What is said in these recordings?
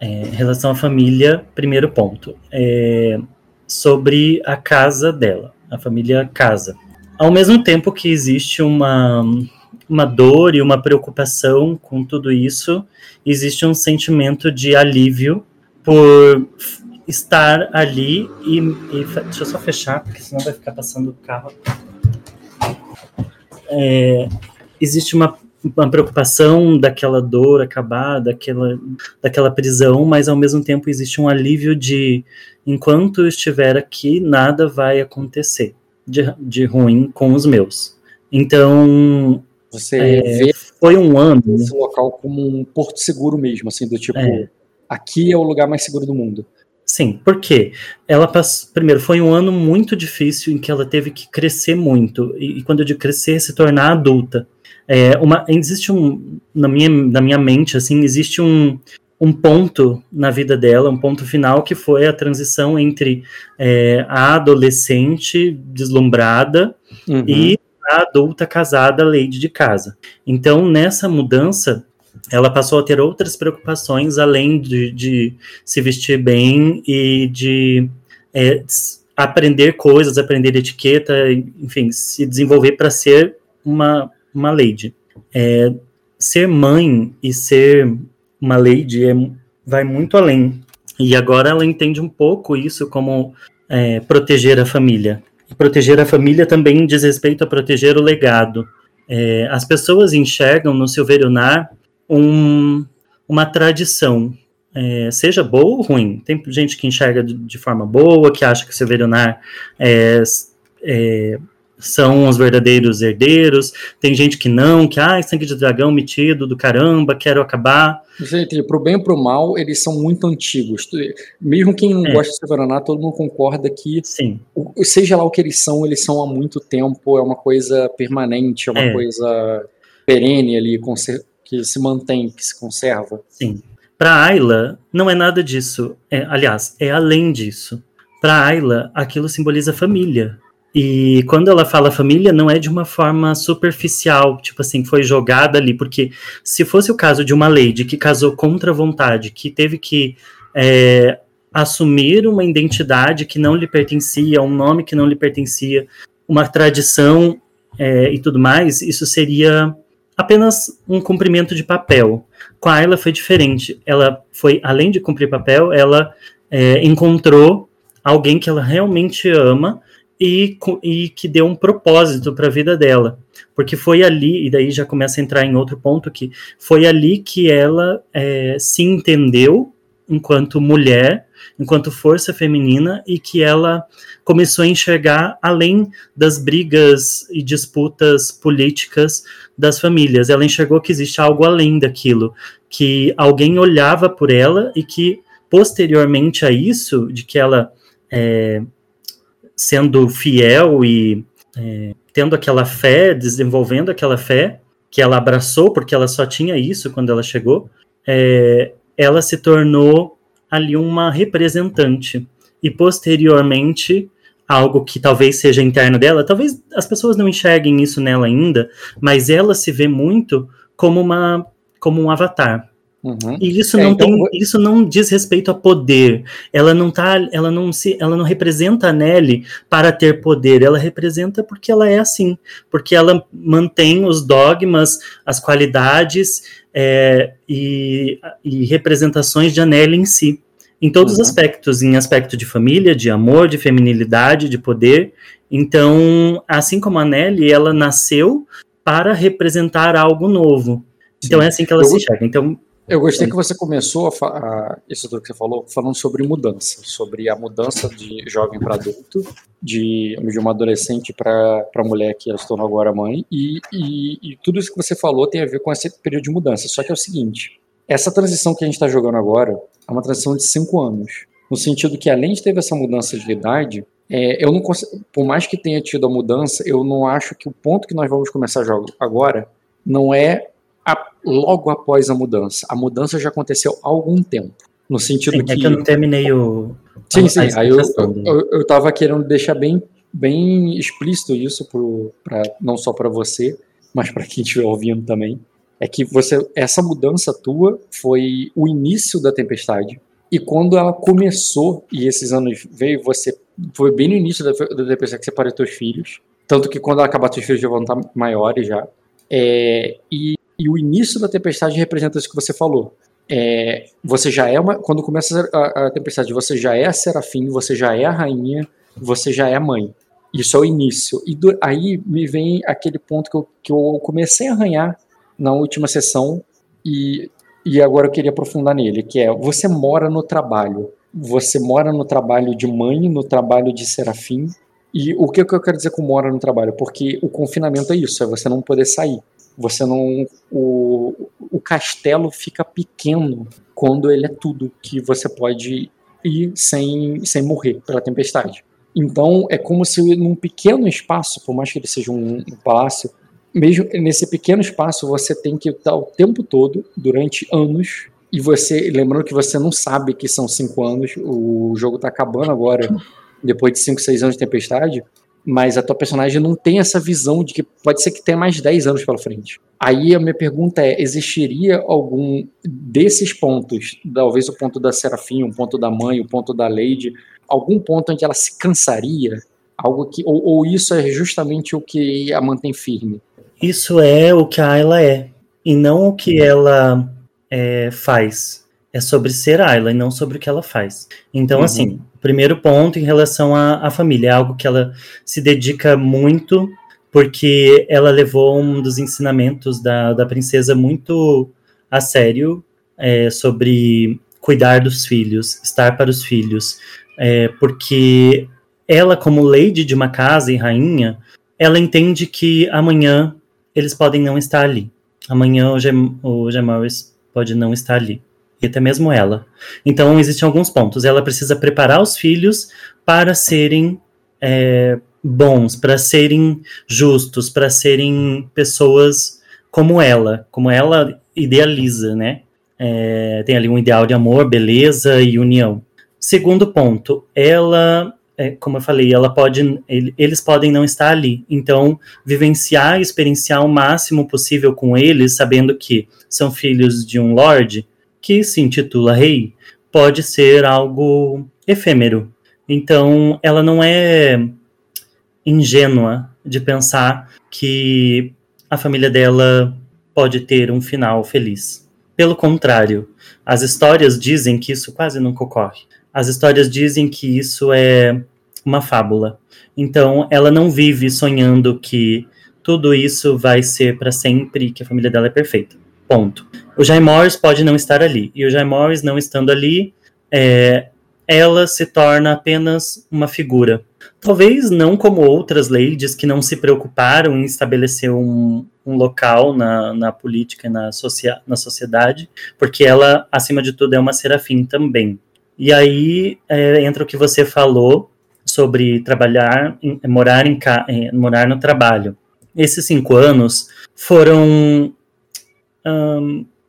É, em relação à família, primeiro ponto. É, sobre a casa dela, a família casa. Ao mesmo tempo que existe uma, uma dor e uma preocupação com tudo isso, existe um sentimento de alívio por estar ali e, e deixa eu só fechar, porque senão vai ficar passando o carro. É, existe uma, uma preocupação daquela dor acabar, daquela, daquela prisão, mas ao mesmo tempo existe um alívio de enquanto eu estiver aqui, nada vai acontecer de, de ruim com os meus. Então. Você é, vê foi um ano. Esse local como um porto seguro mesmo, assim, do tipo, é. aqui é o lugar mais seguro do mundo. Sim, porque ela passou. Primeiro, foi um ano muito difícil em que ela teve que crescer muito. E, e quando eu digo crescer, se tornar adulta. É, uma, existe um. Na minha, na minha mente, assim, existe um, um ponto na vida dela, um ponto final, que foi a transição entre é, a adolescente deslumbrada uhum. e a adulta casada, lady de casa. Então, nessa mudança, ela passou a ter outras preocupações além de, de se vestir bem e de é, aprender coisas, aprender etiqueta, enfim, se desenvolver para ser uma, uma lady. É, ser mãe e ser uma lady é, vai muito além. E agora ela entende um pouco isso como é, proteger a família. E proteger a família também diz respeito a proteger o legado. É, as pessoas enxergam no Silverionar um, uma tradição, é, seja boa ou ruim. Tem gente que enxerga de, de forma boa, que acha que o Severionar é, é, são os verdadeiros herdeiros. Tem gente que não, que, ah, sangue de dragão metido do caramba, quero acabar. Gente, pro bem e pro mal, eles são muito antigos. Mesmo quem não é. gosta de Severionar, todo mundo concorda que, Sim. seja lá o que eles são, eles são há muito tempo, é uma coisa permanente, é uma é. coisa perene ali, que se mantém, que se conserva. Sim. Para Ayla, não é nada disso. É, aliás, é além disso. Para Ayla, aquilo simboliza família. E quando ela fala família, não é de uma forma superficial, tipo assim, foi jogada ali, porque se fosse o caso de uma lady que casou contra a vontade, que teve que é, assumir uma identidade que não lhe pertencia, um nome que não lhe pertencia, uma tradição é, e tudo mais, isso seria apenas um cumprimento de papel. Com a Ayla foi diferente. Ela foi, além de cumprir papel, ela é, encontrou alguém que ela realmente ama e, e que deu um propósito para a vida dela. Porque foi ali, e daí já começa a entrar em outro ponto que foi ali que ela é, se entendeu enquanto mulher, enquanto força feminina, e que ela começou a enxergar além das brigas e disputas políticas das famílias. Ela enxergou que existe algo além daquilo, que alguém olhava por ela e que, posteriormente a isso, de que ela, é, sendo fiel e é, tendo aquela fé, desenvolvendo aquela fé, que ela abraçou, porque ela só tinha isso quando ela chegou, é, ela se tornou ali uma representante. E posteriormente, algo que talvez seja interno dela, talvez as pessoas não enxerguem isso nela ainda, mas ela se vê muito como uma como um avatar. Uhum. E isso é, não então... tem, isso não diz respeito a poder. Ela não tá, ela não se, ela não representa a Nelly para ter poder. Ela representa porque ela é assim, porque ela mantém os dogmas, as qualidades é, e, e, representações de Anneli em si, em todos uhum. os aspectos, em aspecto de família, de amor, de feminilidade, de poder. Então, assim como a Nelly, ela nasceu para representar algo novo. Então Sim. é assim que ela eu, se enxerga. Então, eu gostei que você começou a, a, isso tudo que você falou, falando sobre mudança, sobre a mudança de jovem para adulto, de, de uma adolescente para mulher que ela se tornou agora mãe, e, e, e, tudo isso que você falou tem a ver com esse período de mudança. Só que é o seguinte: essa transição que a gente está jogando agora é uma transição de cinco anos, no sentido que além de ter essa mudança de idade, é, eu não consigo, por mais que tenha tido a mudança, eu não acho que o ponto que nós vamos começar a jogar agora não é a, logo após a mudança. A mudança já aconteceu há algum tempo. No sentido sim, que. É que eu não terminei o. Sim, sim. Aí eu, eu, eu tava querendo deixar bem, bem explícito isso, pro, pra, não só para você, mas para quem estiver ouvindo também. É que você essa mudança tua foi o início da tempestade. E quando ela começou, e esses anos veio, você foi bem no início da, da tempestade que você parou teus filhos. Tanto que quando ela acabar, teus filhos já vão estar maiores já. É, e, e o início da tempestade representa isso que você falou. É, você já é uma. Quando começa a, a, tempestade, você já é a serafim, você já é a rainha, você já é a mãe. Isso é o início. E do, aí me vem aquele ponto que eu, que eu comecei a arranhar na última sessão e, e agora eu queria aprofundar nele, que é você mora no trabalho. Você mora no trabalho de mãe, no trabalho de serafim. E o que, que eu quero dizer com mora no trabalho? Porque o confinamento é isso, é você não poder sair. Você não. O, o castelo fica pequeno quando ele é tudo que você pode ir sem, sem morrer pela tempestade. Então é como se num pequeno espaço, por mais que ele seja um, um palácio, mesmo nesse pequeno espaço você tem que estar o tempo todo, durante anos, e você, lembrando que você não sabe que são cinco anos, o jogo está acabando agora, depois de cinco, seis anos de tempestade, mas a tua personagem não tem essa visão de que pode ser que tenha mais 10 anos pela frente. Aí a minha pergunta é: existiria algum desses pontos, talvez o ponto da Serafim, o ponto da mãe, o ponto da Lady, algum ponto onde ela se cansaria? Algo que, ou, ou isso é justamente o que a mantém firme? Isso é o que a Ayla é, e não o que ela é, faz. É sobre ser Ayla e não sobre o que ela faz. Então, uhum. assim, primeiro ponto em relação à, à família, é algo que ela se dedica muito, porque ela levou um dos ensinamentos da, da princesa muito a sério, é, sobre cuidar dos filhos, estar para os filhos, é, porque ela, como lady de uma casa e rainha, ela entende que amanhã eles podem não estar ali. Amanhã o, Gem o pode não estar ali. E até mesmo ela. Então, existem alguns pontos. Ela precisa preparar os filhos para serem é, bons, para serem justos, para serem pessoas como ela, como ela idealiza, né? É, tem ali um ideal de amor, beleza e união. Segundo ponto, ela, é, como eu falei, ela pode, eles podem não estar ali. Então, vivenciar experienciar o máximo possível com eles, sabendo que são filhos de um lord que se intitula rei, pode ser algo efêmero. Então, ela não é ingênua de pensar que a família dela pode ter um final feliz. Pelo contrário, as histórias dizem que isso quase nunca ocorre as histórias dizem que isso é uma fábula. Então, ela não vive sonhando que tudo isso vai ser para sempre, que a família dela é perfeita. Ponto. O Jay Morris pode não estar ali. E o Jay Morris não estando ali, é, ela se torna apenas uma figura. Talvez não como outras ladies que não se preocuparam em estabelecer um, um local na, na política e na, socia na sociedade, porque ela, acima de tudo, é uma serafim também. E aí é, entra o que você falou sobre trabalhar, em, morar, em, em, morar no trabalho. Esses cinco anos foram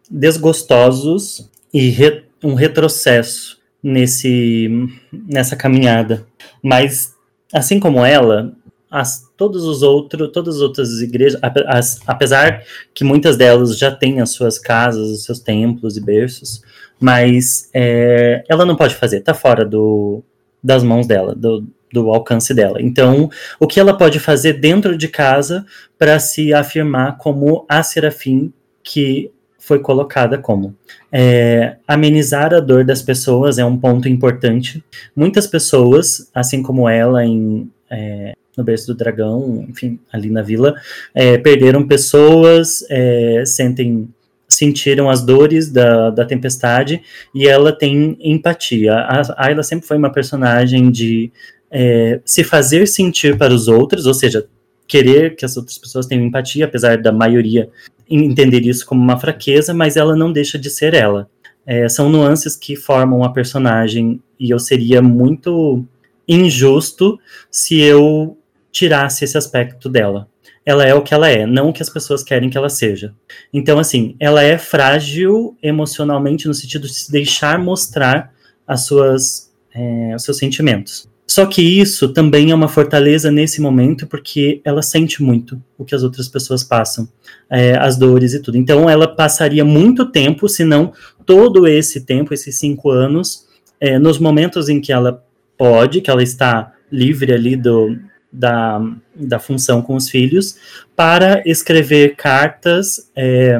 desgostosos e re, um retrocesso nesse, nessa caminhada. Mas, assim como ela, as, todos os outros, todas as outras igrejas, as, apesar que muitas delas já têm as suas casas, os seus templos e berços, mas é, ela não pode fazer, tá fora do, das mãos dela, do, do alcance dela. Então, o que ela pode fazer dentro de casa para se afirmar como a serafim que foi colocada como. É, amenizar a dor das pessoas é um ponto importante. Muitas pessoas, assim como ela em é, no berço do dragão, enfim, ali na vila, é, perderam pessoas, é, sentem sentiram as dores da, da tempestade e ela tem empatia. A Ayla sempre foi uma personagem de é, se fazer sentir para os outros, ou seja, querer que as outras pessoas tenham empatia, apesar da maioria entender isso como uma fraqueza, mas ela não deixa de ser ela. É, são nuances que formam a personagem e eu seria muito injusto se eu tirasse esse aspecto dela ela é o que ela é, não o que as pessoas querem que ela seja. Então, assim, ela é frágil emocionalmente no sentido de se deixar mostrar as suas, é, os seus sentimentos. Só que isso também é uma fortaleza nesse momento, porque ela sente muito o que as outras pessoas passam, é, as dores e tudo. Então, ela passaria muito tempo, se não todo esse tempo, esses cinco anos, é, nos momentos em que ela pode, que ela está livre ali do, da, da função com os filhos, para escrever cartas, é,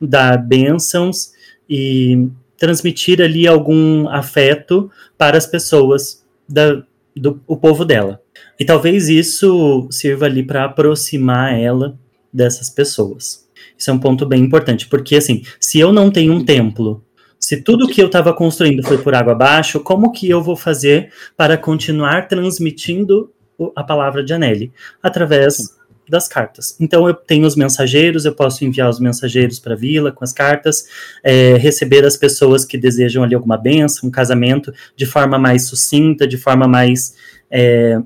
dar bênçãos e transmitir ali algum afeto para as pessoas da, do o povo dela. E talvez isso sirva ali para aproximar ela dessas pessoas. Isso é um ponto bem importante, porque assim, se eu não tenho um templo, se tudo que eu estava construindo foi por água abaixo, como que eu vou fazer para continuar transmitindo a palavra de Anelli? Através das cartas. Então eu tenho os mensageiros, eu posso enviar os mensageiros para a vila com as cartas, é, receber as pessoas que desejam ali alguma benção, um casamento, de forma mais sucinta, de forma mais é,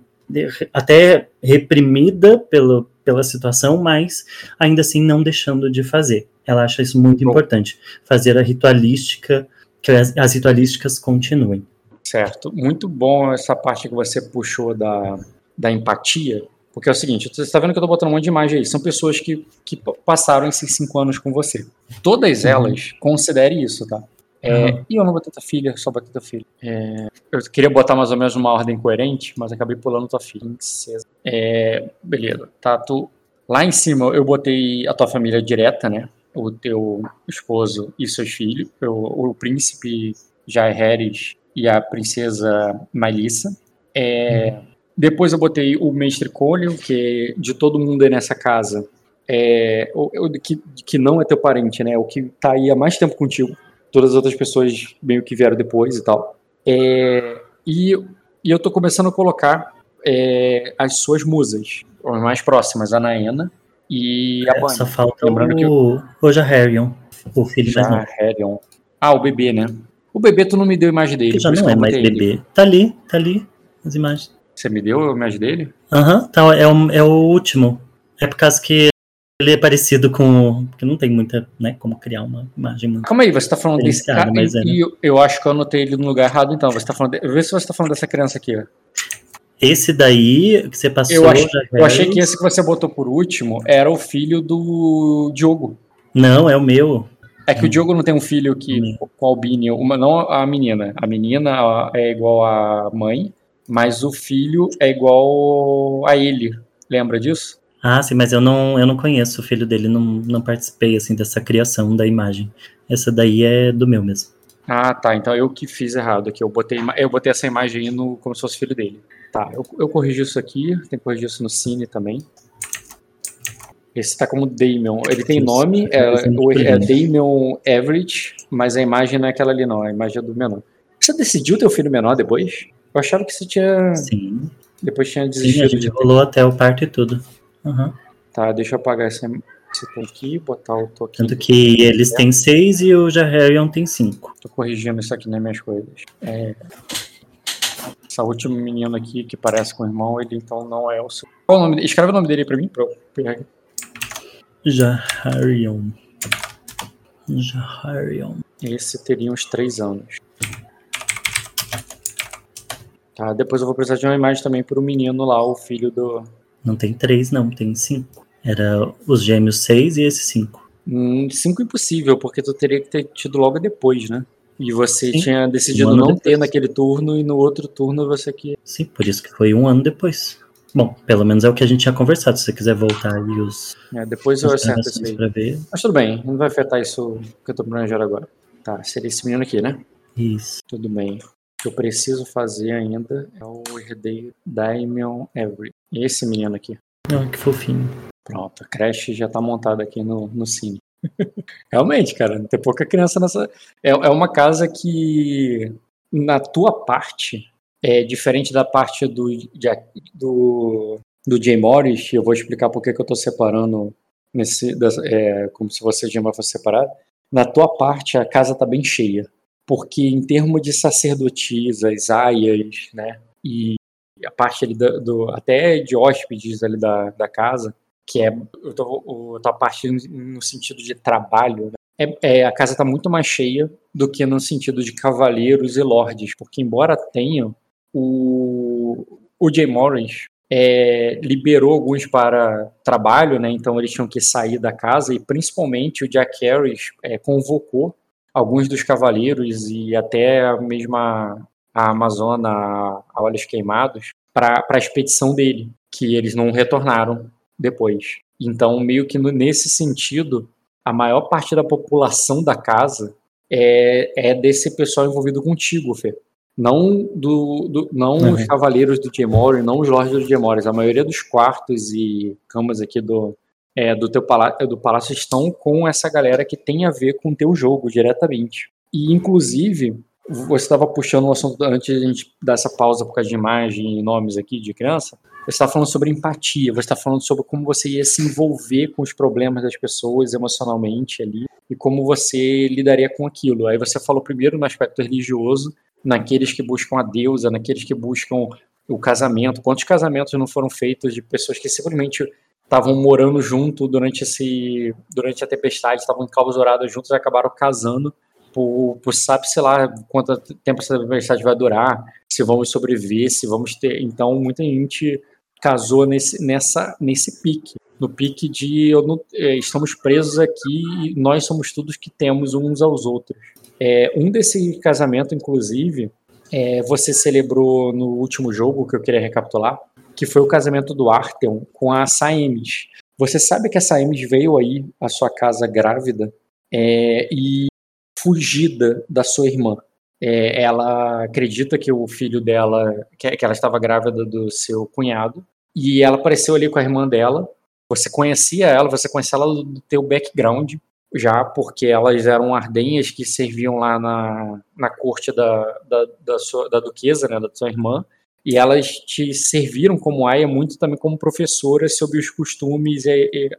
até reprimida pelo, pela situação, mas ainda assim não deixando de fazer. Ela acha isso muito Bom. importante, fazer a ritualística, que as, as ritualísticas continuem. Certo, muito bom essa parte que você puxou da, da empatia, porque é o seguinte, você está vendo que eu estou botando um monte de imagem aí. São pessoas que, que passaram esses cinco anos com você. Todas uhum. elas, considere isso, tá? É, uhum. E eu não botei tua filha, só botei tua filha. É, eu queria botar mais ou menos uma ordem coerente, mas acabei pulando tua filha. É, beleza, tá? Tu, lá em cima eu botei a tua família direta, né? O teu esposo e seus filhos, o, o príncipe Jair Harris e a princesa Melissa. É, uhum. Depois eu botei o Mestre Cônio, que de todo mundo aí nessa casa, é, o, que, que não é teu parente, né? O que tá aí há mais tempo contigo. Todas as outras pessoas meio que vieram depois e tal. É, e, e eu tô começando a colocar é, as suas musas, as mais próximas, a Naena e a é, Só falta Lembrando o, que eu... o Jaharion, o filho Jaharion. Ah, o bebê, né? O bebê tu não me deu imagem dele. Que já não é mais bebê. Ele. Tá ali, tá ali as imagens. Você me deu a imagem dele? Aham, uhum, tá, é, o, é o último. É por causa que ele é parecido com. Porque não tem muita, né, como criar uma imagem muito. Calma aí, você tá falando desse cara. Mas e, é, né? eu, eu, acho que eu anotei ele no lugar errado, então. Você tá falando. De, vê se você tá falando dessa criança aqui, ó. Esse daí que você passou. Eu, ach, eu achei que esse que você botou por último era o filho do Diogo. Não, é o meu. É que hum. o Diogo não tem um filho que com albínio, uma, não a menina. A menina é igual a mãe, mas o filho é igual a ele. Lembra disso? Ah, sim, mas eu não, eu não conheço o filho dele, não, não participei assim dessa criação da imagem. Essa daí é do meu mesmo. Ah, tá. Então eu que fiz errado aqui. Eu botei, eu botei essa imagem aí no, como se fosse filho dele. Tá, eu, eu corrigi isso aqui. Tem que corrigir isso no Cine também. Esse tá como Damon. Ele tem nome, é, é, é Damon Average, mas a imagem não é aquela ali, não. A imagem é do menor. Você decidiu ter o filho menor depois? Eu achava que você tinha. Sim. Depois tinha desistido. Sim, a gente de rolou até o parto e tudo. Uhum. Tá, deixa eu apagar esse, esse aqui, botar o toque. Tanto que eles têm seis e o Jaharion tem cinco. Tô corrigindo isso aqui nas minhas coisas. É... Essa última menina aqui que parece com o irmão, ele então não é o seu. Qual o nome dele? Escreve o nome dele aí pra mim, pro. Jaharion. Jaharion. Esse teria uns três anos. Tá, depois eu vou precisar de uma imagem também para o menino lá, o filho do. Não tem três, não, tem cinco. Era os gêmeos seis e esse cinco. Hum, cinco impossível, porque tu teria que ter tido logo depois, né? E você Sim. tinha decidido um não depois. ter naquele turno e no outro turno você que. Sim, por isso que foi um ano depois. Bom, pelo menos é o que a gente tinha conversado. Se você quiser voltar aí os. É, depois eu acerto isso aí. Ver. Mas tudo bem, não vai afetar isso que eu tô planejando agora. Tá, seria esse menino aqui, né? Isso. Tudo bem que eu preciso fazer ainda é o herdeiro Daimon Avery. Esse menino aqui. Ah, que fofinho. Pronto, a creche já tá montada aqui no, no cine. Realmente, cara, tem pouca criança nessa. É, é uma casa que, na tua parte, é diferente da parte do, do, do Jay Morris. Eu vou explicar por que eu tô separando nesse, é, como se você e Jay Morris fosse separado. Na tua parte, a casa tá bem cheia porque em termos de sacerdotisas, aias, né, e a parte ali do, do, até de hóspedes ali da, da casa, que é eu tô, eu tô a parte no sentido de trabalho, né, é, é, a casa está muito mais cheia do que no sentido de cavaleiros e lordes, porque embora tenham o o, Jay Morris é, liberou alguns para trabalho, né? Então eles tinham que sair da casa e principalmente o Jack Harris é, convocou alguns dos cavaleiros e até a mesma a Amazona a Olhos Queimados para a expedição dele, que eles não retornaram depois. Então, meio que nesse sentido, a maior parte da população da casa é, é desse pessoal envolvido contigo, Fê. Não, do, do não uhum. os cavaleiros do Gemori, não os lords do Gemori. A maioria dos quartos e camas aqui do, é, do teu palácio, do palácio estão com essa galera que tem a ver com o teu jogo diretamente. E, inclusive, você estava puxando um assunto antes de a gente dar essa pausa por causa de imagem e nomes aqui de criança. Você está falando sobre empatia, você está falando sobre como você ia se envolver com os problemas das pessoas emocionalmente ali e como você lidaria com aquilo. Aí você falou primeiro no aspecto religioso, naqueles que buscam a deusa, naqueles que buscam o casamento. Quantos casamentos não foram feitos de pessoas que simplesmente estavam morando junto durante esse durante a tempestade, estavam enclausuradas juntos e acabaram casando por, por sabe, sei lá, quanto tempo essa tempestade vai durar, se vamos sobreviver, se vamos ter. Então, muita gente casou nesse, nessa, nesse pique. No pique de não, é, estamos presos aqui e nós somos todos que temos uns aos outros. É, um desse casamento, inclusive, é, você celebrou no último jogo que eu queria recapitular, que foi o casamento do Arteon com a Saemis. Você sabe que a Saemis veio aí à sua casa grávida é, e fugida da sua irmã. É, ela acredita que o filho dela, que, que ela estava grávida do seu cunhado, e ela apareceu ali com a irmã dela. Você conhecia ela, você conhecia ela do teu background já, porque elas eram ardenhas que serviam lá na, na corte da, da, da, sua, da duquesa, né, da sua irmã, e elas te serviram como aia muito também como professora sobre os costumes e, e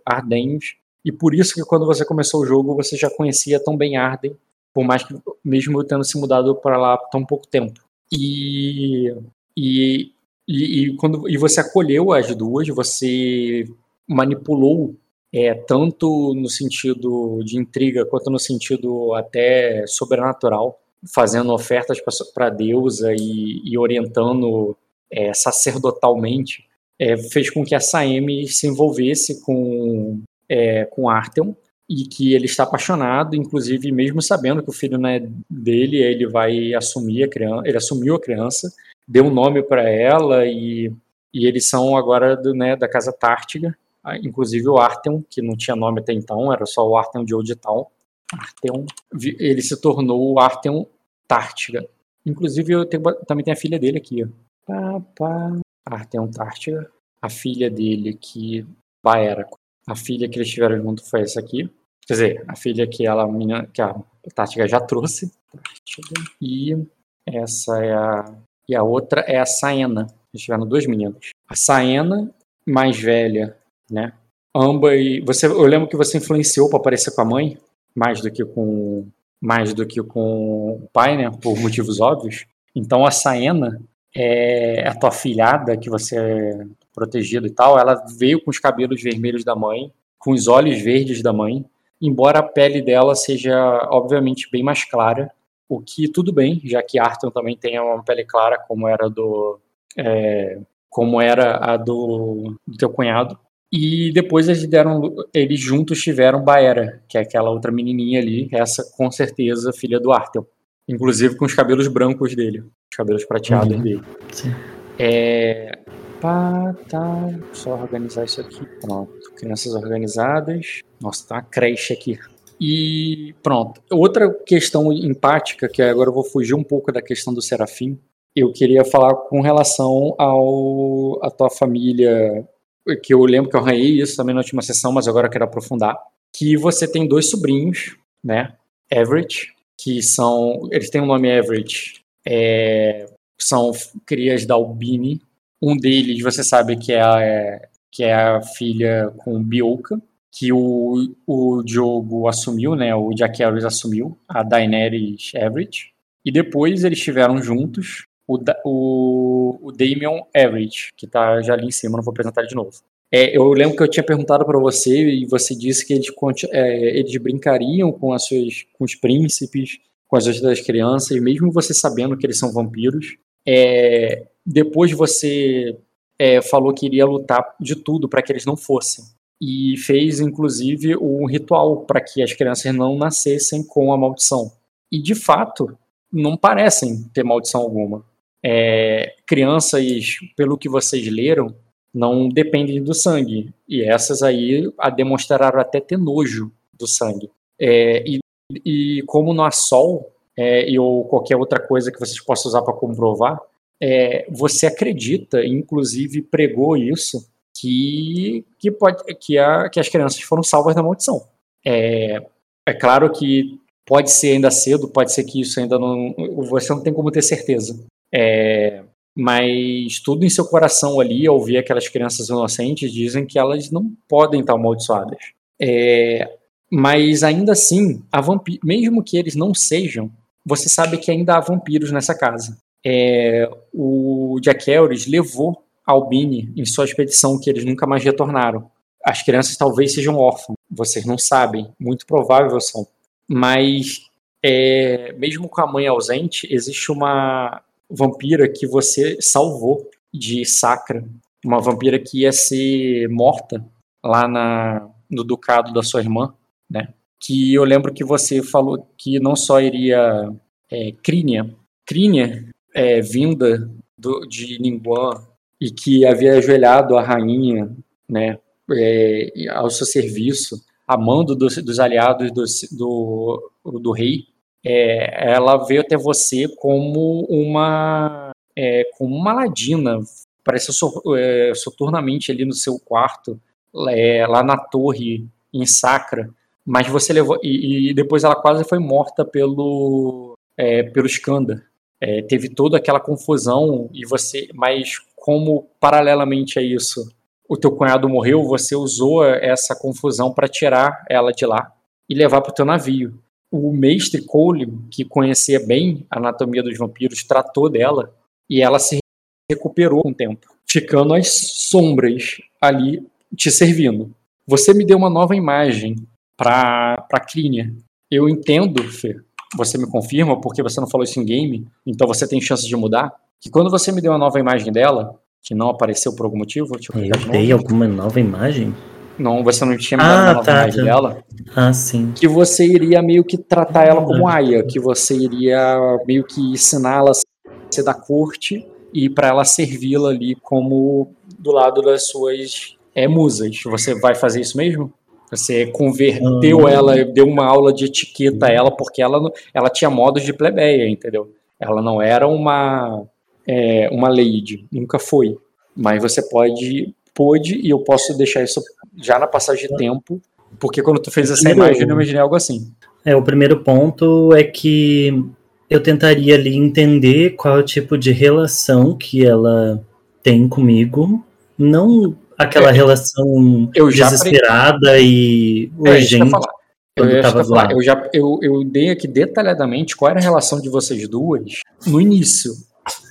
e por isso que quando você começou o jogo você já conhecia tão bem Arden, por mais que mesmo eu tendo se mudado para lá tão pouco tempo. E, e, e, e, quando, e você acolheu as duas, você manipulou é, tanto no sentido de intriga quanto no sentido até sobrenatural, fazendo ofertas para a deusa e, e orientando é, sacerdotalmente, é, fez com que a Saemi se envolvesse com, é, com Artem e que ele está apaixonado, inclusive mesmo sabendo que o filho não é dele, ele vai assumir a criança, ele assumiu a criança, deu um nome para ela e, e eles são agora do, né, da casa Tártiga, inclusive o Artem, que não tinha nome até então, era só o Artem de Old. Artem, ele se tornou o Artem Tártiga. Inclusive eu tenho, também tem a filha dele aqui, ó. Pá, pá. Artem Tártiga, a filha dele que Baera, a filha que eles tiveram junto foi essa aqui. Quer dizer, a filha que, ela, que a Tática já trouxe. E essa é a. E a outra é a Saena. Eles tiveram dois meninos. A Saena, mais velha, né? Ambas. Você, eu lembro que você influenciou para aparecer com a mãe, mais do que com. Mais do que com o pai, né? Por motivos óbvios. Então a Saena é a tua filhada que você protegido e tal, ela veio com os cabelos vermelhos da mãe, com os olhos verdes da mãe, embora a pele dela seja, obviamente, bem mais clara, o que tudo bem, já que Arthur também tem uma pele clara, como era do. É, como era a do, do teu cunhado. E depois eles deram. Eles juntos tiveram Baera, que é aquela outra menininha ali, essa com certeza filha do Arthur. Inclusive com os cabelos brancos dele, os cabelos prateados uhum. dele. Sim. É, Pá, tá. Só organizar isso aqui. Pronto. Crianças organizadas. Nossa, tá uma creche aqui. E pronto. Outra questão empática, que agora eu vou fugir um pouco da questão do Serafim. Eu queria falar com relação ao a tua família, que eu lembro que eu arranhei isso também na última sessão, mas agora eu quero aprofundar. Que você tem dois sobrinhos, né? Everett, que são. Eles têm um nome Everett. É, são crias da Albini, um deles, você sabe que é a, é, que é a filha com Bioka, que o, o Diogo assumiu, né? O Harris assumiu, a Daenerys Everett. E depois eles estiveram juntos o, o, o Damian Everett, que tá já ali em cima, não vou apresentar ele de novo. É, eu lembro que eu tinha perguntado para você e você disse que eles, é, eles brincariam com, as suas, com os príncipes, com as outras crianças, mesmo você sabendo que eles são vampiros. É, depois você é, falou que iria lutar de tudo para que eles não fossem. E fez, inclusive, um ritual para que as crianças não nascessem com a maldição. E, de fato, não parecem ter maldição alguma. É, crianças, pelo que vocês leram, não dependem do sangue. E essas aí a demonstraram até ter nojo do sangue. É, e, e, como há sol, é, ou qualquer outra coisa que vocês possam usar para comprovar, é, você acredita, inclusive pregou isso, que, que, pode, que, a, que as crianças foram salvas da maldição. É, é claro que pode ser ainda cedo, pode ser que isso ainda não. Você não tem como ter certeza. É, mas tudo em seu coração ali, ao ver aquelas crianças inocentes, dizem que elas não podem estar amaldiçoadas. É, mas ainda assim, mesmo que eles não sejam, você sabe que ainda há vampiros nessa casa. É, o Jack Elris levou Albini em sua expedição, que eles nunca mais retornaram. As crianças talvez sejam órfãs, vocês não sabem, muito provável são. Mas, é, mesmo com a mãe ausente, existe uma vampira que você salvou de Sacra, uma vampira que ia ser morta lá na, no ducado da sua irmã, né? Que eu lembro que você falou que não só iria é, Crínia, Crínia é, vinda do, de Ningguan e que havia ajoelhado a rainha, né, é, ao seu serviço, amando dos, dos aliados do, do, do rei, é, ela veio até você como uma é, como uma ladina, pareceu é, soturnamente ali no seu quarto, é, lá na torre em Sacra, mas você levou e, e depois ela quase foi morta pelo é, pelo Skanda. É, teve toda aquela confusão e você, mas como paralelamente a isso o teu cunhado morreu, você usou essa confusão para tirar ela de lá e levar para o teu navio o mestre Cole, que conhecia bem a anatomia dos vampiros, tratou dela e ela se recuperou com o tempo, ficando as sombras ali te servindo. Você me deu uma nova imagem para para Clínia. Eu entendo, Fê. Você me confirma porque você não falou isso em game, então você tem chance de mudar. Que quando você me deu uma nova imagem dela, que não apareceu por algum motivo, eu, eu dei alguma nova imagem? Não, você não tinha ah, tá, tá. dela. Ah, sim. Que você iria meio que tratar ela como aia, que você iria meio que ensiná-la a ser da corte e para ela servi-la ali como do lado das suas é, musas. Você vai fazer isso mesmo? Você converteu hum. ela, deu uma aula de etiqueta a ela, porque ela, ela tinha modos de plebeia, entendeu? Ela não era uma, é, uma lady, nunca foi. Mas você pode pôde e eu posso deixar isso já na passagem de tempo, porque quando tu fez essa imagem eu imaginei algo assim. É, o primeiro ponto é que eu tentaria ali entender qual é o tipo de relação que ela tem comigo, não aquela é, relação desesperada e é, urgente. É, eu, eu, falar. eu já eu, eu dei aqui detalhadamente qual era a relação de vocês duas no início,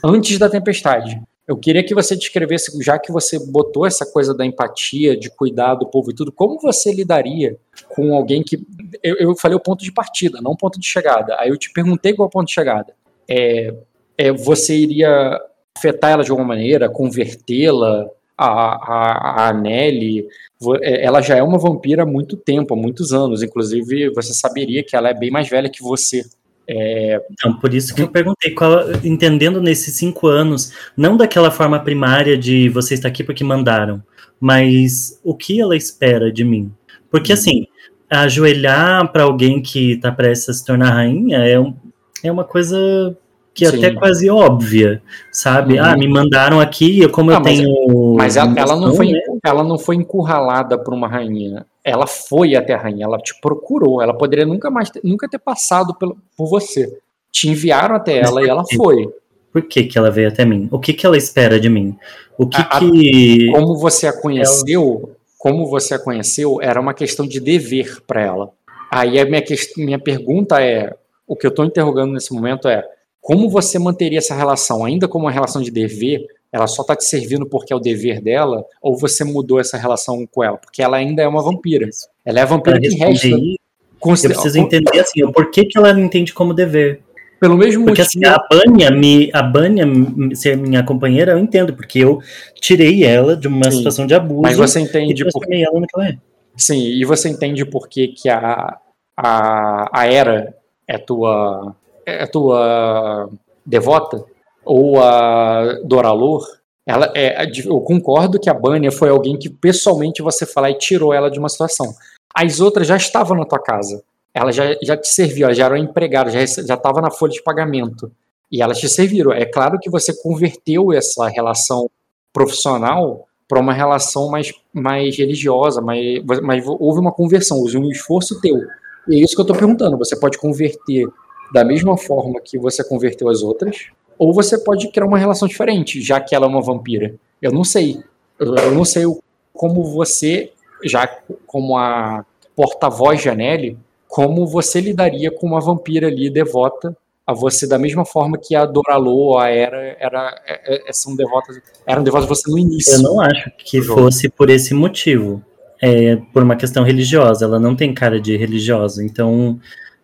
antes da tempestade. Eu queria que você descrevesse, já que você botou essa coisa da empatia, de cuidar do povo e tudo, como você lidaria com alguém que. Eu, eu falei o ponto de partida, não o ponto de chegada. Aí eu te perguntei qual é o ponto de chegada. É, é, você iria afetar ela de alguma maneira, convertê-la? A, a, a Nelly, é, ela já é uma vampira há muito tempo, há muitos anos. Inclusive, você saberia que ela é bem mais velha que você. É... Então, por isso que eu perguntei, qual, entendendo nesses cinco anos, não daquela forma primária de você está aqui porque mandaram, mas o que ela espera de mim? Porque, uhum. assim, ajoelhar para alguém que está prestes a se tornar rainha é, um, é uma coisa que é até quase óbvia, sabe? Uhum. Ah, me mandaram aqui, como ah, eu mas, tenho. Mas ela, ela, não foi, né? Ela não foi encurralada por uma rainha. Ela foi até a rainha, ela te procurou. Ela poderia nunca mais ter, nunca ter passado pelo, por você. Te enviaram até ela e ela foi. Por que, que ela veio até mim? O que, que ela espera de mim? O que, a, que. Como você a conheceu, ela... como você a conheceu, era uma questão de dever para ela. Aí a minha, minha pergunta é: o que eu estou interrogando nesse momento é como você manteria essa relação? Ainda como uma relação de dever, ela só está te servindo porque é o dever dela, ou você mudou essa relação com ela? Porque ela ainda é uma vampira. Ela é a vampira que resta. Eu preciso entender assim, o porquê que ela não entende como dever. Pelo mesmo porque, motivo. Assim, a Banya, me, a Banya ser minha companheira, eu entendo, porque eu tirei ela de uma Sim, situação de abuso. Mas você entende e por... ela no que ela é. Sim, e você entende por que, que a, a, a Era é tua, é tua devota? Ou a Doralor? Ela é, eu concordo que a Banya foi alguém que pessoalmente você falar e tirou ela de uma situação. As outras já estavam na tua casa ela já, já te serviu, ela já era empregada, já estava na folha de pagamento. E elas te serviram. É claro que você converteu essa relação profissional para uma relação mais, mais religiosa, mais, mas houve uma conversão, houve um esforço teu. E é isso que eu estou perguntando. Você pode converter da mesma forma que você converteu as outras, ou você pode criar uma relação diferente, já que ela é uma vampira. Eu não sei. Eu, não sei como você, já como a porta-voz de Anelli, como você lidaria com uma vampira ali devota a você da mesma forma que a Doralo, a Era, era, é, é, são devotas, eram devotas a você no início. Eu não acho que fosse por esse motivo. É por uma questão religiosa. Ela não tem cara de religiosa. Então,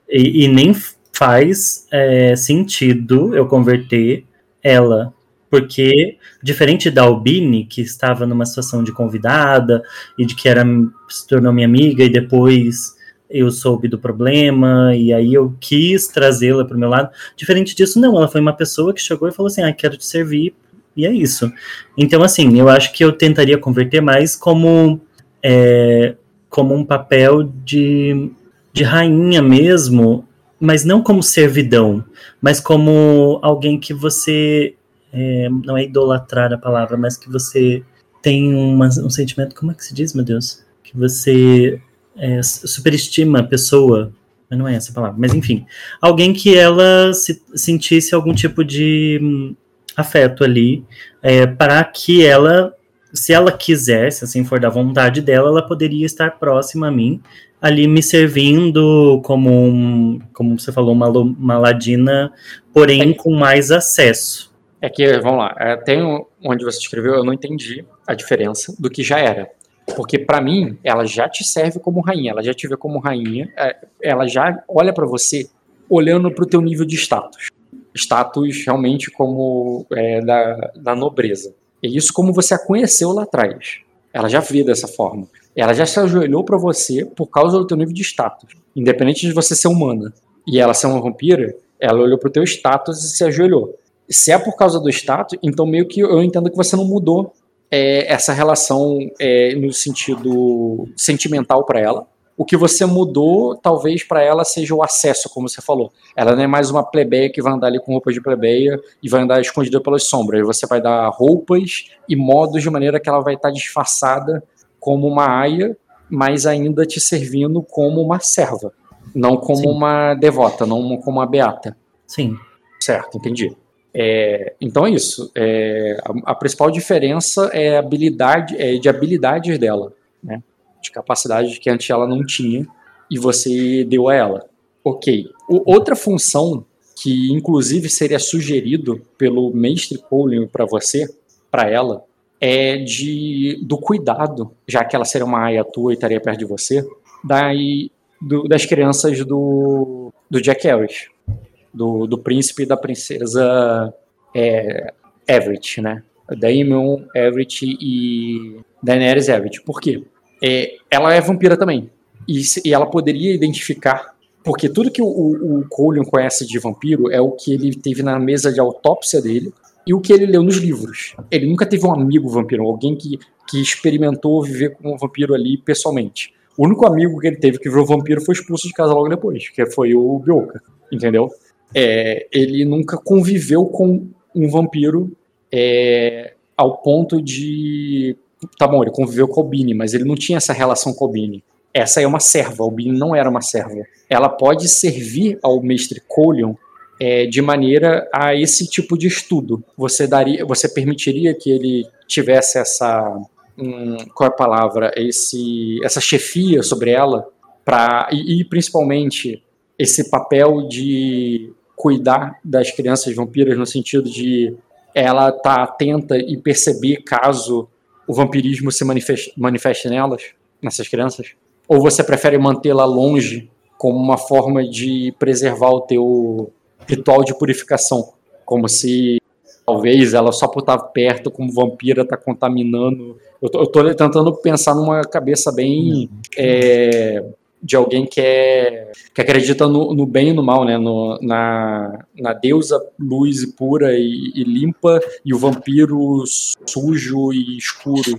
e, e nem faz é, sentido eu converter ela. Porque, diferente da Albini, que estava numa situação de convidada e de que era se tornou minha amiga e depois eu soube do problema e aí eu quis trazê-la para o meu lado. Diferente disso, não, ela foi uma pessoa que chegou e falou assim: ah, quero te servir, e é isso. Então, assim, eu acho que eu tentaria converter mais como, é, como um papel de, de rainha mesmo, mas não como servidão, mas como alguém que você. É, não é idolatrar a palavra, mas que você tem uma, um sentimento. Como é que se diz, meu Deus? Que você é, superestima a pessoa, mas não é essa palavra, mas enfim, alguém que ela se, sentisse algum tipo de hum, afeto ali, é, para que ela, se ela quisesse, assim for da vontade dela, ela poderia estar próxima a mim, ali me servindo como, um, como você falou, uma, uma ladina, porém é. com mais acesso. É que, vamos lá, é, tem onde você escreveu, eu não entendi a diferença do que já era. Porque para mim, ela já te serve como rainha, ela já te vê como rainha, é, ela já olha para você olhando para o teu nível de status. Status realmente como é, da, da nobreza. E isso como você a conheceu lá atrás. Ela já vê dessa forma. Ela já se ajoelhou para você por causa do teu nível de status. Independente de você ser humana e ela ser uma vampira, ela olhou pro teu status e se ajoelhou. Se é por causa do status, então meio que eu entendo que você não mudou é, essa relação é, no sentido sentimental para ela. O que você mudou, talvez para ela seja o acesso, como você falou. Ela não é mais uma plebeia que vai andar ali com roupas de plebeia e vai andar escondida pelas sombras. Você vai dar roupas e modos de maneira que ela vai estar disfarçada como uma aia, mas ainda te servindo como uma serva, não como Sim. uma devota, não como uma beata. Sim. Certo, entendi. É, então é isso. É, a, a, principal diferença é habilidade, é de habilidades dela, né? De capacidade que antes ela não tinha e você deu a ela. Ok. O, outra função que inclusive seria sugerido pelo mestre Colin para você, para ela, é de do cuidado, já que ela seria uma aia tua e estaria perto de você, daí do, das crianças do, do Jack Harris do, do príncipe e da princesa é, Everett, né? Daemon Everett e Daenerys Everett. Por quê? É, ela é vampira também. E, e, ela poderia identificar. Porque tudo que o, o, o Colin conhece de vampiro é o que ele teve na mesa de autópsia dele e o que ele leu nos livros. Ele nunca teve um amigo vampiro, alguém que, que experimentou viver como um vampiro ali pessoalmente. O único amigo que ele teve que virou vampiro foi expulso de casa logo depois, que foi o Bioka, entendeu? é, ele nunca conviveu com um vampiro é, ao ponto de. Tá bom, ele conviveu com a Albini, mas ele não tinha essa relação com a Albini. Essa é uma serva, a Albini não era uma serva. Ela pode servir ao mestre Colion é, de maneira a esse tipo de estudo. Você daria, você permitiria que ele tivesse essa, hum, qual é a palavra, esse, essa chefia sobre ela, para e, e principalmente esse papel de cuidar das crianças vampiras no sentido de ela estar tá atenta e perceber caso o vampirismo se manifeste, manifeste nelas, nessas crianças? Ou você prefere mantê-la longe como uma forma de preservar o teu ritual de purificação, como se talvez ela só por estar perto como vampira está contaminando. Eu tô, eu tô, tentando pensar numa cabeça bem é, de alguém que, é, que acredita no, no bem e no mal, né? No, na, na deusa luz e pura e, e limpa e o vampiro sujo e escuro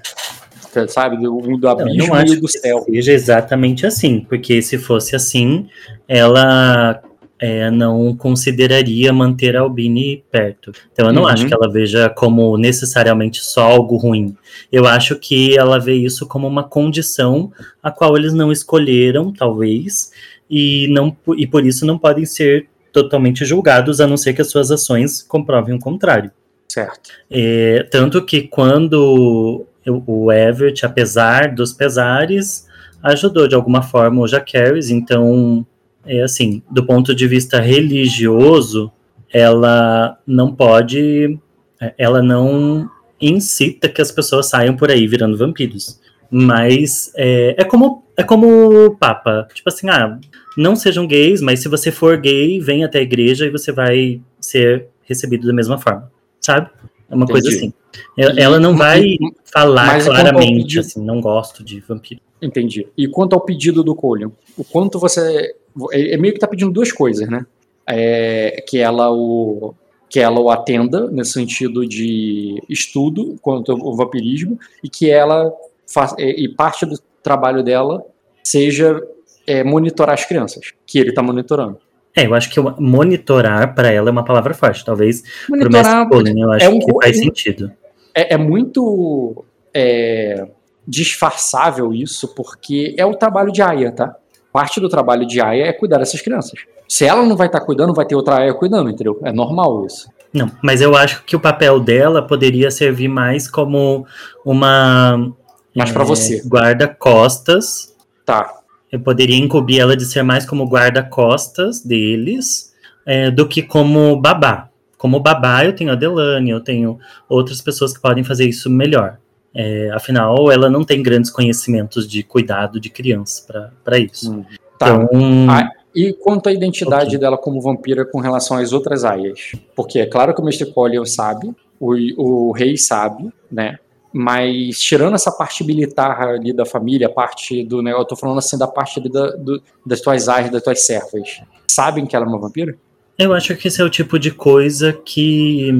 sabe? Do, do abismo e do céu. seja exatamente assim, porque se fosse assim, ela é, não consideraria manter a Albini perto. Então eu não uhum. acho que ela veja como necessariamente só algo ruim. Eu acho que ela vê isso como uma condição a qual eles não escolheram, talvez, e, não, e por isso não podem ser totalmente julgados, a não ser que as suas ações comprovem o contrário. Certo. É, tanto que quando o Everett, apesar dos pesares, ajudou de alguma forma o Jaquaris, então, é assim, do ponto de vista religioso, ela não pode, é, ela não incita que as pessoas saiam por aí virando vampiros. Mas é, é como é como o Papa, tipo assim, ah, não sejam gays, mas se você for gay, vem até a igreja e você vai ser recebido da mesma forma, sabe? É uma Entendi. coisa assim. Ela não vai falar claramente, pedido... assim, não gosto de vampiro. Entendi. E quanto ao pedido do Colin, o quanto você. É, é meio que tá pedindo duas coisas, né? É, que ela o que ela o atenda nesse sentido de estudo quanto ao vampirismo e que ela faz, e parte do trabalho dela seja é, monitorar as crianças que ele está monitorando. É, eu acho que monitorar para ela é uma palavra forte. Talvez para o Mestre Colin, eu acho é um, que faz sentido. É, é muito é, disfarçável isso, porque é o trabalho de Aya, tá? Parte do trabalho de Aya é cuidar dessas crianças. Se ela não vai estar tá cuidando, vai ter outra Aya cuidando, entendeu? É normal isso. Não, mas eu acho que o papel dela poderia servir mais como uma. Mais é, para você. Guarda-costas. Tá eu poderia incubir ela de ser mais como guarda-costas deles é, do que como babá. Como babá, eu tenho a Delane, eu tenho outras pessoas que podem fazer isso melhor. É, afinal, ela não tem grandes conhecimentos de cuidado de criança para isso. Hum, tá. Então, ah, e quanto à identidade okay. dela como vampira com relação às outras aias? Porque é claro que o Mr. Collier sabe, o, o rei sabe, né? Mas tirando essa parte militar ali da família, a parte do negócio, eu tô falando assim da parte da, do, das tuas áreas, das tuas servas, sabem que ela é uma vampira? Eu acho que esse é o tipo de coisa que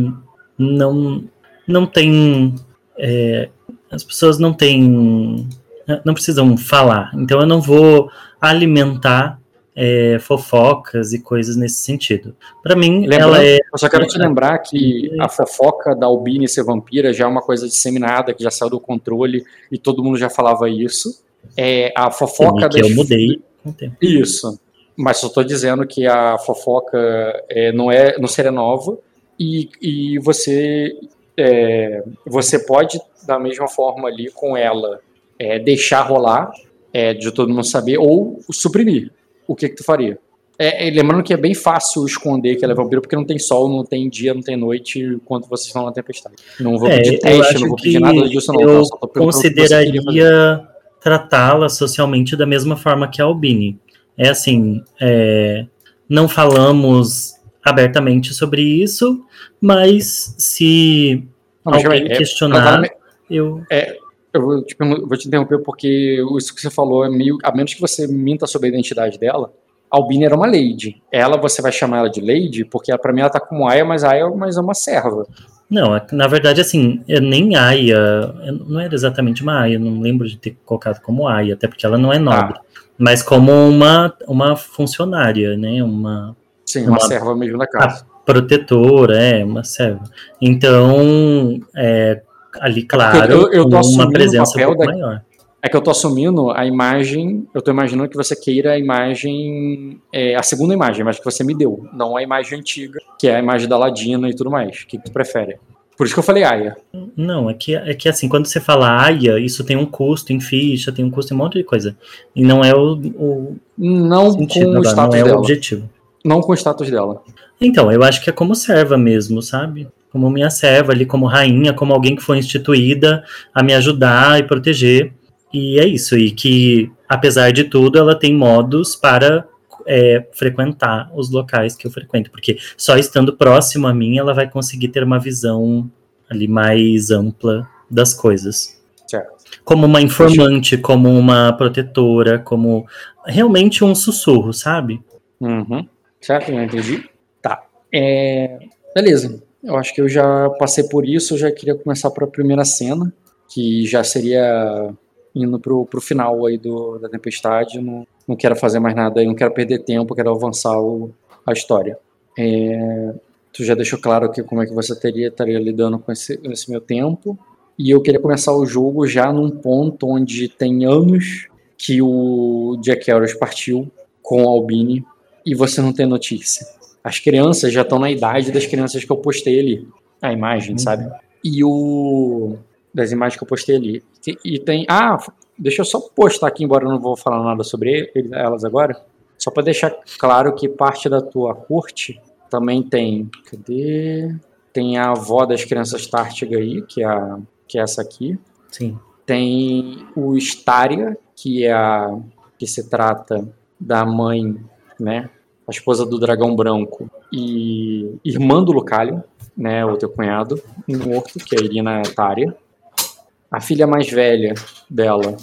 não, não tem. É, as pessoas não têm. Não precisam falar. Então eu não vou alimentar é, fofocas e coisas nesse sentido. Para mim, Lembrando, ela é. Eu só quero te lembrar que a fofoca da Albini ser vampira já é uma coisa disseminada, que já saiu do controle e todo mundo já falava isso. É, a fofoca Sim, que eu mudei. Isso. Mas só estou dizendo que a fofoca é, não é não seria nova e, e você é, você pode da mesma forma ali com ela é, deixar rolar é, de todo mundo saber ou suprimir o que, que tu faria? É, é, lembrando que é bem fácil esconder que ela é vampiro, porque não tem sol, não tem dia, não tem noite, enquanto vocês estão na tempestade. Não vou é, pedir teste, não vou pedir nada disso, não. Eu tá? consideraria tratá-la socialmente da mesma forma que a Albini. É assim, é, não falamos abertamente sobre isso, mas se não, alguém é, questionar, eu... É, eu vou te, vou te interromper porque isso que você falou é meio. A menos que você minta sobre a identidade dela, Albina era uma lady. Ela, você vai chamar ela de lady, porque para mim ela tá como Aya, mas Aya mas é uma serva. Não, é na verdade, assim, nem Aya, não era exatamente uma Aya, não lembro de ter colocado como Aya, até porque ela não é nobre, ah. mas como uma, uma funcionária, né, uma... Sim, uma, uma serva mesmo da casa. Protetora, é, uma serva. Então, é, ali, é claro, eu, eu uma presença um da... maior. É que eu tô assumindo a imagem, eu tô imaginando que você queira a imagem, é, a segunda imagem, mas que você me deu, não a imagem antiga, que é a imagem da Ladina e tudo mais. O que, que tu prefere? Por isso que eu falei Aya. Não, é que, é que assim, quando você fala Aya, isso tem um custo em ficha, tem um custo em um monte de coisa. E não é o. o não sentido, com o status não é dela. o objetivo. Não com o status dela. Então, eu acho que é como serva mesmo, sabe? como minha serva ali, como rainha, como alguém que foi instituída a me ajudar e proteger. E é isso, e que, apesar de tudo, ela tem modos para é, frequentar os locais que eu frequento, porque só estando próximo a mim ela vai conseguir ter uma visão ali mais ampla das coisas. Certo. Como uma informante, como uma protetora, como realmente um sussurro, sabe? Uhum. Certo, eu entendi. Tá. É... Beleza. Eu acho que eu já passei por isso, eu já queria começar para a primeira cena, que já seria indo pro, pro final aí do, da tempestade. Não, não quero fazer mais nada aí, não quero perder tempo, quero avançar o, a história. É, tu já deixou claro que como é que você teria estaria lidando com esse, esse meu tempo. E eu queria começar o jogo já num ponto onde tem anos que o Jack Harris partiu com o Albini e você não tem notícia. As crianças já estão na idade das crianças que eu postei ali, a imagem, uhum. sabe? E o das imagens que eu postei ali. E tem. Ah, deixa eu só postar aqui, embora eu não vou falar nada sobre elas agora. Só para deixar claro que parte da tua corte também tem. Cadê? Tem a avó das crianças Tártiga aí, que é, a, que é essa aqui. Sim. Tem o Staria, que é a. que se trata da mãe, né? A esposa do dragão branco e irmã do Lucalho, né? O teu cunhado, morto, que é a Irina Tária a filha mais velha dela,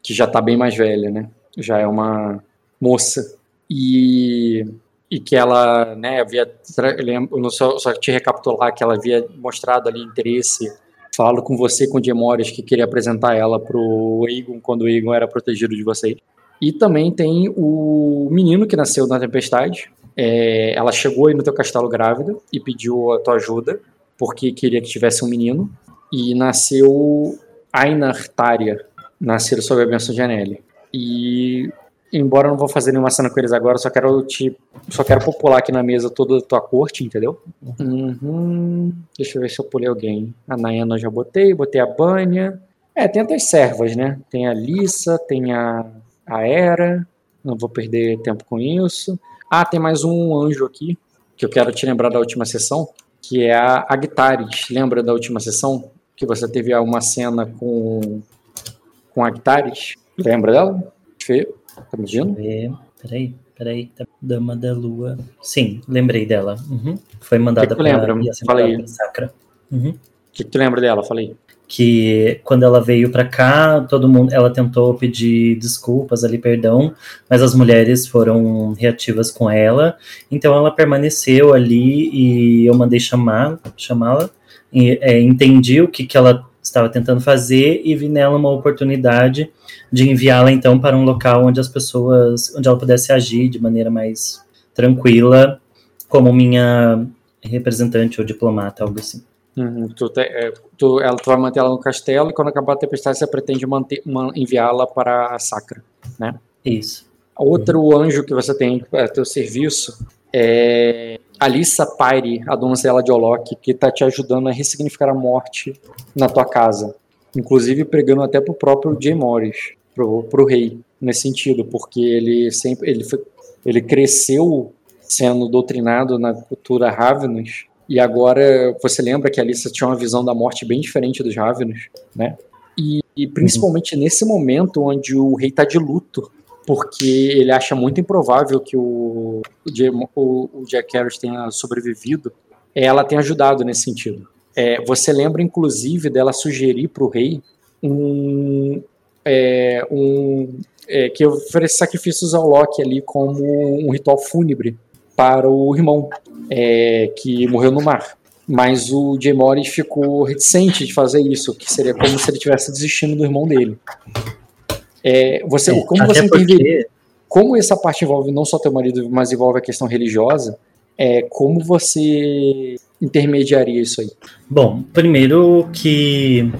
que já tá bem mais velha, né? Já é uma moça. E, e que ela, né, havia. Eu só, só te recapitular que ela havia mostrado ali interesse. Falo com você, com o Diemores, que queria apresentar ela pro Egon quando o Egon era protegido de vocês. E também tem o menino que nasceu na tempestade. É, ela chegou aí no teu castelo grávida e pediu a tua ajuda, porque queria que tivesse um menino e nasceu Ainar Tária, nasceram sob a bênção de Anelli. E embora eu não vou fazer nenhuma cena com eles agora, só quero te, só quero popular aqui na mesa toda a tua corte, entendeu? Uhum. Deixa eu ver se eu pulei alguém. A Nayana eu já botei, botei a Banya. É, tem até as servas, né? Tem a Lissa, tem a, a Era. Não vou perder tempo com isso. Ah, tem mais um anjo aqui, que eu quero te lembrar da última sessão, que é a Agtares. Lembra da última sessão? que você teve uma cena com com Actares. Lembra dela? Fê, tá medindo? Peraí, peraí. Dama da Lua. Sim, lembrei dela. Uhum. Foi mandada que que lembra? Falei. Sacra. Uhum. O que, que tu lembra dela? Falei. Que quando ela veio para cá, todo mundo, ela tentou pedir desculpas ali, perdão, mas as mulheres foram reativas com ela. Então ela permaneceu ali e eu mandei chamar, chamá-la é, entendi o que, que ela estava tentando fazer e vi nela uma oportunidade de enviá-la então para um local onde as pessoas, onde ela pudesse agir de maneira mais tranquila, como minha representante ou diplomata, algo assim. Uhum, tu, te, é, tu, ela, tu vai manter ela no castelo e quando acabar a tempestade você pretende enviá-la para a Sacra, né? Isso. Outro uhum. anjo que você tem a teu serviço é Alissa Pyre, a donzela de Olok, que está te ajudando a ressignificar a morte na tua casa. Inclusive pregando até pro próprio Jay Morris, pro, pro rei, nesse sentido, porque ele sempre ele, foi, ele cresceu sendo doutrinado na cultura Ravenous, e agora você lembra que a Alissa tinha uma visão da morte bem diferente dos Ravenous, né? E, e principalmente uhum. nesse momento onde o rei está de luto porque ele acha muito improvável que o, o, o Jack Harris tenha sobrevivido, ela tem ajudado nesse sentido. É, você lembra, inclusive, dela sugerir para o rei um, é, um é, que oferece sacrifícios ao Loki ali como um ritual fúnebre para o irmão é, que morreu no mar. Mas o Jay Morris ficou reticente de fazer isso, que seria como se ele tivesse desistindo do irmão dele. É, você, é, como você porque... como essa parte envolve não só teu marido, mas envolve a questão religiosa, é, como você intermediaria isso aí? Bom, primeiro que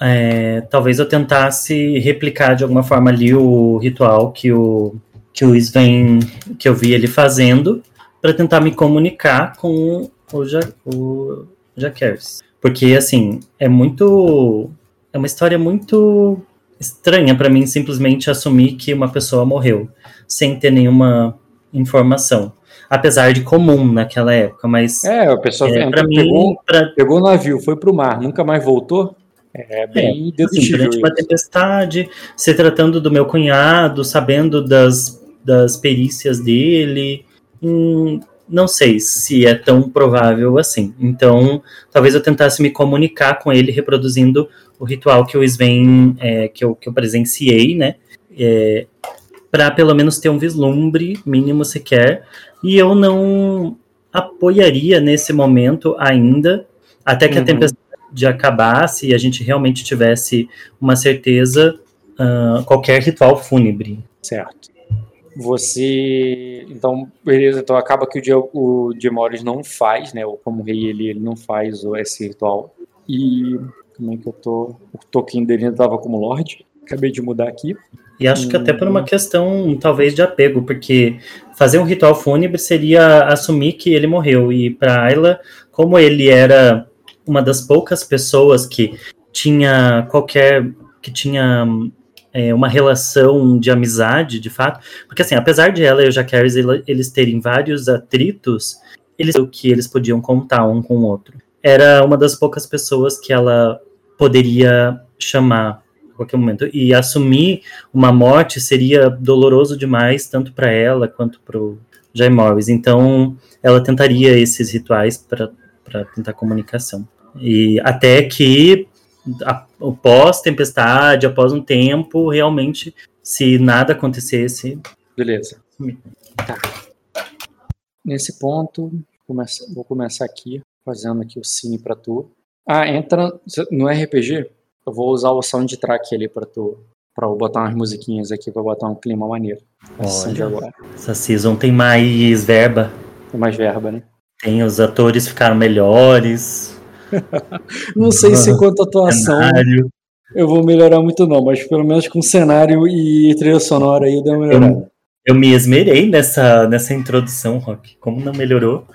é, talvez eu tentasse replicar de alguma forma ali o ritual que o que o Sven, que eu vi ele fazendo, para tentar me comunicar com o, ja, o Jaquers. Porque, assim, é muito. É uma história muito estranha para mim simplesmente assumir que uma pessoa morreu sem ter nenhuma informação. Apesar de comum naquela época, mas. É, a pessoa é, entrou, mim, pegou, pra... pegou o navio, foi pro mar, nunca mais voltou. É bem é, assim, durante uma tempestade, se tratando do meu cunhado, sabendo das das perícias dele. Hum, não sei se é tão provável assim. Então, talvez eu tentasse me comunicar com ele reproduzindo o ritual que o Sven, é, que, eu, que eu presenciei, né? É, para pelo menos ter um vislumbre mínimo sequer. E eu não apoiaria nesse momento ainda, até que uhum. a tempestade acabasse e a gente realmente tivesse uma certeza, uh, qualquer ritual fúnebre. Certo. Você. Então, beleza, então acaba que o, o Demores não faz, né? Ou como rei ele, ele não faz esse ritual. E como é que eu tô? O token dele ainda tava como Lorde. Acabei de mudar aqui. E acho que até por uma questão, talvez, de apego, porque fazer um ritual fúnebre seria assumir que ele morreu. E para Ayla, como ele era uma das poucas pessoas que tinha qualquer. que tinha é, uma relação de amizade, de fato. Porque, assim, apesar de ela e o Jacaris eles terem vários atritos, eles o que eles podiam contar um com o outro. Era uma das poucas pessoas que ela poderia chamar a qualquer momento. E assumir uma morte seria doloroso demais, tanto para ela quanto para o Jay Morris. Então, ela tentaria esses rituais para tentar comunicação. E até que, pós-tempestade, após um tempo, realmente, se nada acontecesse. Beleza. Tá. Nesse ponto, vou começar aqui, fazendo aqui o cine para tu. Ah, entra no RPG, eu vou usar o soundtrack ali pra tu. Pra eu botar umas musiquinhas aqui pra botar um clima maneiro. Assim agora. Essa season tem mais verba. Tem mais verba, né? Tem, os atores ficaram melhores. não sei se quanto atuação cenário. eu vou melhorar muito não, mas pelo menos com cenário e trilha sonora aí deu uma melhorada. Eu, eu me esmerei nessa, nessa introdução, Rock. Como não melhorou?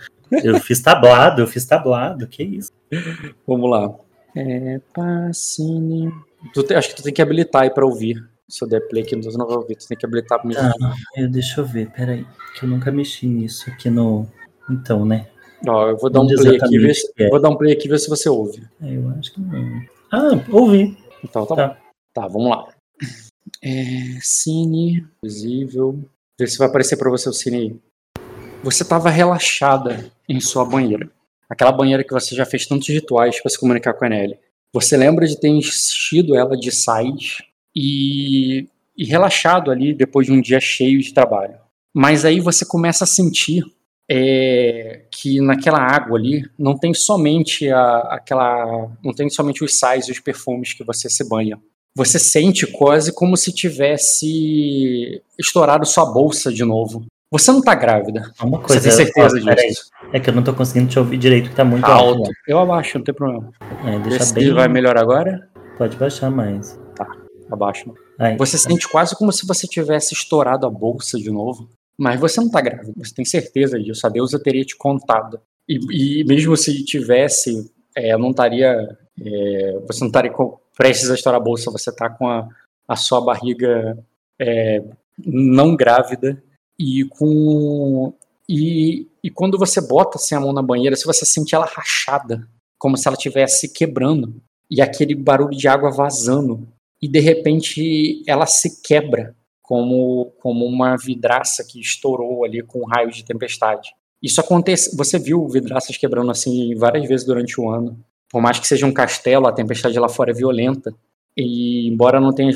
Eu fiz tablado, eu fiz tablado, que isso. Vamos lá. É, Pacini. Te, acho que tu tem que habilitar aí pra ouvir. Se eu der play aqui, não vai ouvir. Tu tem que habilitar pra mim. Ah, deixa eu ver, peraí. Que eu nunca mexi nisso aqui no. Então, né? Ó, eu vou dar um play aqui, ver se, é. vou dar um play aqui ver se você ouve. É, eu acho que não. Ah, ouvi. Então tá, tá. bom. Tá, vamos lá. É, cine, visível. Vê se vai aparecer para você o cine aí. Você estava relaxada em sua banheira aquela banheira que você já fez tantos rituais para se comunicar com a Nelly. Você lembra de ter enchido ela de sais e, e relaxado ali depois de um dia cheio de trabalho. Mas aí você começa a sentir é, que naquela água ali não tem somente a, aquela, não tem somente os sais e os perfumes que você se banha. Você sente quase como se tivesse estourado sua bolsa de novo. Você não tá grávida. Uma coisa, você tem certeza disso? É que eu não tô conseguindo te ouvir direito, que tá muito alto. alto. Eu abaixo, não tem problema. É, deixa bem... vai melhor agora? Pode baixar mais. Tá, abaixo. Aí, você tá. sente quase como se você tivesse estourado a bolsa de novo. Mas você não tá grávida, você tem certeza disso. A deusa teria te contado. E, e mesmo se tivesse, é, não estaria. É, você não estaria prestes a estourar a bolsa, você tá com a, a sua barriga é, não grávida e com e, e quando você bota assim, a mão na banheira, se você sente ela rachada, como se ela estivesse quebrando, e aquele barulho de água vazando, e de repente ela se quebra, como, como uma vidraça que estourou ali com um raio de tempestade. Isso acontece, você viu vidraças quebrando assim várias vezes durante o ano. Por mais que seja um castelo, a tempestade lá fora é violenta. E embora não tenha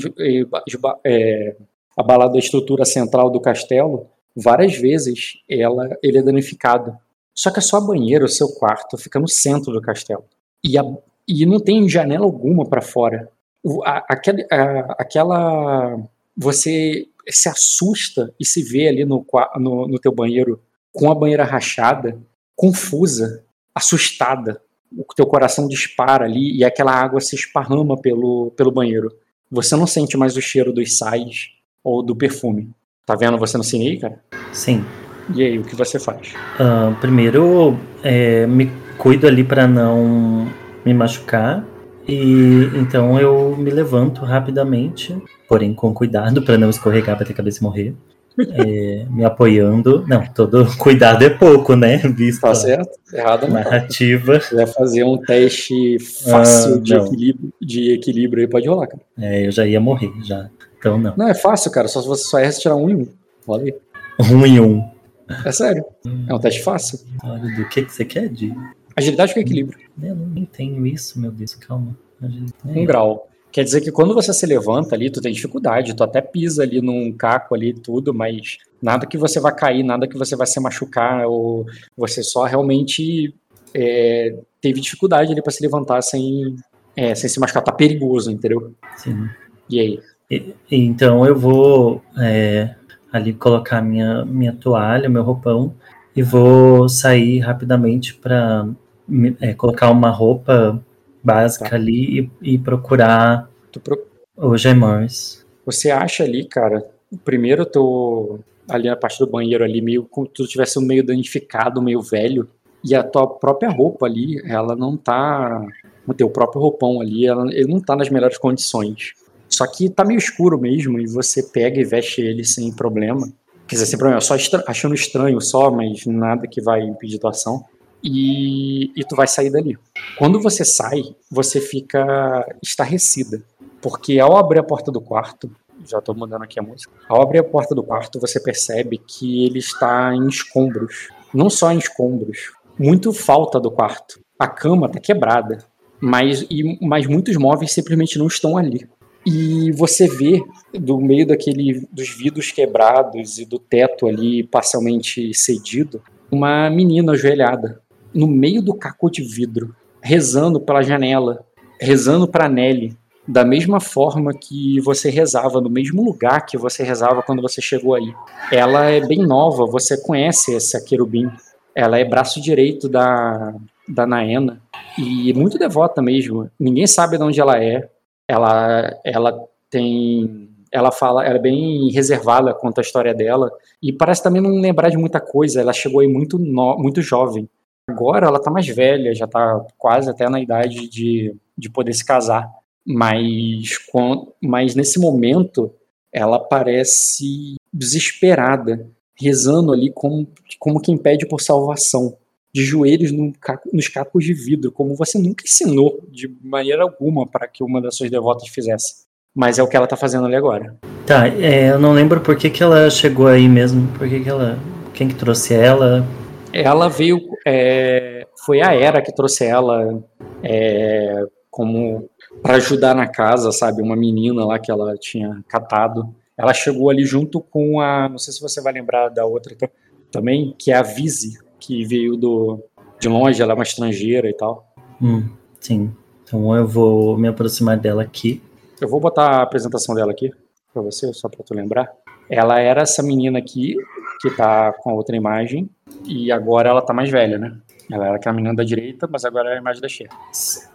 é, abalado a estrutura central do castelo, várias vezes ela, ele é danificado. Só que a sua banheira, o seu quarto, fica no centro do castelo. E, a, e não tem janela alguma para fora. O, a, aquele, a, aquela. Você se assusta e se vê ali no, no, no teu banheiro com a banheira rachada, confusa, assustada. O teu coração dispara ali e aquela água se esparrama pelo, pelo banheiro. Você não sente mais o cheiro dos sais ou do perfume. Tá vendo você no cine aí, cara? Sim. E aí, o que você faz? Uh, primeiro, é, me cuido ali para não me machucar. E então eu me levanto rapidamente, porém com cuidado para não escorregar, bater a cabeça e morrer. É, me apoiando. Não, todo cuidado é pouco, né? Visto tá certo, errado não. Narrativa. Se quiser fazer um teste fácil ah, de, equilíbrio, de equilíbrio aí, pode rolar, cara. É, eu já ia morrer, já. Então, não. Não, é fácil, cara. Só se você só erra se tirar um em um. Aí. Um em um. É sério. É um teste fácil. Olha, do que, que você quer de. Agilidade com equilíbrio. Eu nem tenho isso, meu Deus, calma. Um grau. Quer dizer que quando você se levanta ali, tu tem dificuldade, tu até pisa ali num caco ali tudo, mas nada que você vai cair, nada que você vai se machucar, ou você só realmente é, teve dificuldade ali para se levantar sem, é, sem se machucar. Tá perigoso, entendeu? Sim. E aí? E- então eu vou é, ali colocar minha, minha toalha, meu roupão, e vou sair rapidamente para colocar uma roupa básica Tá. ali e, e procurar pro- o Morris. Você acha ali, cara, primeiro eu tô ali na parte do banheiro ali, meio como se tu tivesse um meio danificado, meio velho, e a tua própria roupa ali, ela não tá, o teu próprio roupão ali, ela, ele não tá nas melhores condições. Só que tá meio escuro mesmo, e você pega e veste ele sem problema. Quer dizer, sem problema, só estra- achando estranho só, mas nada que vai impedir tua ação. E, e tu vai sair dali. Quando você sai, você fica estarrecida. Porque ao abrir a porta do quarto, já tô mudando aqui a música. Ao abrir a porta do quarto, você percebe que ele está em escombros. Não só em escombros, muito falta do quarto. A cama tá quebrada, mas, e, mas muitos móveis simplesmente não estão ali. E você vê do meio daquele dos vidros quebrados e do teto ali parcialmente cedido, uma menina ajoelhada no meio do caco de vidro, rezando pela janela, rezando para Nelly, da mesma forma que você rezava, no mesmo lugar que você rezava quando você chegou aí. Ela é bem nova, você conhece essa querubim. Ela é braço direito da, da Naena e muito devota mesmo. Ninguém sabe de onde ela é. Ela, ela tem. Ela fala, ela é bem reservada quanto à história dela e parece também não lembrar de muita coisa. Ela chegou aí muito, no, muito jovem. Agora ela tá mais velha, já tá quase até na idade de, de poder se casar. Mas, com, mas nesse momento ela parece desesperada, rezando ali como, como quem pede por salvação, de joelhos no nos cacos de vidro, como você nunca ensinou de maneira alguma para que uma das suas devotas fizesse. Mas é o que ela tá fazendo ali agora. Tá, é, eu não lembro por que, que ela chegou aí mesmo. Por que, que ela. Quem que trouxe ela? Ela veio. é, foi a Era que trouxe ela é, como para ajudar na casa, sabe? Uma menina lá que ela tinha catado. Ela chegou ali junto com a. Não sei se você vai lembrar da outra ta- também, que é a Vise, que veio do de longe, ela é uma estrangeira e tal. Hum, sim. Então eu vou me aproximar dela aqui. Eu vou botar a apresentação dela aqui para você, só para tu lembrar. Ela era essa menina aqui, que tá com a outra imagem, e agora ela tá mais velha, né? Ela era aquela menina da direita, mas agora é a imagem da Cher.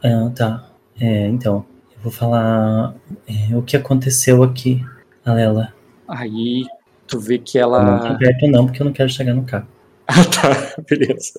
Ah, tá. É, então, eu vou falar é, o que aconteceu aqui, Alela. Aí tu vê que Não ela. tô perto não, porque eu não quero chegar no carro. Ah, tá, beleza.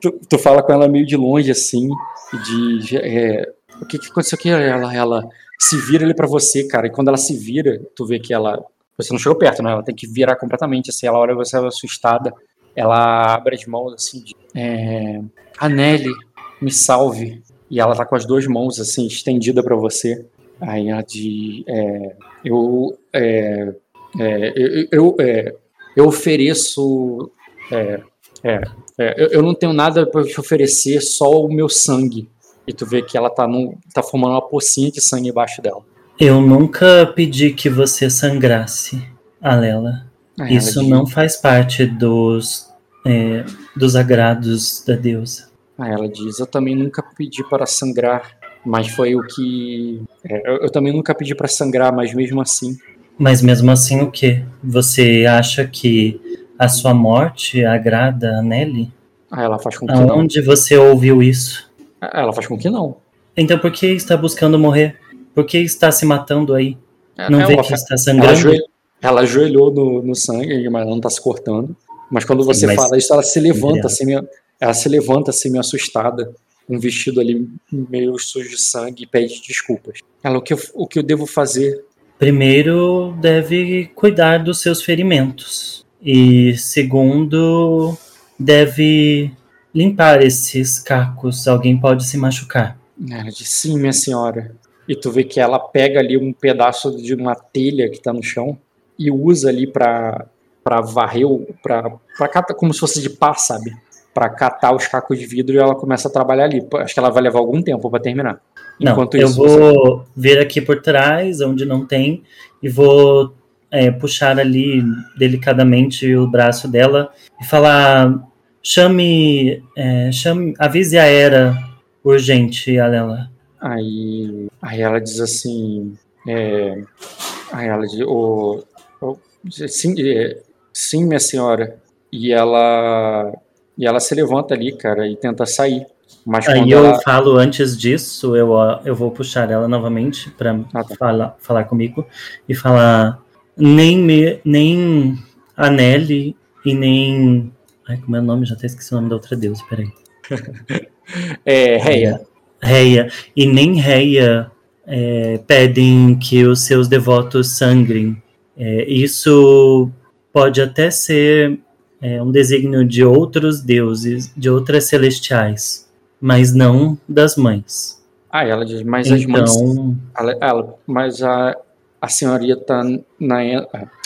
Tu, tu fala com ela meio de longe assim, e de. é, o que, que aconteceu aqui? Ela, ela se vira ali pra você, cara, e quando ela se vira, tu vê que ela. Você não chegou perto, né? Ela tem que virar completamente, assim, ela olha você assustada, ela abre as mãos assim, de, é, a Nelly, me salve. E ela tá com as duas mãos assim, estendida pra você. Aí ela de. é, eu, é, é, eu, eu, é, eu ofereço. É, é, é, eu, eu não tenho nada pra te oferecer, só o meu sangue. E tu vê que ela tá, num, tá formando uma pocinha de sangue embaixo dela. Eu nunca pedi que você sangrasse, Alela. Ela Isso não faz parte dos, é, dos agrados da deusa. Aí ela diz: Eu também nunca pedi para sangrar, mas foi o que. é, eu, eu também nunca pedi para sangrar, mas mesmo assim. Mas mesmo assim, o que? Você acha que a sua morte agrada a Nelly? Aí ela faz com que não. Aonde você ouviu isso? Aí Ela faz com que não. Então por que está buscando morrer? Por que está se matando aí? Não ela, vê que está ela, sangrando? ajoelhou, ela ajoelhou no, no sangue, mas ela não tá se cortando. Mas quando você Mas- fala isso, ela se levanta assim, meio, ela se levanta assim, meio assustada, um vestido ali meio sujo de sangue e pede desculpas. Ela, o que eu, o que eu devo fazer? Primeiro, deve cuidar dos seus ferimentos. E segundo, deve limpar esses cacos. Alguém pode se machucar. Ela diz, sim, minha senhora. E tu vê que ela pega ali um pedaço de uma telha que tá no chão e usa ali pra para varrer, para catar, como se fosse de pá, sabe? Para catar os cacos de vidro e ela começa a trabalhar ali. Acho que ela vai levar algum tempo para terminar. Não, Enquanto eu isso, vou você... vir aqui por trás, onde não tem, e vou é, puxar ali delicadamente o braço dela e falar: chame, é, chame, avise a Era urgente, Alela. Aí, aí ela diz assim, é, aí ela diz, oh, oh, sim, é, sim, minha senhora. E ela, e ela se levanta ali, cara, e tenta sair. Mas Aí eu ela... falo antes disso, eu, eu vou puxar ela novamente para ah, tá. falar, falar comigo e falar nem me, nem a Nelly e nem ai como é o nome já até esqueci o nome da outra deusa peraí é Reia Reia e nem Reia é, pedem que os seus devotos sangrem é, isso pode até ser é, um desígnio de outros deuses de outras celestiais mas não das mães. Ah, ela diz, mas então... as mães. Então- ela, ela, mas a, a senhorita na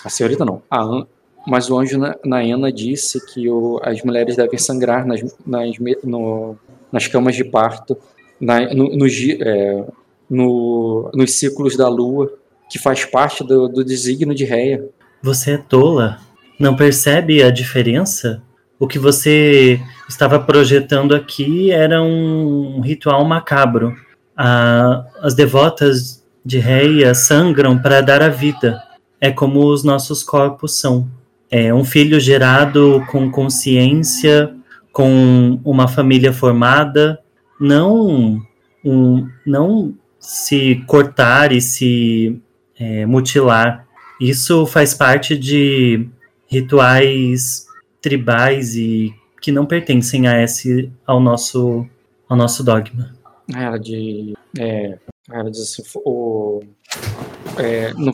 a senhorita não, a, mas o anjo Naena disse que o, as mulheres devem sangrar nas, nas, no, nas camas de parto, na, no, no, é, no, nos ciclos da lua, que faz parte do, do desígnio de Reia. Você é tola? Não percebe a diferença? O que você estava projetando aqui era um ritual macabro. Ah, as devotas de Reia sangram para dar a vida. É como os nossos corpos são. É um filho gerado com consciência, com uma família formada, não um, não se cortar e se é, mutilar. Isso faz parte de rituais tribais e que não pertencem a esse ao nosso ao nosso dogma. Ela de é, ela diz assim, o, é, não,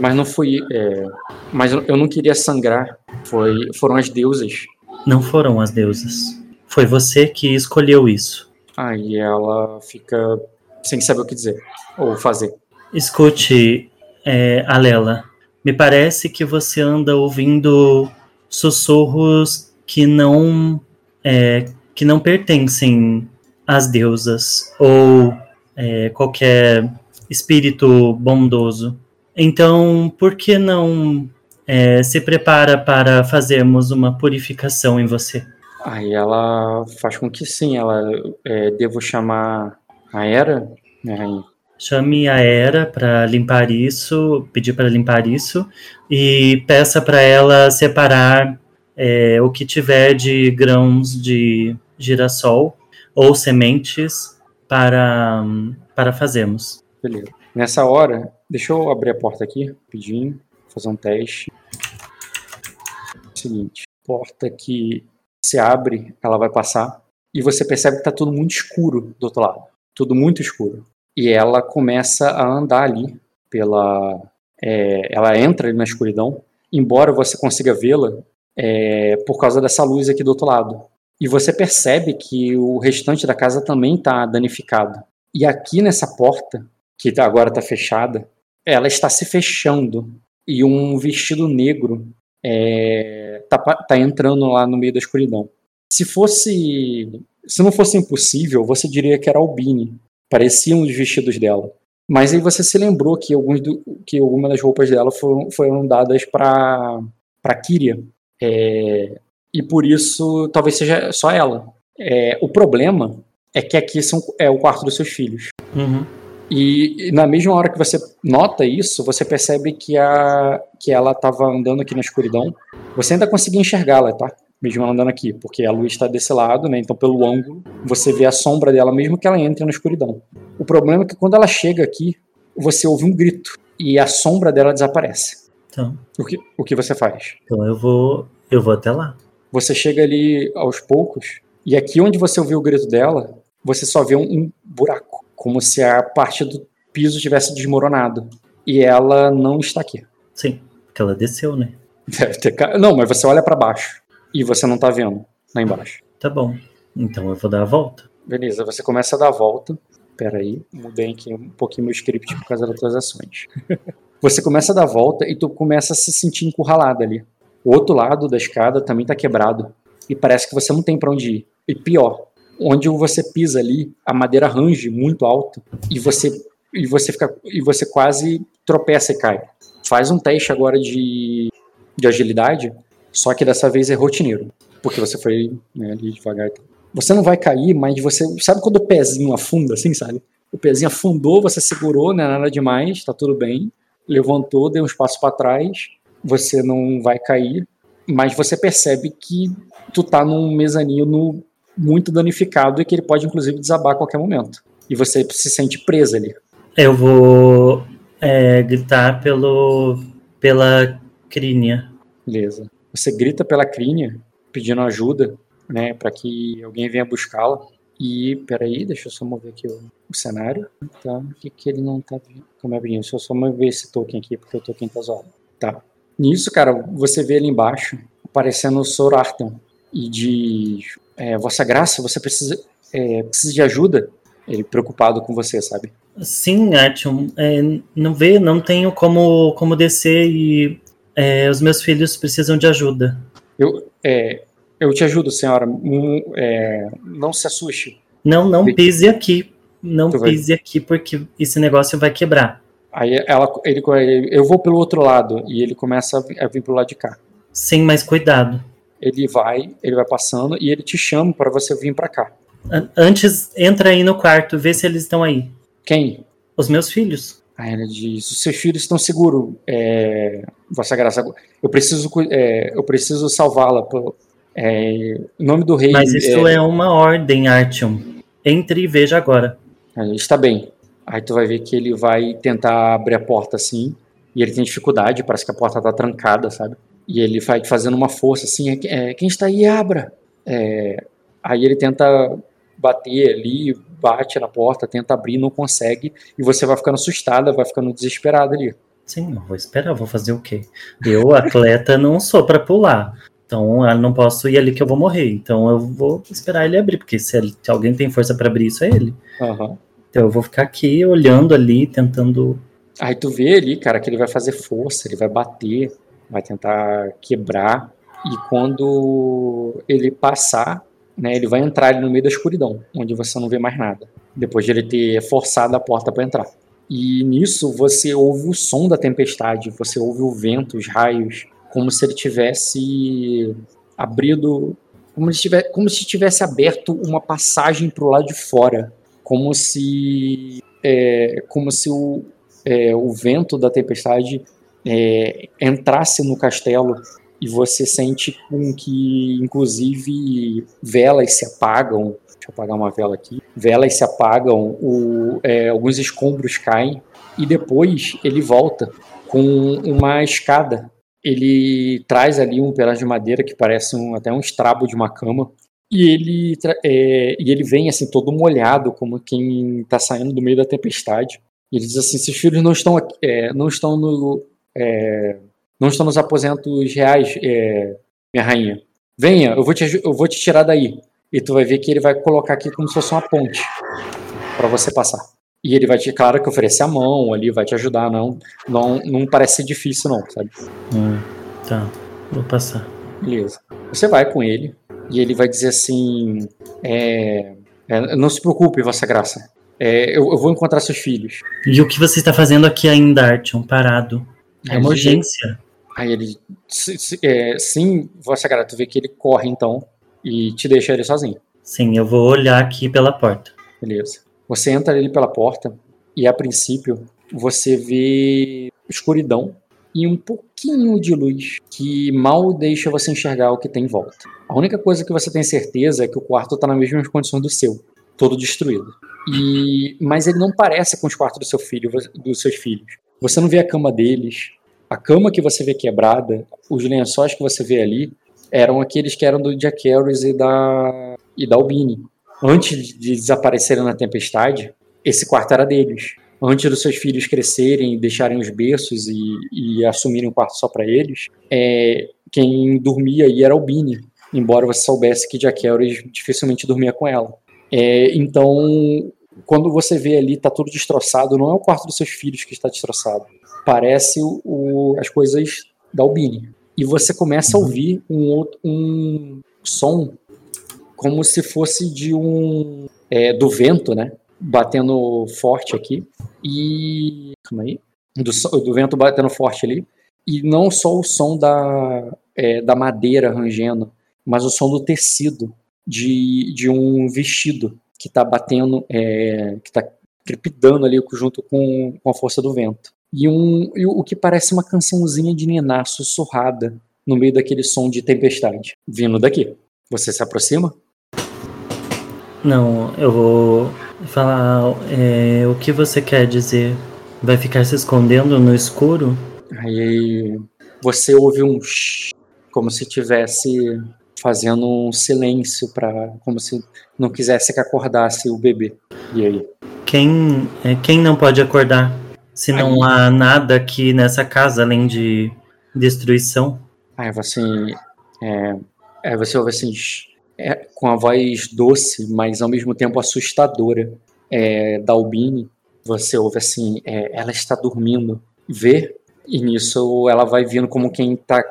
mas não fui, é, mas eu não queria sangrar. Foi, foram as deusas. Não foram as deusas. Foi você que escolheu isso. Aí ela fica sem saber o que dizer ou fazer. Escute, é, Alela. Me parece que você anda ouvindo sussurros que não é, que não pertencem às deusas ou é, qualquer espírito bondoso. Então, por que não é, se prepara para fazermos uma purificação em você? Aí ela faz com que sim, ela é, devo chamar a Era, né, Chame a Era para limpar isso, pedir para limpar isso e peça para ela separar é, o que tiver de grãos de girassol ou sementes para, para fazermos. Beleza. Nessa hora, deixa eu abrir a porta aqui, rapidinho, fazer um teste. Seguinte, porta que se abre, ela vai passar e você percebe que está tudo muito escuro do outro lado. Tudo muito escuro e ela começa a andar ali pela. É, ela entra ali na escuridão, embora você consiga vê-la é, por causa dessa luz aqui do outro lado. E você percebe que o restante da casa também está danificado. E aqui nessa porta, que agora está fechada, ela está se fechando e um vestido negro é, tá, tá entrando lá no meio da escuridão. Se fosse, se não fosse impossível, você diria que era Albini, pareciam os vestidos dela. Mas aí você se lembrou que, alguns do, que algumas das roupas dela foram, foram dadas para para Kyria. É, e por isso talvez seja só ela. É, o problema é que aqui são, é o quarto dos seus filhos. Uhum. E, e, na mesma hora que você nota isso, você percebe que, a, que ela estava andando aqui na escuridão. Você ainda conseguia enxergá-la, tá? mesmo ela andando aqui, porque a luz está desse lado, né? Então, pelo ângulo, você vê a sombra dela, mesmo que ela entre na escuridão. O problema é que quando ela chega aqui, você ouve um grito e a sombra dela desaparece. Então, o que, o que você faz? Então eu vou, eu vou até lá. Você chega ali aos poucos e aqui onde você ouviu o grito dela, você só vê um, um buraco, como se a parte do piso tivesse desmoronado. E ela não está aqui. Sim, porque ela desceu, né? Deve ter. Não, mas você olha para baixo e você não tá vendo lá embaixo. Tá bom. Então eu vou dar a volta. Beleza, você começa a dar a volta. Pera aí, mudei aqui um pouquinho meu script por causa das tuas ações. você começa a dar a volta e tu começa a se sentir encurralada ali. O outro lado da escada também está quebrado e parece que você não tem para onde ir. E pior, onde você pisa ali, a madeira range muito alto e você e você fica e você quase tropeça e cai. Faz um teste agora de, de agilidade, só que dessa vez é rotineiro, porque você foi né, ali devagar. Você não vai cair, mas você sabe quando o pezinho afunda, assim, sabe? O pezinho afundou, você segurou, não é nada demais, tá tudo bem. Levantou, deu um espaço para trás, você não vai cair, mas você percebe que tu tá num mezanino muito danificado e que ele pode inclusive desabar a qualquer momento. E você se sente presa ali. Eu vou é, gritar pelo pela crínia. Beleza. Você grita pela crínia, pedindo ajuda, né, para que alguém venha buscá-la. E, peraí, deixa eu só mover aqui o, o cenário. Tá, o que, que ele não tá vendo? Como é? Deixa eu só mover esse token aqui, porque o token tá zoado. Tá. Nisso, cara, você vê ali embaixo, aparecendo o Sorarton. E de é, Vossa Graça, você precisa, é, precisa de ajuda. Ele preocupado com você, sabe? Sim, Artyom. É, não vê, não tenho como, como descer e é, os meus filhos precisam de ajuda. Eu, é, eu te ajudo, senhora. Não, é, não se assuste. Não, não pise aqui. Não tu pise vai... aqui, porque esse negócio vai quebrar. Aí ela, ele, eu vou pelo outro lado e ele começa a vir pelo lado de cá. Sim, mas cuidado. Ele vai, ele vai passando e ele te chama para você vir para cá. Antes, entra aí no quarto, vê se eles estão aí. Quem? Os meus filhos. Aí ela diz: os seus filhos estão seguros, é, Vossa Graça. Eu preciso, é, eu preciso salvá-la. É, em nome do rei. Mas isso é, é uma ordem, Artyom. Entre e veja agora. Está bem. Aí tu vai ver que ele vai tentar abrir a porta assim. E ele tem dificuldade, parece que a porta está trancada, sabe? E ele vai fazendo uma força assim: é, quem está aí, abra. É, aí ele tenta bater ali, bate na porta, tenta abrir, não consegue, e você vai ficando assustada, vai ficando desesperada ali. Sim, eu vou esperar, vou fazer o quê? Eu, atleta, não sou para pular. Então, eu não posso ir ali que eu vou morrer. Então, eu vou esperar ele abrir, porque se, ele, se alguém tem força para abrir, isso é ele. Uhum. Então, eu vou ficar aqui olhando ali, tentando. Aí tu vê ali, cara, que ele vai fazer força, ele vai bater, vai tentar quebrar. E quando ele passar, né, ele vai entrar ali no meio da escuridão, onde você não vê mais nada, depois de ele ter forçado a porta para entrar. E nisso você ouve o som da tempestade, você ouve o vento, os raios, como se ele tivesse abrido, como se tivesse, como se tivesse aberto uma passagem para o lado de fora, como se, é, como se o, é, o vento da tempestade é, entrasse no castelo e você sente com que, inclusive, velas se apagam. Deixa eu apagar uma vela aqui. Velas se apagam, o, é, alguns escombros caem e depois ele volta com uma escada. Ele traz ali um pedaço de madeira que parece um, até um estrabo de uma cama. E ele, é, e ele vem assim todo molhado, como quem está saindo do meio da tempestade. E ele diz assim: seus filhos não estão, aqui, é, não estão no, é, não estão nos aposentos reais, é, minha rainha. Venha, eu vou, te, eu vou te tirar daí. E tu vai ver que ele vai colocar aqui como se fosse uma ponte para você passar. E ele vai te, claro, que oferecer a mão ali, vai te ajudar, não, não, não parece ser difícil não, sabe? Hum, tá, vou passar. Beleza. Você vai com ele e ele vai dizer assim, é, é, não se preocupe, vossa graça, é, eu, eu, vou encontrar seus filhos. E o que você está fazendo aqui ainda, Artyom, parado? É uma urgência. Aí ele, é, sim, Vossa Graça, tu vê que ele corre então e te deixa ele sozinho. Sim, eu vou olhar aqui pela porta. Beleza. Você entra ali pela porta e a princípio você vê escuridão e um pouquinho de luz que mal deixa você enxergar o que tem em volta. A única coisa que você tem certeza é que o quarto está nas mesmas condições do seu, todo destruído. E mas ele não parece com os quartos do seu filho, dos seus filhos. Você não vê a cama deles, a cama que você vê quebrada, os lençóis que você vê ali, eram aqueles que eram do Jack Harris e da, e da Albini. Antes de desaparecerem na tempestade, esse quarto era deles. Antes dos seus filhos crescerem, deixarem os berços e, e assumirem um quarto só para eles, é, quem dormia aí era Albini, embora você soubesse que Jack Harris dificilmente dormia com ela. É, então, quando você vê ali, tá tudo destroçado, não é o quarto dos seus filhos que está destroçado. Parece o, as coisas da Albini. e você começa a ouvir um, outro, um som como se fosse de um é, do vento, né? Batendo forte aqui. E calma aí, do, do vento batendo forte ali. E não só o som da, é, da madeira rangendo, mas o som do tecido de, de um vestido que está batendo, é, que está crepidando ali junto com, com a força do vento. E, um, e o que parece uma cançãozinha de ninar sussurrada no meio daquele som de tempestade, vindo daqui. Você se aproxima? Não, eu vou falar é, o que você quer dizer. Vai ficar se escondendo no escuro? Aí você ouve um shh, como se tivesse fazendo um silêncio para como se não quisesse que acordasse o bebê. E aí? Quem é, quem não pode acordar? Se não aí, há nada aqui nessa casa além de destruição. Aí você é, é você ouve assim é, com a voz doce, mas ao mesmo tempo assustadora é, da Albine. Você ouve assim, é, ela está dormindo. Vê e nisso ela vai vindo como quem está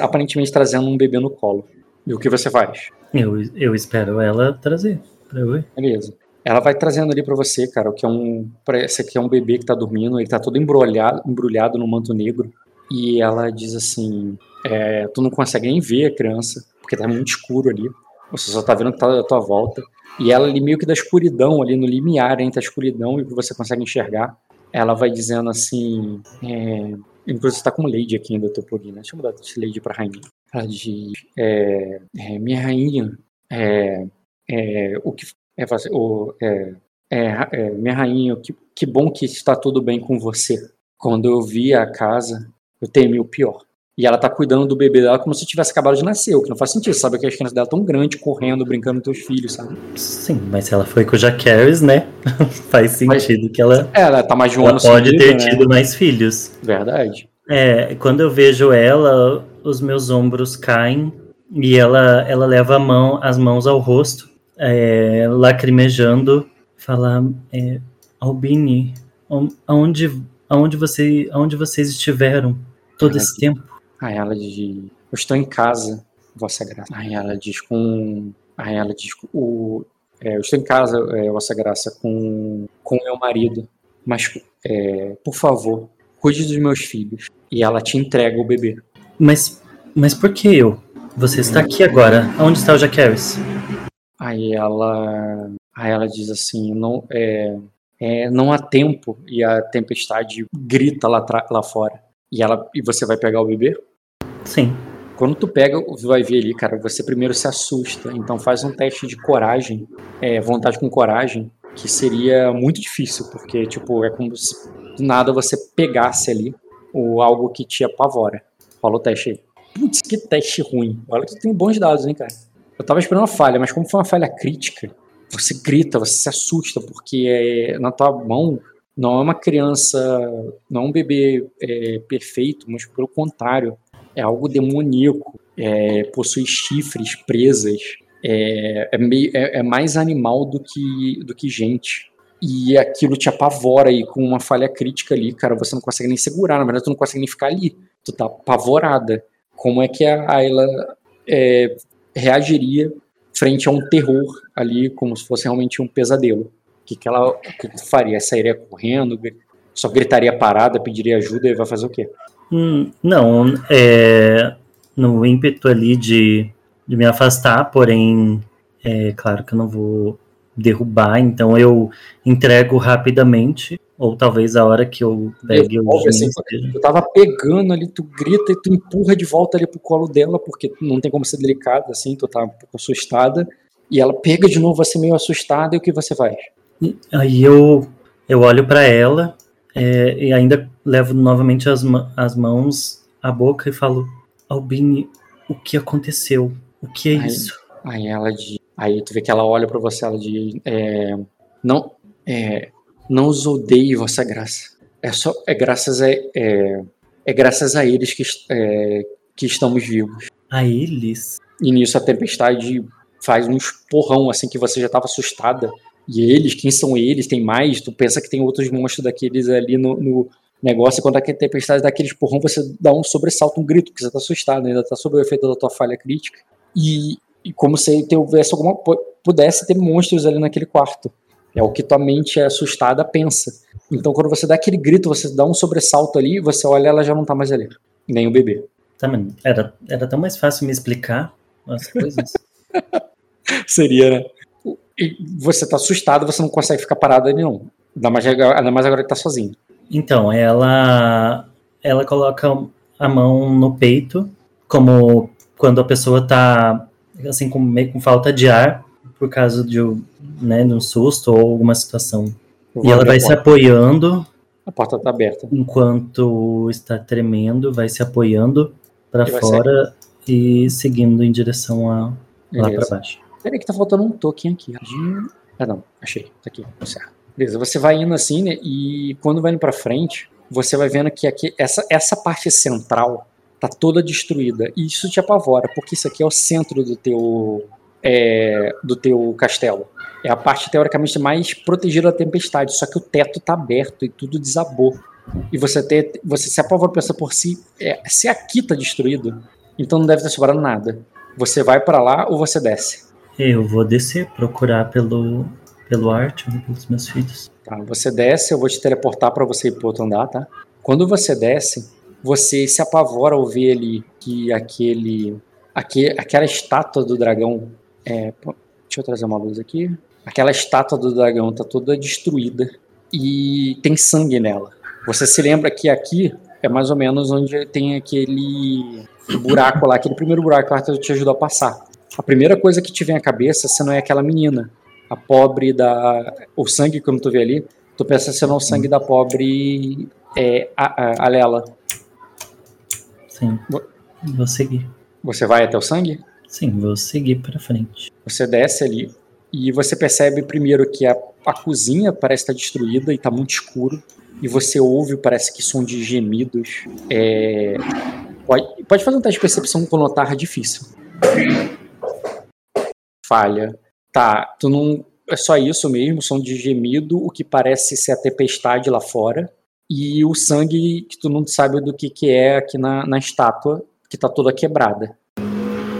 aparentemente trazendo um bebê no colo. E o que você faz? Eu, eu espero ela trazer pra eu ver. Beleza. Ela vai trazendo ali para você, cara, o que é um. Parece que é um bebê que tá dormindo, ele tá todo embrulhado, embrulhado no manto negro. E ela diz assim: é, Tu não consegue nem ver a criança, porque tá muito escuro ali. Você só tá vendo que tá à tua volta. E ela ali meio que da escuridão, ali no limiar entre a escuridão e o que você consegue enxergar, ela vai dizendo assim. É, inclusive você tá com Lady aqui ainda, teu plugin, né? Deixa eu mudar de Lady pra rainha. Ela diz: é, é, Minha rainha, é, é, o que. É, o, é, é, é, minha rainha, que, que bom que está tudo bem com você. Quando eu vi a casa, eu temi o pior. E ela tá cuidando do bebê dela como se tivesse acabado de nascer, o que não faz sentido, sabe? Que as crianças dela tão grandes, correndo, brincando com teus filhos, sabe? Sim, mas se ela foi com o Jacaris, né? faz sentido mas, que ela. Ela tá mais de um ano pode seguido, ter né? tido mais filhos. Verdade. É, quando eu vejo ela, os meus ombros caem e ela, ela leva a mão, as mãos ao rosto, é, lacrimejando, fala: é, Albini, aonde, aonde, você, aonde vocês estiveram todo esse tempo? Aí ela diz: Eu estou em casa, Vossa Graça. Aí ela diz com. Aí ela diz: o, é, Eu estou em casa, é, Vossa Graça, com, com meu marido. Mas, é, por favor, cuide dos meus filhos. E ela te entrega o bebê. Mas, mas por que eu? Você está aqui agora. Onde está o Jacaris? Aí ela, aí ela diz assim, não, é, é, não há tempo e a tempestade grita lá, lá fora. E ela e você vai pegar o bebê? Sim. Quando tu pega, vai ver ali, cara, você primeiro se assusta. Então faz um teste de coragem, é, vontade com coragem, que seria muito difícil, porque tipo é como se do nada você pegasse ali o algo que te apavora. Fala o teste aí. Putz, que teste ruim. Olha que tem bons dados, hein, cara. Eu tava esperando uma falha, mas como foi uma falha crítica, você grita, você se assusta, porque é, na tua mão não é uma criança, não é um bebê é, perfeito, mas pelo contrário, é algo demoníaco, é, possui chifres, presas, é, é, meio, é, é mais animal do que, do que gente. E aquilo te apavora e com uma falha crítica ali, cara, você não consegue nem segurar, na verdade tu não consegue nem ficar ali, tu tá apavorada. Como é que a Ayla é, reagiria frente a um terror ali, como se fosse realmente um pesadelo? O que, que ela o que faria? Sairia correndo, só gritaria parada, pediria ajuda e vai fazer o quê? Hum, não, é, no ímpeto ali de, de me afastar, porém, é claro que eu não vou derrubar, então eu entrego rapidamente, ou talvez a hora que eu pegue o assim, Tu tava pegando ali, tu grita e tu empurra de volta ali pro colo dela, porque não tem como ser delicada, assim, tu tá um pouco assustada, e ela pega de novo assim meio assustada, e o que você faz? Aí eu, eu olho para ela é, e ainda levo novamente as, as mãos à boca e falo, Albini, o que aconteceu? O que é aí, isso? Aí ela diz, Aí tu vê que ela olha para você, ela diz: é, não, é, não os odeie, vossa graça. É só, é graças a, é, é graças a eles que, é, que estamos vivos. A eles? E nisso a tempestade faz um esporrão assim que você já estava assustada. E eles, quem são eles? Tem mais? Tu pensa que tem outros monstros daqueles ali no, no, negócio, quando a tempestade dá aquele empurrão, você dá um sobressalto, um grito, porque você tá assustado, ainda tá sob o efeito da tua falha crítica. E, e como se tivesse alguma, pudesse ter monstros ali naquele quarto. É o que tua mente é assustada pensa. Então, quando você dá aquele grito, você dá um sobressalto ali, você olha, ela já não tá mais ali. Nem o bebê. Tá, mano. Era, era tão mais fácil me explicar as coisas. Seria, né? E você tá assustado, você não consegue ficar parado ali, não. Ainda mais, ainda mais agora que tá sozinho. Então, ela ela coloca a mão no peito, como quando a pessoa tá assim com meio com falta de ar por causa de, né, de um susto ou alguma situação. e ela vai se apoiando. A porta tá aberta. Enquanto está tremendo, vai se apoiando para fora e seguindo em direção a lá para baixo. Peraí que tá faltando um token aqui. Ah, não, achei. Tá aqui, tá certo. Beleza, você vai indo assim, né? E quando vai indo pra frente, você vai vendo que aqui, essa, essa parte central tá toda destruída. E isso te apavora, porque isso aqui é o centro do teu, é, do teu castelo. É a parte teoricamente mais protegida da tempestade, só que o teto tá aberto e tudo desabou. E você, ter, você se apavora pensa por si, é, se aqui tá destruído, então não deve ter sobrado nada. Você vai para lá ou você desce? Eu vou descer, procurar pelo, pelo arte, pelos meus filhos. Tá, você desce, eu vou te teleportar para você ir pro outro andar, tá? Quando você desce, você se apavora ao ver ali que aquele, aquele aquela estátua do dragão. É, deixa eu trazer uma luz aqui. Aquela estátua do dragão tá toda destruída e tem sangue nela. Você se lembra que aqui é mais ou menos onde tem aquele buraco lá, aquele primeiro buraco que o Arthur te ajudou a passar. A primeira coisa que te vem à cabeça, se não é aquela menina, a pobre da. O sangue, como tu vê ali, tu pensa se não é o sangue da pobre é, a, a, a Lela. Sim. Vou seguir. Você vai até o sangue? Sim, vou seguir para frente. Você desce ali e você percebe primeiro que a, a cozinha parece estar destruída e está muito escuro. E você ouve, parece que som de gemidos. É... Pode, pode fazer um teste de percepção com notar difícil falha. Tá, tu não. É só isso mesmo, som de gemido, o que parece ser a tempestade lá fora. E o sangue que tu não sabe do que, que é aqui na, na estátua, que tá toda quebrada.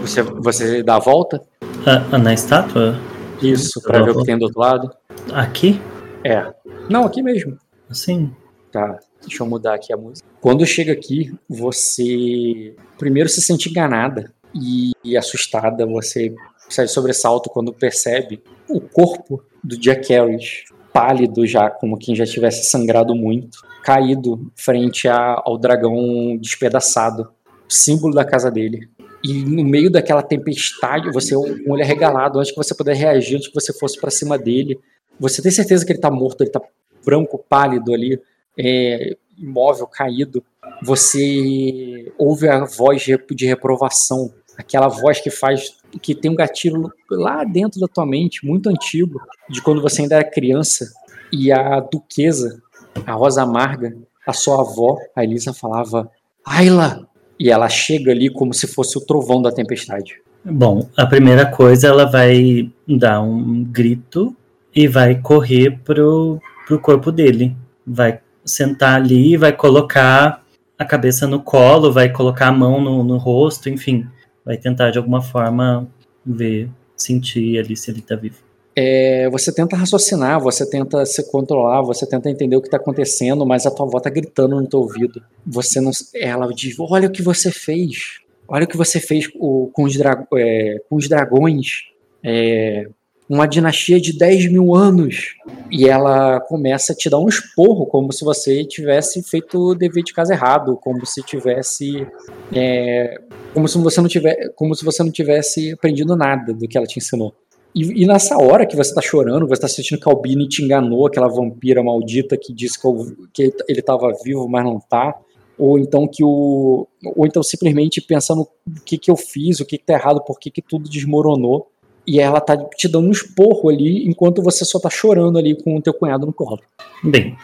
Você, você dá a volta? Ah, na estátua? Isso, pra ver o que tem do outro lado. Aqui? É. Não, aqui mesmo. Sim. Tá, deixa eu mudar aqui a música. Quando chega aqui, você primeiro se sente enganada e assustada. Você sai de sobressalto quando percebe o corpo do Jack Harris, pálido já, como quem já tivesse sangrado muito, caído frente a, ao dragão despedaçado, símbolo da casa dele. E no meio daquela tempestade, você com um olho arregalado, antes que você puder reagir, antes que você fosse para cima dele, você tem certeza que ele tá morto, ele tá branco, pálido ali, é, imóvel, caído. Você ouve a voz de reprovação aquela voz que faz que tem um gatilho lá dentro da tua mente, muito antigo, de quando você ainda era criança, e a duquesa, a Rosa Amarga, a sua avó, a Elisa falava, Ayla! E ela chega ali como se fosse o trovão da tempestade. Bom, a primeira coisa, ela vai dar um grito e vai correr pro, pro corpo dele. Vai sentar ali, vai colocar a cabeça no colo, vai colocar a mão no, no rosto, enfim vai tentar de alguma forma ver, sentir ali se ele está vivo. É, você tenta raciocinar, você tenta se controlar, você tenta entender o que está acontecendo, mas a tua avó está gritando no teu ouvido. Você não, ela diz: olha o que você fez, olha o que você fez com, os, dra é, com os dragões. É, uma dinastia de 10 mil anos. E ela começa a te dar um esporro, como se você tivesse feito o dever de casa errado, como se tivesse. É, como se você não tivesse, como se você não tivesse aprendido nada do que ela te ensinou. E, e nessa hora que você tá chorando, você tá sentindo que Albini te enganou, aquela vampira maldita que disse que, eu, que ele estava vivo, mas não tá. Ou então que o. Ou então simplesmente pensando o que, que eu fiz, o que, que tá errado, por que, que tudo desmoronou e ela tá te dando um esporro ali, enquanto você só tá chorando ali com o teu cunhado no colo. Bem,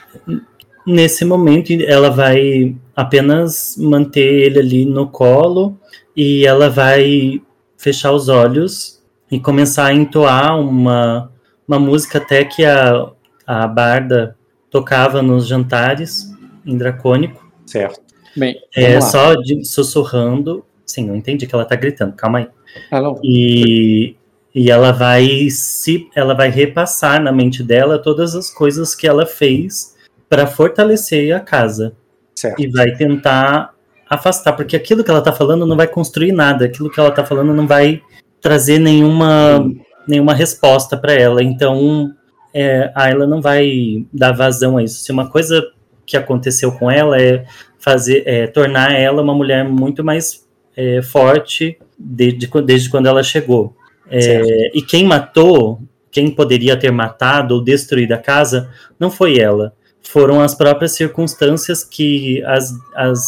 nesse momento ela vai apenas manter ele ali no colo e ela vai fechar os olhos e começar a entoar uma, uma música até que a, a Barda tocava nos jantares, em dracônico. Certo. Bem, É só de, sussurrando. Sim, eu entendi que ela tá gritando, calma aí. Não. E, e ela vai se ela vai repassar na mente dela todas as coisas que ela fez para fortalecer a casa Certo. e vai tentar afastar, porque aquilo que ela tá falando não vai construir nada, aquilo que ela tá falando não vai trazer nenhuma nenhuma resposta para ela. Então, é, a Ayla não vai dar vazão a isso. Se uma coisa que aconteceu com ela é fazer é, tornar ela uma mulher muito mais é, forte desde, desde quando ela chegou. É, e quem matou, quem poderia ter matado ou destruído a casa, não foi ela. Foram as próprias circunstâncias que as, as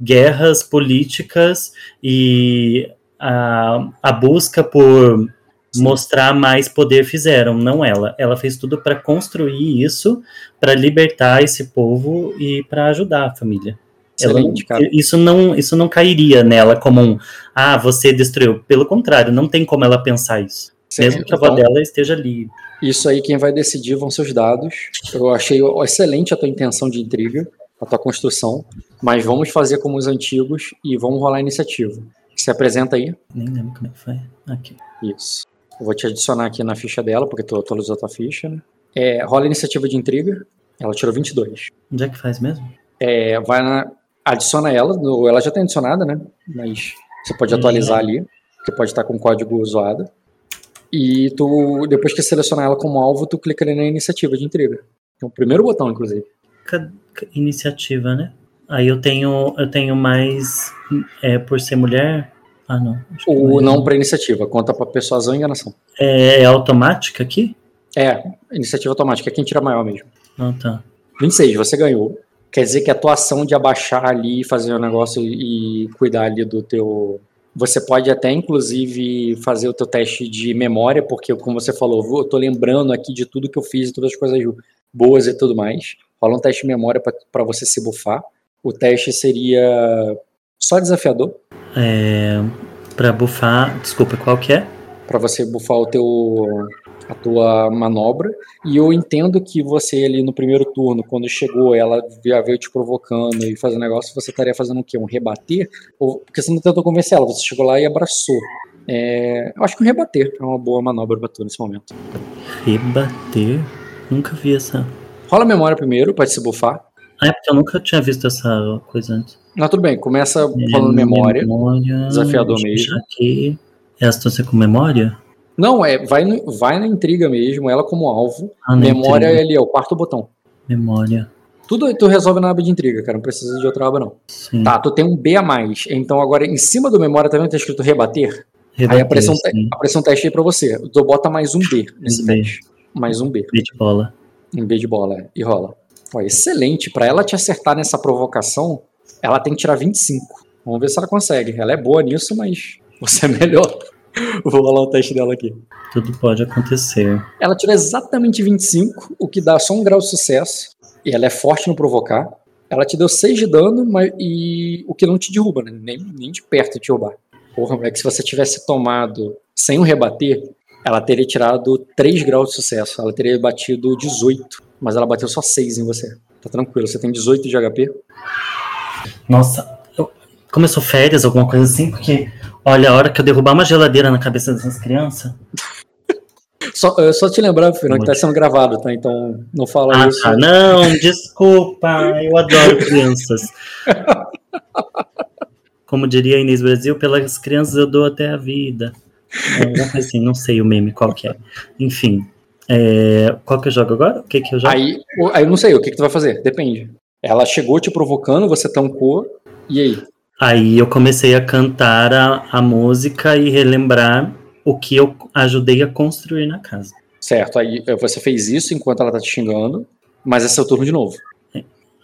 guerras políticas e a, a busca por Sim. mostrar mais poder fizeram, não ela. Ela fez tudo para construir isso, para libertar esse povo e para ajudar a família. Ela, isso não isso não cairia nela como um ah você destruiu. Pelo contrário, não tem como ela pensar isso. Mesmo que a avó Então, dela esteja ali. Isso aí quem vai decidir vão ser os dados. Eu achei excelente a tua intenção de intriga, a tua construção, mas vamos fazer como os antigos e vamos rolar a iniciativa. Se apresenta aí. Nem lembro como é que foi. Aqui. Isso. Eu vou te adicionar aqui na ficha dela, porque tu atualizou a tua ficha, né? É, rola a iniciativa de intriga. Ela tirou 22. Onde é que faz mesmo? É, vai na, adiciona ela, ela já tem adicionada, né? Mas você pode Uhum. atualizar ali, que pode estar com o código zoado. E tu, depois que selecionar ela como alvo, tu clica ali na iniciativa de intriga. É o primeiro botão, inclusive. Iniciativa, né? Aí eu tenho eu tenho mais é, por ser mulher. Ah não. O não para iniciativa, conta para persuasão e enganação. É, é automática aqui? É, iniciativa automática, é quem tira maior mesmo. Não tá. 26, você ganhou. Quer dizer que a tua ação de abaixar ali, fazer o negócio e cuidar ali do teu. Você pode até, inclusive, fazer o teu teste de memória, porque, como você falou, eu tô lembrando aqui de tudo que eu fiz, todas as coisas boas e tudo mais. Rola um teste de memória para você se bufar. O teste seria só desafiador, É, para bufar, desculpa, qual que é? para você bufar o teu a tua manobra. E eu entendo que você ali no primeiro turno, quando chegou, ela já veio te provocando e fazendo negócio, você estaria fazendo o quê? Um rebater? Ou, porque você não tentou convencer ela, você chegou lá e abraçou. É, eu acho que um rebater é uma boa manobra pra tu nesse momento. Rebater? Nunca vi essa. Rola a memória primeiro, pode se bufar. Ah, é porque eu nunca tinha visto essa coisa antes. Não, tudo bem, começa É, falando memória. memória desafiador mesmo. Aqui. É astúcia com memória? Não, é, vai, no- vai na intriga mesmo, ela como alvo. Ah, memória é ali, é o quarto botão. Memória. Tudo tu resolve na aba de intriga, cara. Não precisa de outra aba, não. Sim. Tá, tu tem um B a mais. Então agora em cima do memória também tá escrito rebater. aí Rebater, aparece um, sim. aparece um teste aí pra você. Tu bota mais um B nesse B. teste. Mais um B. B de bola. Um B de bola. é, E rola. Ó, excelente. Pra ela te acertar nessa provocação, ela tem que tirar 25. Vamos ver se ela consegue. Ela é boa nisso, mas você é melhor. Vou rolar o teste dela aqui. Tudo pode acontecer. Ela tirou exatamente 25, o que dá só um grau de sucesso. E ela é forte no provocar. Ela te deu 6 de dano, mas, e o que não te derruba, né? nem, nem de perto te derrubar. Porra, moleque, se você tivesse tomado sem o rebater, ela teria tirado 3 graus de sucesso. Ela teria batido 18, mas ela bateu só 6 em você. Tá tranquilo, você tem 18 de HP. Nossa, eu, começou férias, alguma coisa assim, porque olha, a hora que eu derrubar uma geladeira na cabeça dessas crianças. Só, eh, só te lembrar, Fernando, que tá sendo gravado, tá? Então não fala Ah, isso. tá. Não, desculpa, eu adoro crianças. Como diria a Inês Brasil, pelas crianças eu dou até a vida. É, assim, não sei o meme qual que é. Enfim, é, qual que eu jogo agora? O que que eu jogo? Aí, aí eu não sei, o que, que tu vai fazer? Depende. Ela chegou te provocando, você tancou, e aí? Aí eu comecei a cantar a, a música e relembrar o que eu ajudei a construir na casa. Certo, aí eh, você fez isso enquanto ela tá te xingando, mas é seu turno de novo.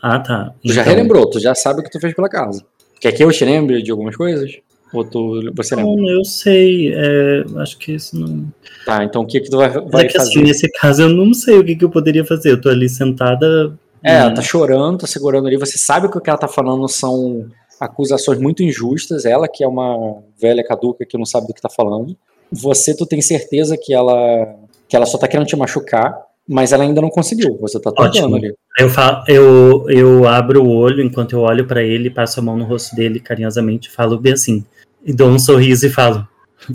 Ah, tá. Tu já Então, relembrou, tu já sabe o que tu fez pela casa. Quer que eu te lembre de algumas coisas? Ou tu, você lembra? Não, eu sei. é, acho que isso não. Tá, então o que que tu vai, Mas vai é que fazer? assim, nesse caso eu não sei o que, que eu poderia fazer. Eu tô ali sentada. É, ela tá chorando, tá segurando ali, você sabe que o que ela tá falando são acusações muito injustas, ela que é uma velha caduca que não sabe do que tá falando. Você, tu tem certeza que ela que ela só tá querendo te machucar, mas ela ainda não conseguiu. Você tá tentando ali. Eu, falo, eu, eu abro o olho enquanto eu olho para ele, passo a mão no rosto dele carinhosamente, falo bem assim, e dou um sorriso e falo: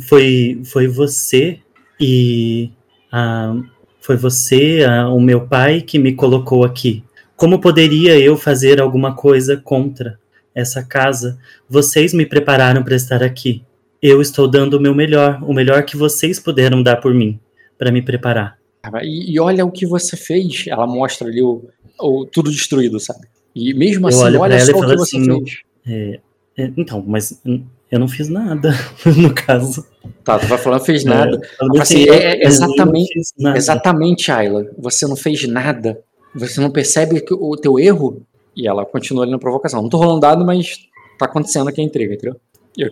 Foi, foi você e. Ah, foi você, ah, o meu pai, que me colocou aqui. Como poderia eu fazer alguma coisa contra essa casa? Vocês me prepararam para estar aqui. Eu estou dando o meu melhor, o melhor que vocês puderam dar por mim, para me preparar. E, e, olha o que você fez. Ela mostra ali o, o tudo destruído, sabe? E mesmo assim, olha só o que você assim, fez. É, é, então, mas eu não fiz nada, no caso. Tá, tu vai falando fez é, nada. É, assim, é, exatamente, exatamente, Ayla. Você não fez nada. Você não percebe o teu erro? E ela continua ali na provocação. Não tô rolando dado, mas tá acontecendo aqui a intriga, entendeu?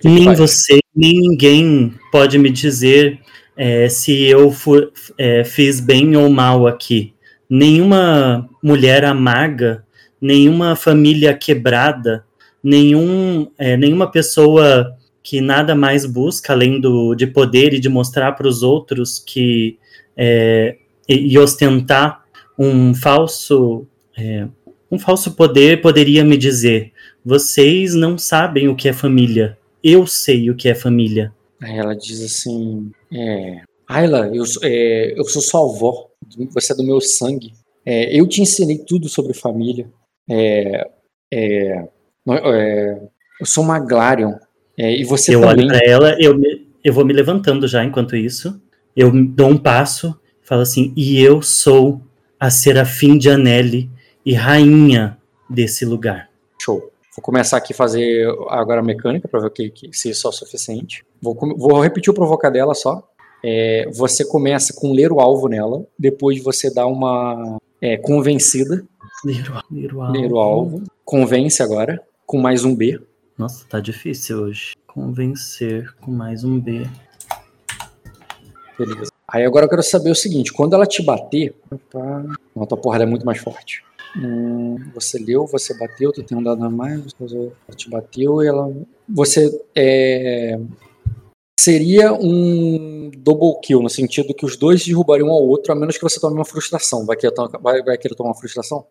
nem você, nem ninguém pode me dizer é, se eu for, é, fiz bem ou mal aqui. Nenhuma mulher amarga, nenhuma família quebrada, nenhum, é, nenhuma pessoa que nada mais busca além do, de poder e de mostrar para os outros que é, e, e, ostentar um falso é, um falso poder poderia me dizer vocês não sabem o que é família eu sei o que é família Aí ela diz assim: é, Ayla, eu, é, eu sou sua avó, você é do meu sangue. É, eu te ensinei tudo sobre família. É, é, eu sou uma Glarion. É, e você eu também. olho para ela, eu, me, eu vou me levantando já enquanto isso. Eu dou um passo, falo assim: e eu sou a Serafim de Anelli e rainha desse lugar. Show. Vou começar aqui a fazer agora a mecânica para ver que, que, se isso é o suficiente. Vou, vou repetir o provocar dela só. É, você começa com ler o alvo nela, depois você dá uma é, convencida. Ler, ler, o alvo. ler o alvo. Convence agora, com mais um B. Nossa, tá difícil hoje. Convencer com mais um B. Beleza. Aí agora eu quero saber o seguinte: quando ela te bater. Opa, a tua porrada é muito mais forte. Hum, você leu, você bateu, tu tem um dado a mais, você te bateu e ela. Você é, seria um double kill, no sentido que os dois derrubariam um ao outro, a menos que você tome uma frustração. Vai querer, vai, vai querer tomar uma frustração?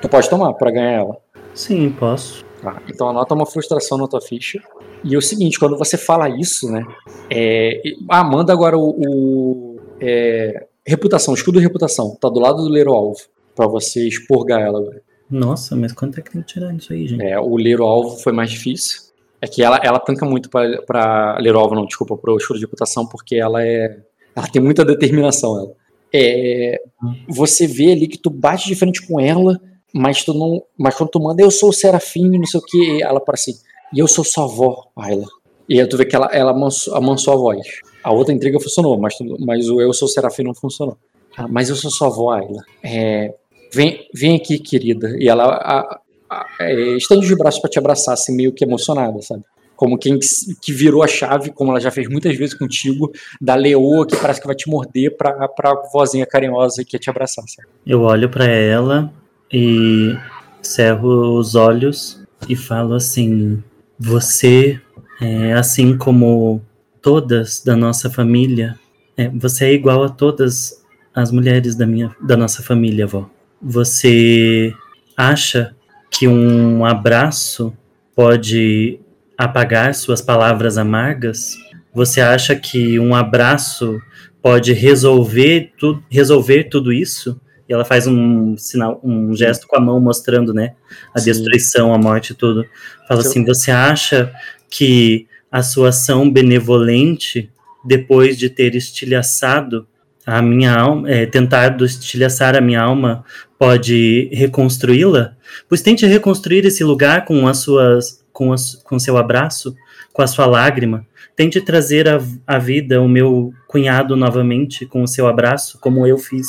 Tu pode tomar para ganhar ela. Sim, posso. Tá, então anota uma frustração na tua ficha. E é o seguinte, quando você fala isso, né? É, ah, manda agora o. o é, reputação, escudo de reputação. Tá do lado do leiro alvo para você expurgar ela agora. Nossa, mas quanto é que tem que tirar isso aí, gente? É, o ler o alvo foi mais difícil. É que ela, ela tanca muito para ler o alvo, não, desculpa, para o escudo de reputação, porque ela é. Ela tem muita determinação, ela. É, você vê ali que tu bate de frente com ela, mas tu não. Mas quando tu manda, eu sou o Serafim, não sei o que, ela para assim, e eu sou sua avó, Ayla. E aí tu vê que ela, ela amansou, a voz. A outra intriga funcionou, mas, mas o eu sou o Serafim não funcionou. Ah, mas eu sou sua avó, Ayla. É, vem, vem aqui, querida. E ela a, a, é, estende os braços para te abraçar, assim, meio que emocionada, sabe? Como quem que virou a chave, como ela já fez muitas vezes contigo, da leoa que parece que vai te morder pra, pra vozinha carinhosa que quer te abraçar, sabe? Eu olho para ela e cerro os olhos e falo assim: Você, é, assim como todas da nossa família, é, você é igual a todas as mulheres da minha da nossa família, avó. Você acha que um abraço pode apagar suas palavras amargas? Você acha que um abraço pode resolver, tu, resolver tudo isso? E ela faz um sinal, um gesto com a mão mostrando, né, a Sim. destruição, a morte e tudo. Fala Sim. assim: você acha que a sua ação benevolente, depois de ter estilhaçado a minha alma, é, tentar estilhaçar a minha alma pode reconstruí-la? Pois tente reconstruir esse lugar com as suas, com, as, com seu abraço, com a sua lágrima. Tente trazer à vida o meu cunhado novamente com o seu abraço, como eu fiz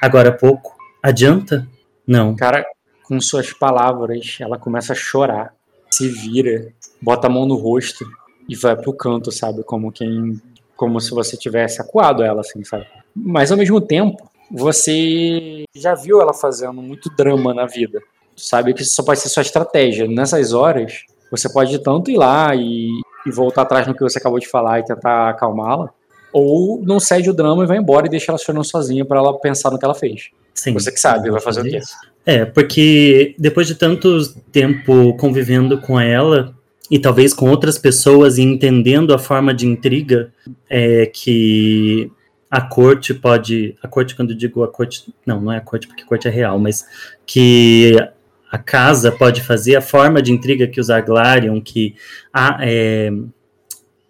agora há pouco. Adianta? Não. Cara, com suas palavras, ela começa a chorar, se vira, bota a mão no rosto e vai pro canto, sabe? Como quem. Como se você tivesse acuado ela, assim, sabe? Mas ao mesmo tempo, você já viu ela fazendo muito drama na vida. Sabe que isso só pode ser sua estratégia. Nessas horas, você pode tanto ir lá e, e voltar atrás no que você acabou de falar e tentar acalmá-la, ou não cede o drama e vai embora e deixa ela chorando sozinha para ela pensar no que ela fez. Sim. Você que sabe, vai fazer o quê? É, porque depois de tanto tempo convivendo com ela, e talvez com outras pessoas e entendendo a forma de intriga é, que a corte pode. A corte, quando eu digo a corte. Não, não é a corte, porque a corte é real, mas que a casa pode fazer, a forma de intriga que os Arglarion, que. A, é,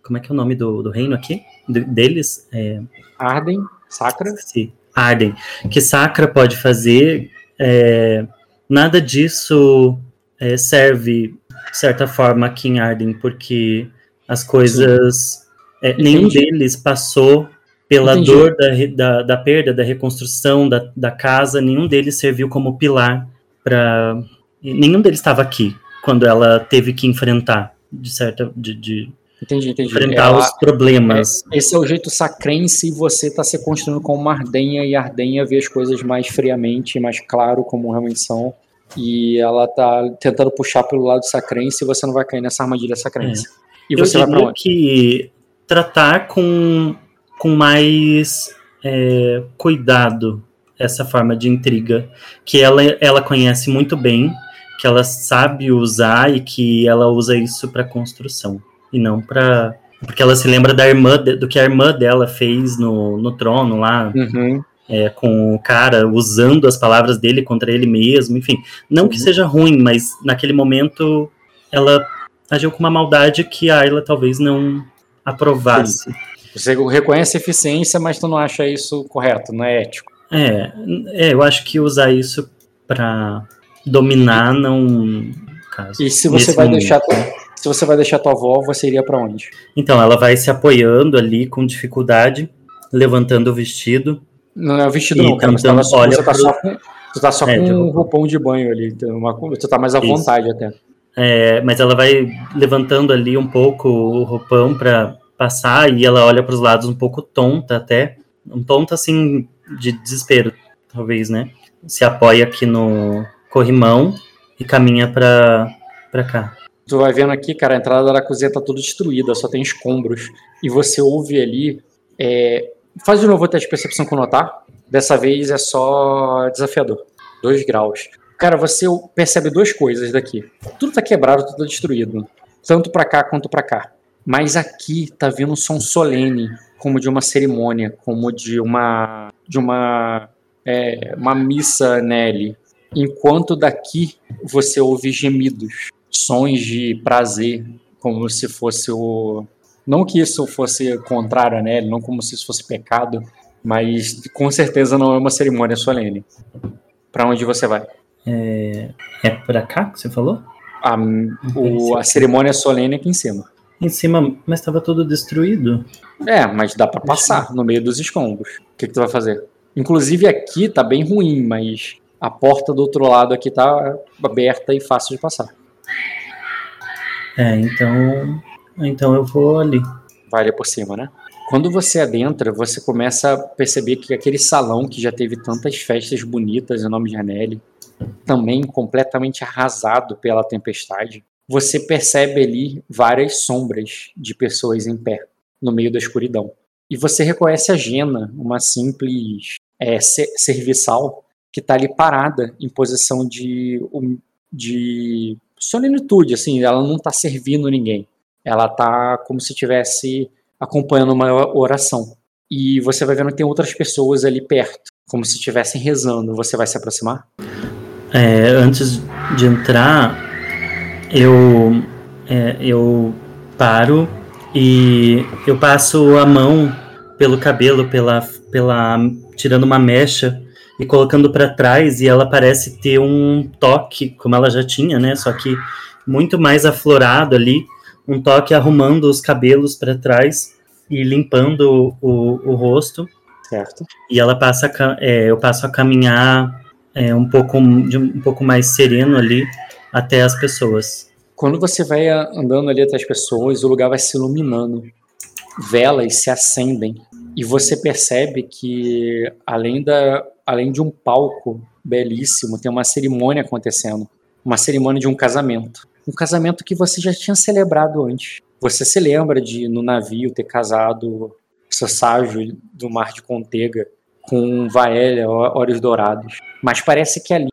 como é que é o nome do, do reino aqui? deles? É, Arden, Sacra? Sim, Arden. Que Sacra pode fazer. É, nada disso é, serve de certa forma, aqui em Arden, porque as coisas. É, nenhum deles passou pela Entendi. dor da, da, da, perda, da reconstrução da, da casa, nenhum deles serviu como pilar para. Nenhum deles estava aqui quando ela teve que enfrentar, de certa. De, de entendi, entendi. Enfrentar ela, os problemas. É, esse é o jeito sacrense e você está se construindo como uma Ardenha, e a Ardenha vê as coisas mais friamente, mais claro como realmente são e ela tá tentando puxar pelo lado sacrense e você não vai cair nessa armadilha sacrense. É. E você Eu vai pra onde? que tratar com, com mais é, cuidado essa forma de intriga, que ela, ela conhece muito bem, que ela sabe usar e que ela usa isso para construção, e não para porque ela se lembra da irmã do que a irmã dela fez no, no trono lá. Uhum é, com o cara usando as palavras dele contra ele mesmo, enfim. Não que uhum. seja ruim, mas naquele momento ela agiu com uma maldade que a Ayla talvez não aprovasse. Sim. Você reconhece a eficiência, mas tu não acha isso correto, não é ético. É, é eu acho que usar isso para dominar não. Caso, e se você vai momento. deixar se você vai deixar tua avó, você iria para onde? Então, ela vai se apoiando ali com dificuldade, levantando o vestido não é o vestido, não, cara. Você, só, olha você tá só com, você tá só é, com um roupão de banho ali. Uma, você tá mais à Isso. vontade até. É, mas ela vai levantando ali um pouco o roupão para passar e ela olha para os lados um pouco tonta até. Um tonta assim de desespero, talvez, né? Se apoia aqui no corrimão e caminha para cá. Tu vai vendo aqui, cara, a entrada da cozinha tá toda destruída, só tem escombros. E você ouve ali é, Faz de novo o teste de percepção com notar. Dessa vez é só desafiador. Dois graus. Cara, você percebe duas coisas daqui. Tudo tá quebrado, tudo tá destruído. Tanto para cá quanto para cá. Mas aqui tá vindo um som solene, como de uma cerimônia, como de uma de uma é, uma missa Nelly. Enquanto daqui você ouve gemidos, sons de prazer, como se fosse o não que isso fosse contrário a Nelly, não como se isso fosse pecado, mas com certeza não é uma cerimônia solene. Para onde você vai? É, é para cá que você falou? A, o, a cerimônia solene é aqui em cima. Em cima, mas estava tudo destruído. É, mas dá para passar no meio dos escombros. O que, que tu vai fazer? Inclusive aqui tá bem ruim, mas a porta do outro lado aqui tá aberta e fácil de passar. É, então então eu vou ali. Vai ali por cima, né? Quando você adentra, você começa a perceber que aquele salão que já teve tantas festas bonitas em nome de Anelli, também completamente arrasado pela tempestade, você percebe ali várias sombras de pessoas em pé, no meio da escuridão. E você reconhece a Gena, uma simples é, serviçal, que está ali parada em posição de, de solenitude, assim, ela não está servindo ninguém ela tá como se estivesse acompanhando uma oração. E você vai vendo que tem outras pessoas ali perto, como se estivessem rezando. Você vai se aproximar? É, antes de entrar, eu, é, eu paro e eu passo a mão pelo cabelo, pela, pela tirando uma mecha e colocando para trás e ela parece ter um toque, como ela já tinha, né? Só que muito mais aflorado ali um toque arrumando os cabelos para trás e limpando o, o, rosto. Certo. E ela passa, é, eu passo a caminhar é, um pouco de um pouco mais sereno ali até as pessoas. Quando você vai andando ali até as pessoas, o lugar vai se iluminando, velas se acendem e você percebe que além da além de um palco belíssimo, tem uma cerimônia acontecendo, uma cerimônia de um casamento um casamento que você já tinha celebrado antes. Você se lembra de no navio ter casado Sasságio do Mar de Contega com Vaélia, Olhos Dourados. Mas parece que ali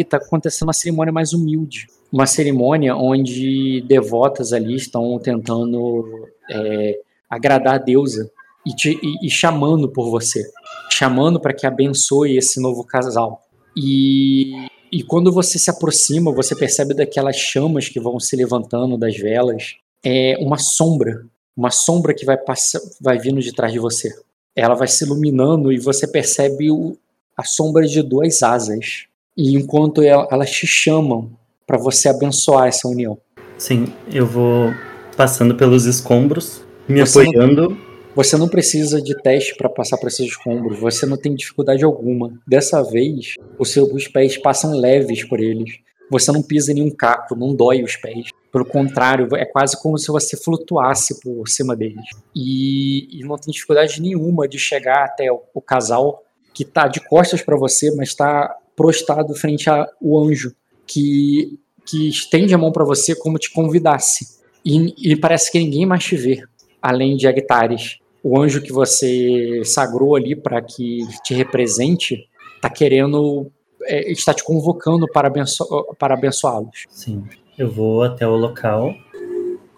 está acontecendo uma cerimônia mais humilde. Uma cerimônia onde devotas ali estão tentando é, agradar a deusa e, te, e, e chamando por você. Chamando para que abençoe esse novo casal. E, e quando você se aproxima, você percebe daquelas chamas que vão se levantando das velas. É uma sombra. Uma sombra que vai, passar, vai vindo de trás de você ela vai se iluminando e você percebe o, a sombra de duas asas. E enquanto elas te chamam para você abençoar essa união. Sim, eu vou passando pelos escombros, me você apoiando. Não, você não precisa de teste para passar por esses escombros, você não tem dificuldade alguma. Dessa vez, os seus pés passam leves por eles. Você não pisa em nenhum caco, não dói os pés. Pelo contrário, é quase como se você flutuasse por cima deles. E, e não tem dificuldade nenhuma de chegar até o, o casal que está de costas para você, mas está prostrado frente ao anjo, que, que estende a mão para você como te convidasse. E, e, parece que ninguém mais te vê, além de Agtares. O anjo que você sagrou ali para que te represente está querendo, é, está te convocando para, abenço para abençoá-los. Sim. Eu vou até o local.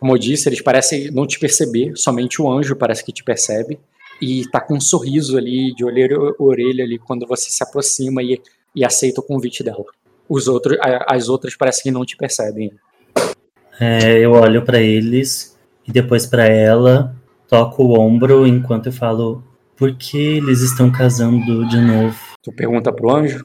Como eu disse, eles parecem não te perceber, somente o anjo parece que te percebe. E tá com um sorriso ali, de orelha orelha ali, quando você se aproxima e, e aceita o convite dela. Os outros, as outras parecem que não te percebem. É, eu olho para eles e depois para ela, toco o ombro enquanto eu falo: por que eles estão casando de novo? Tu pergunta pro anjo?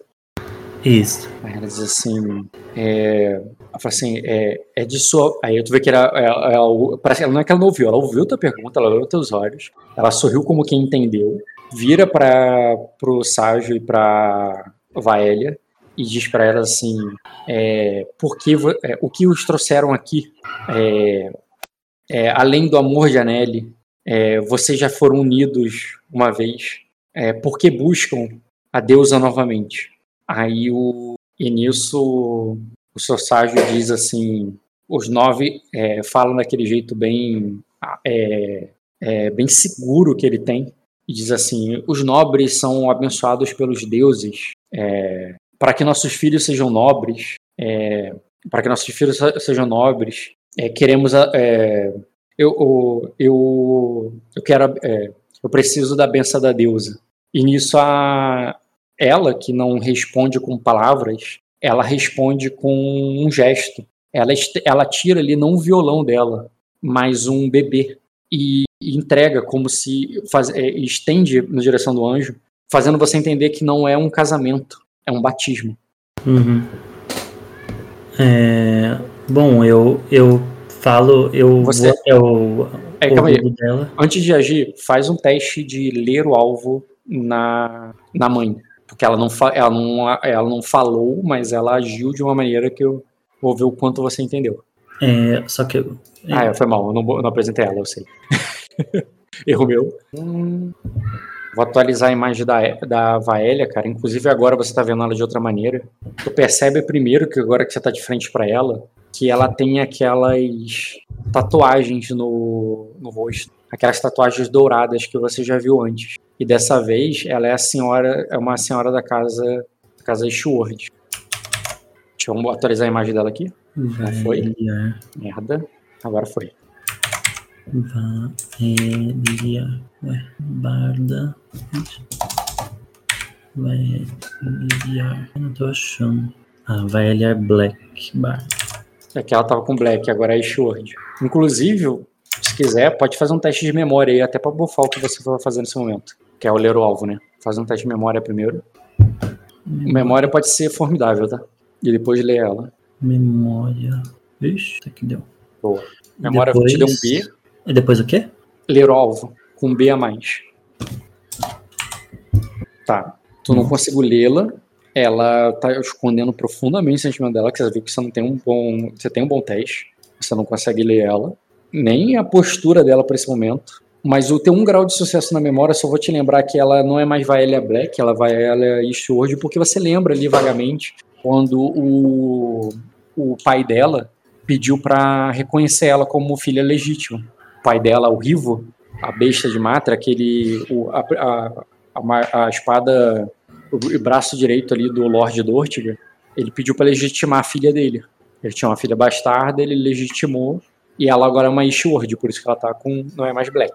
Isso. Aí ela diz assim: é, ela fala assim, é, é de sua. Aí tu vê que era, é, parece, ela não é que ela não ouviu, ela ouviu tua pergunta, ela olhou teus olhos, ela sorriu como quem entendeu, vira para pro Ságio e para Vaélia e diz para ela assim: é, porque, é, o que os trouxeram aqui, é, é, além do amor de Anelli, é, vocês já foram unidos uma vez, é, porque buscam a deusa novamente. Aí o, e nisso o Soságio diz assim, os nove é, falam daquele jeito bem bem seguro que ele tem e diz assim, os nobres são abençoados pelos deuses é, para que nossos filhos sejam nobres, é, para que nossos filhos sejam nobres, é, queremos eu, eu, eu quero eu preciso da benção da deusa e nisso a ela que não responde com palavras ela responde com um gesto. Ela, ela tira ali não um violão dela, mas um bebê e entrega como se faz, é, estende na direção do anjo, fazendo você entender que não é um casamento, é um batismo. Uhum. É, bom, eu eu falo, eu você, vou até o, é, calma aí. dela. Antes de agir, faz um teste de ler o alvo na, na mãe porque ela não, ela, não, ela não falou, mas ela agiu de uma maneira que eu vou ver o quanto você entendeu. É, só que. Eu, é... Ah, foi mal, eu não, eu não apresentei ela, eu sei. Erro meu. Hum, vou atualizar a imagem da, da Vaélia, cara. Inclusive agora você tá vendo ela de outra maneira. Tu percebe primeiro que agora que você tá de frente para ela, que ela tem aquelas tatuagens no, no rosto. Aquelas tatuagens douradas que você já viu antes. E dessa vez ela é a senhora, é uma senhora da casa, da casa Ishward. Deixa eu atualizar a imagem dela aqui. Já foi. Merda. Agora foi. Vaelia. Ué, Barda. Eu não tô achando. Ah, Vaelia Black Bard. É que ela tava com Black, agora é Ishward. Inclusive, se quiser, pode fazer um teste de memória aí, até pra bufar o que você for fazer nesse momento que é o ler o alvo, né? Faz um teste de memória primeiro. Memória pode ser formidável, tá? E depois ler ela. Memória. Ixi, isso aqui deu. Boa. Memória depois... te deu um B. E depois o quê? Ler o alvo, com B a mais. Tá. Tu não hum. conseguiu lê-la. Ela tá escondendo profundamente o sentimento dela, que você viu que você não tem um bom. Você tem um bom teste. Você não consegue ler ela. Nem a postura dela para esse momento. Mas o ter um grau de sucesso na memória, só vou te lembrar que ela não é mais Vaelia Black, ela vai ela Eastward, porque você lembra ali vagamente quando o, o pai dela pediu para reconhecer ela como filha legítima. Pai dela, o Rivo, a besta de Matra, aquele. O, a, a, a, a espada. O braço direito ali do Lord Dortiga, ele pediu para legitimar a filha dele. Ele tinha uma filha bastarda, ele legitimou, e ela agora é uma Ishword, por isso que ela tá com. não é mais Black.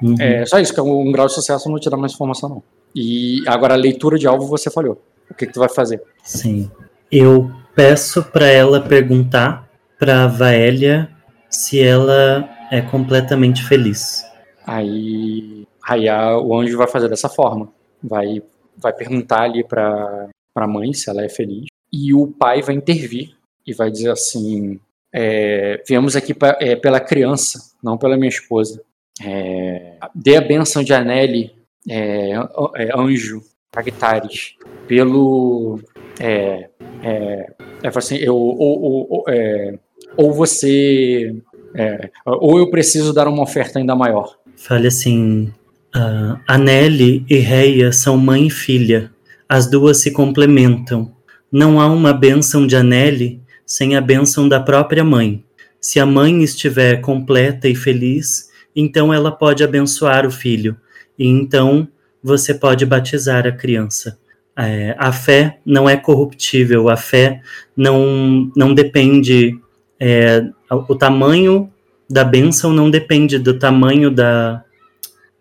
Uhum. É só isso, que é um, um grau de sucesso não te dá mais informação, não. E agora a leitura de alvo você falhou. O que, que tu vai fazer? Sim. Eu peço para ela perguntar para Vaélia se ela é completamente feliz. Aí, aí a, o anjo vai fazer dessa forma. Vai, vai perguntar ali para a mãe se ela é feliz. E o pai vai intervir e vai dizer assim: é, viemos aqui pra, é, pela criança, não pela minha esposa. É, dê a benção de Anelli, é, é, anjo, Agtares, pelo. É, é, é assim, eu, ou, ou, é, ou você. É, ou eu preciso dar uma oferta ainda maior. Fale assim: uh, e Reia são mãe e filha. As duas se complementam. Não há uma bênção de Anelli sem a bênção da própria mãe. Se a mãe estiver completa e feliz, então ela pode abençoar o filho, e então você pode batizar a criança. É, a fé não é corruptível, a fé não, não depende, é, o tamanho da bênção não depende do tamanho da.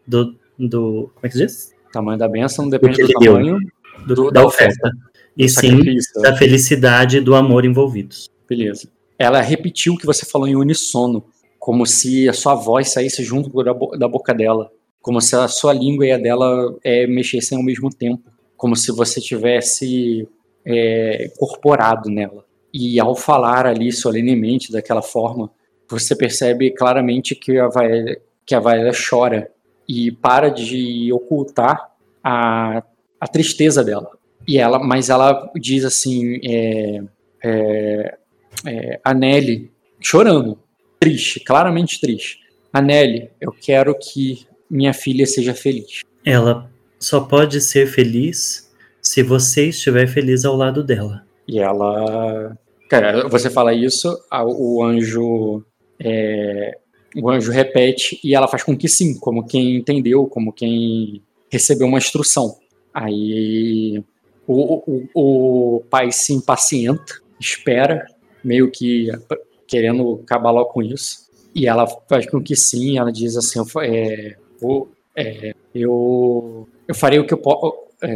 Do, do, como é que diz? O tamanho da bênção depende do, do tamanho do, do, da, oferta. oferta. E sim da felicidade e do amor envolvidos. Beleza. Ela repetiu o que você falou em unissono, como se a sua voz saísse junto da boca dela, como se a sua língua e a dela é, mexessem ao mesmo tempo, como se você tivesse é, incorporado nela. E ao falar ali solenemente daquela forma, você percebe claramente que a Vaélia, que a chora e para de ocultar a, a tristeza dela. E ela, mas ela diz assim, é, é, é, a Nelly chorando, triste, claramente triste. A Nelly, eu quero que minha filha seja feliz. Ela só pode ser feliz se você estiver feliz ao lado dela. E ela, cara, você fala isso, o anjo, é, o anjo repete e ela faz com que sim, como quem entendeu, como quem recebeu uma instrução. Aí o, o, o pai se impacienta, espera, meio que querendo acabar logo com isso. E ela faz com que sim, ela diz assim, é, eu, é, eu, eu farei o que eu posso, é,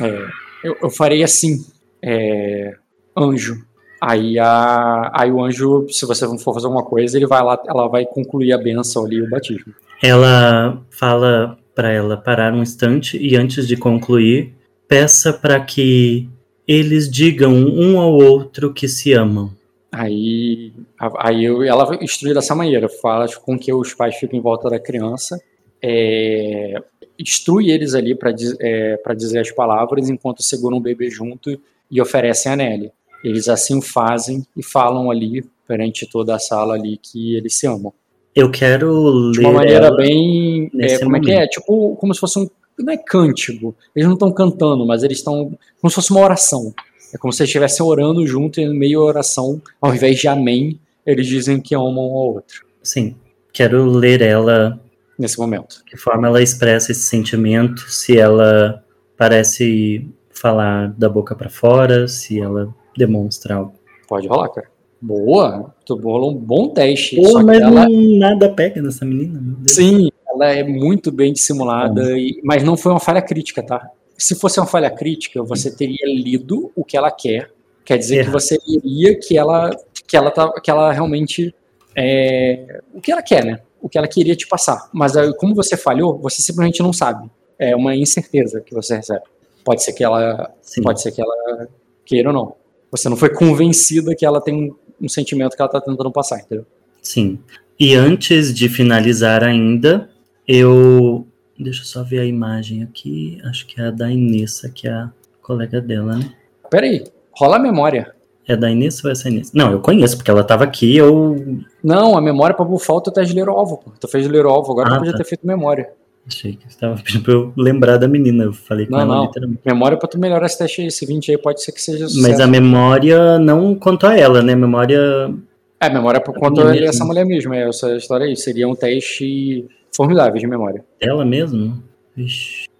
é, eu, eu, farei assim, é, anjo. Aí, a, aí o anjo, se você for fazer alguma coisa, ele vai lá, ela vai concluir a benção ali, o batismo. Ela fala para ela parar um instante e antes de concluir, peça para que eles digam um ao outro que se amam. Aí, aí ela instrui dessa maneira, fala com que os pais fiquem em volta da criança, é, instrui eles ali para é, dizer as palavras enquanto seguram o bebê junto e oferecem a Nelly. Eles assim fazem e falam ali perante toda a sala ali que eles se amam. Eu quero ler. De uma maneira bem. É, como momento. é que é? Tipo, como se fosse um. Não é cântico. Eles não estão cantando, mas eles estão. Como se fosse uma oração. É como se eles estivessem orando junto e no meio da oração, ao invés de amém, eles dizem que amam um ao outro. Sim. Quero ler ela. Nesse momento. Que forma ela expressa esse sentimento, se ela parece falar da boca para fora, se ela demonstra algo. Pode rolar, cara. Boa, tu rolou um bom teste. Pô, mas ela... nada pega nessa menina. Sim, ela é muito bem dissimulada, e... mas não foi uma falha crítica, tá? Se fosse uma falha crítica, você teria lido o que ela quer. Quer dizer é. que você iria que ela, que ela, tá, que ela realmente é, o que ela quer, né? O que ela queria te passar. Mas como você falhou, você simplesmente não sabe. É uma incerteza que você recebe. Pode ser que ela, Sim. pode ser que ela queira ou não. Você não foi convencida que ela tem um sentimento que ela está tentando passar, entendeu? Sim. E antes de finalizar ainda, eu. Deixa eu só ver a imagem aqui. Acho que é a da Inessa, que é a colega dela, né? Peraí, rola a memória. É da Inês ou é essa Inês? Não, eu conheço, porque ela tava aqui, eu. Não, a memória pra bufar o teu teste de ler alvo, pô. Tu fez ler alvo, agora ah, tu podia tá. ter feito memória. Achei que você tava pedindo pra eu lembrar da menina. Eu falei com não, ela não. literalmente. Memória pra tu melhorar esse teste aí, esse 20 aí pode ser que seja sucesso. Mas a memória não quanto a ela, né? Memória. É, memória por quanto a essa mulher mesmo, é essa história aí. Seria um teste formidáveis de memória. Ela mesmo?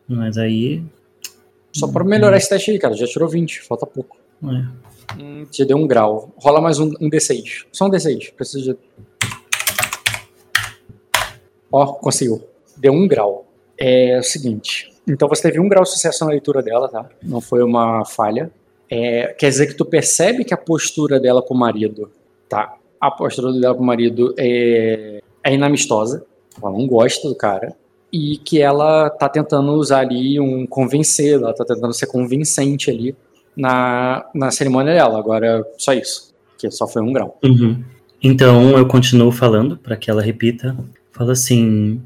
Mas aí. Só para melhorar esse teste aí, cara. Já tirou 20, falta pouco. É. Hum, já deu um grau. Rola mais um, um D6. Só um D6. Precisa de. Ó, conseguiu. Deu um grau. É o seguinte. Então você teve um grau de sucesso na leitura dela, tá? Não foi uma falha. É, quer dizer que tu percebe que a postura dela com o marido, tá? A postura dela com o marido é, é inamistosa. Ela não gosta do cara. E que ela tá tentando usar ali um convencer, ela tá tentando ser convincente ali na, na cerimônia dela. Agora, só isso. Que só foi um grau. Uhum. Então eu continuo falando para que ela repita. Fala assim: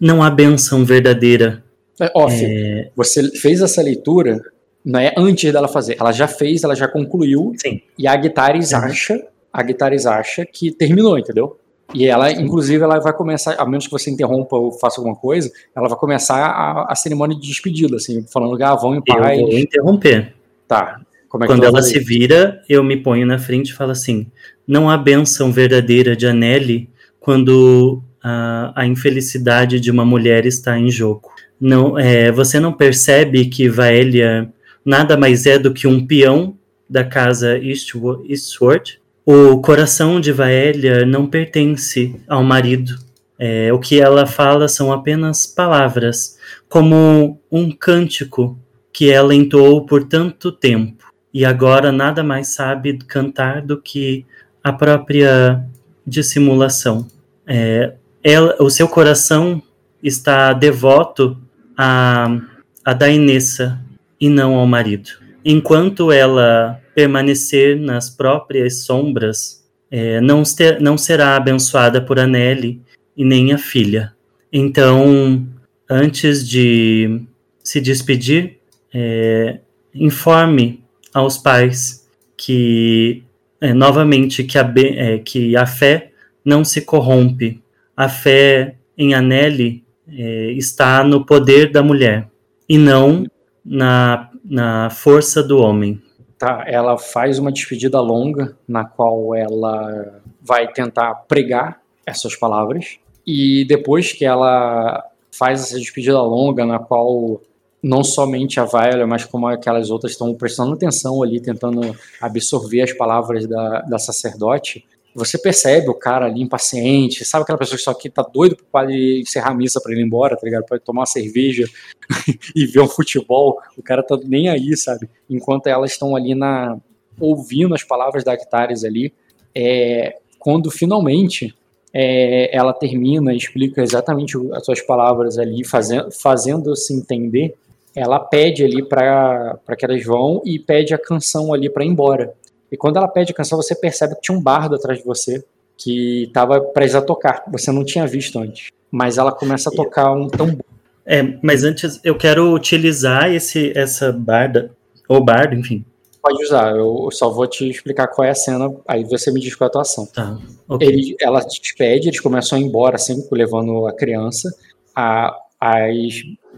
não há benção verdadeira. É, ó, é... você fez essa leitura não é antes dela fazer. Ela já fez, ela já concluiu. Sim. E a Guitares uhum. acha, a Guitares acha que terminou, entendeu? E ela, Sim. inclusive, ela vai começar, a menos que você interrompa ou faça alguma coisa, ela vai começar a, a cerimônia de despedida, assim, falando, ah, vão em paz. Eu vou interromper. Tá. É Quando ela se vira, eu me ponho na frente e falo assim: não há bênção verdadeira de Anelli quando a, a infelicidade de uma mulher está em jogo. Não, é, você não percebe que Vaélia nada mais é do que um peão da casa Eastward? O coração de Vaélia não pertence ao marido. É, o que ela fala são apenas palavras, como um cântico que ela entoou por tanto tempo e agora nada mais sabe cantar do que a própria dissimulação. É, ela, o seu coração está devoto a, a Dainessa e não ao marido. Enquanto ela permanecer nas próprias sombras, é, não, ter, não será abençoada por Anelli e nem a filha. Então, antes de se despedir, é, informe aos pais que, é, novamente, que a, é, que a fé não se corrompe. A fé em Anelli é, está no poder da mulher e não na, na força do homem. Tá, ela faz uma despedida longa na qual ela vai tentar pregar essas palavras e depois que ela faz essa despedida longa na qual não somente a Viola, mas como aquelas outras estão prestando atenção ali, tentando absorver as palavras da, da sacerdote, você percebe o cara ali impaciente, sabe aquela pessoa que só aqui tá doido padre encerrar a missa para ir embora, tá ligado? Pra tomar uma cerveja e ver um futebol, o cara tá nem aí, sabe? Enquanto elas estão ali na ouvindo as palavras da Actares ali, é, quando finalmente é, ela termina e explica exatamente as suas palavras ali, fazendo, fazendo-se entender, ela pede ali para que elas vão e pede a canção ali para ir embora. E quando ela pede a canção, você percebe que tinha um bardo atrás de você que estava prestes a tocar. Você não tinha visto antes. Mas ela começa a tocar um tambor. É, mas antes eu quero utilizar esse, essa barda, ou bardo, enfim. Pode usar, eu só vou te explicar qual é a cena, aí você me diz qual é a atuação. Tá, okay. Ele, ela te despede, eles começam a ir embora, assim, levando a criança. A, as,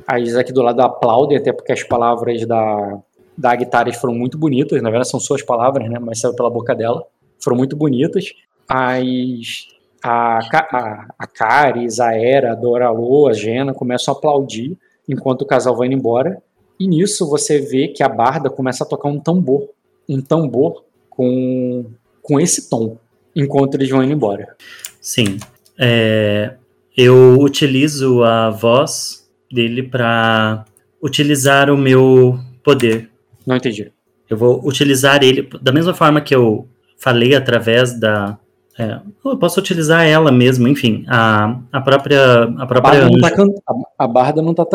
as aqui do lado aplaudem, até porque as palavras da, da Guitares foram muito bonitas, na verdade são suas palavras, né, mas saiu pela boca dela, foram muito bonitas. As, a, a, a Caris, a Era, a Doralô, a Gena começam a aplaudir enquanto o casal vai indo embora. E nisso você vê que a Barda começa a tocar um tambor, um tambor com, com esse tom, enquanto eles vão indo embora. Sim. É, eu utilizo a voz dele para utilizar o meu poder. Não entendi. Eu vou utilizar ele da mesma forma que eu falei através da. É, eu posso utilizar ela mesmo, enfim, a, a própria. A, própria a, Barda, não tá can, a, a Barda não tá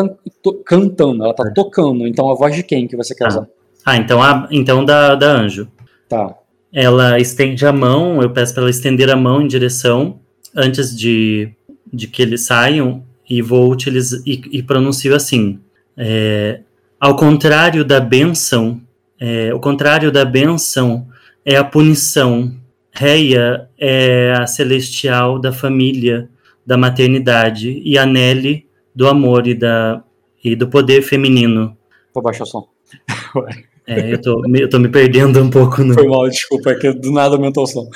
cantando, ela tá é. tocando. Então a voz de quem que você quer ah. usar? Ah, então, a, então da, da anjo. Tá. Ela estende a mão, eu peço para ela estender a mão em direção antes de, de que eles saiam e vou utilizar e, e pronuncio assim. É, ao contrário da bênção, é, o contrário da bênção é a punição. Reia é a celestial da família, da maternidade, e a Nelly do amor e, da, e do poder feminino. Vou baixar o som. É, eu tô, eu tô me perdendo um pouco. No... Foi mal, desculpa, é que do nada aumentou o som.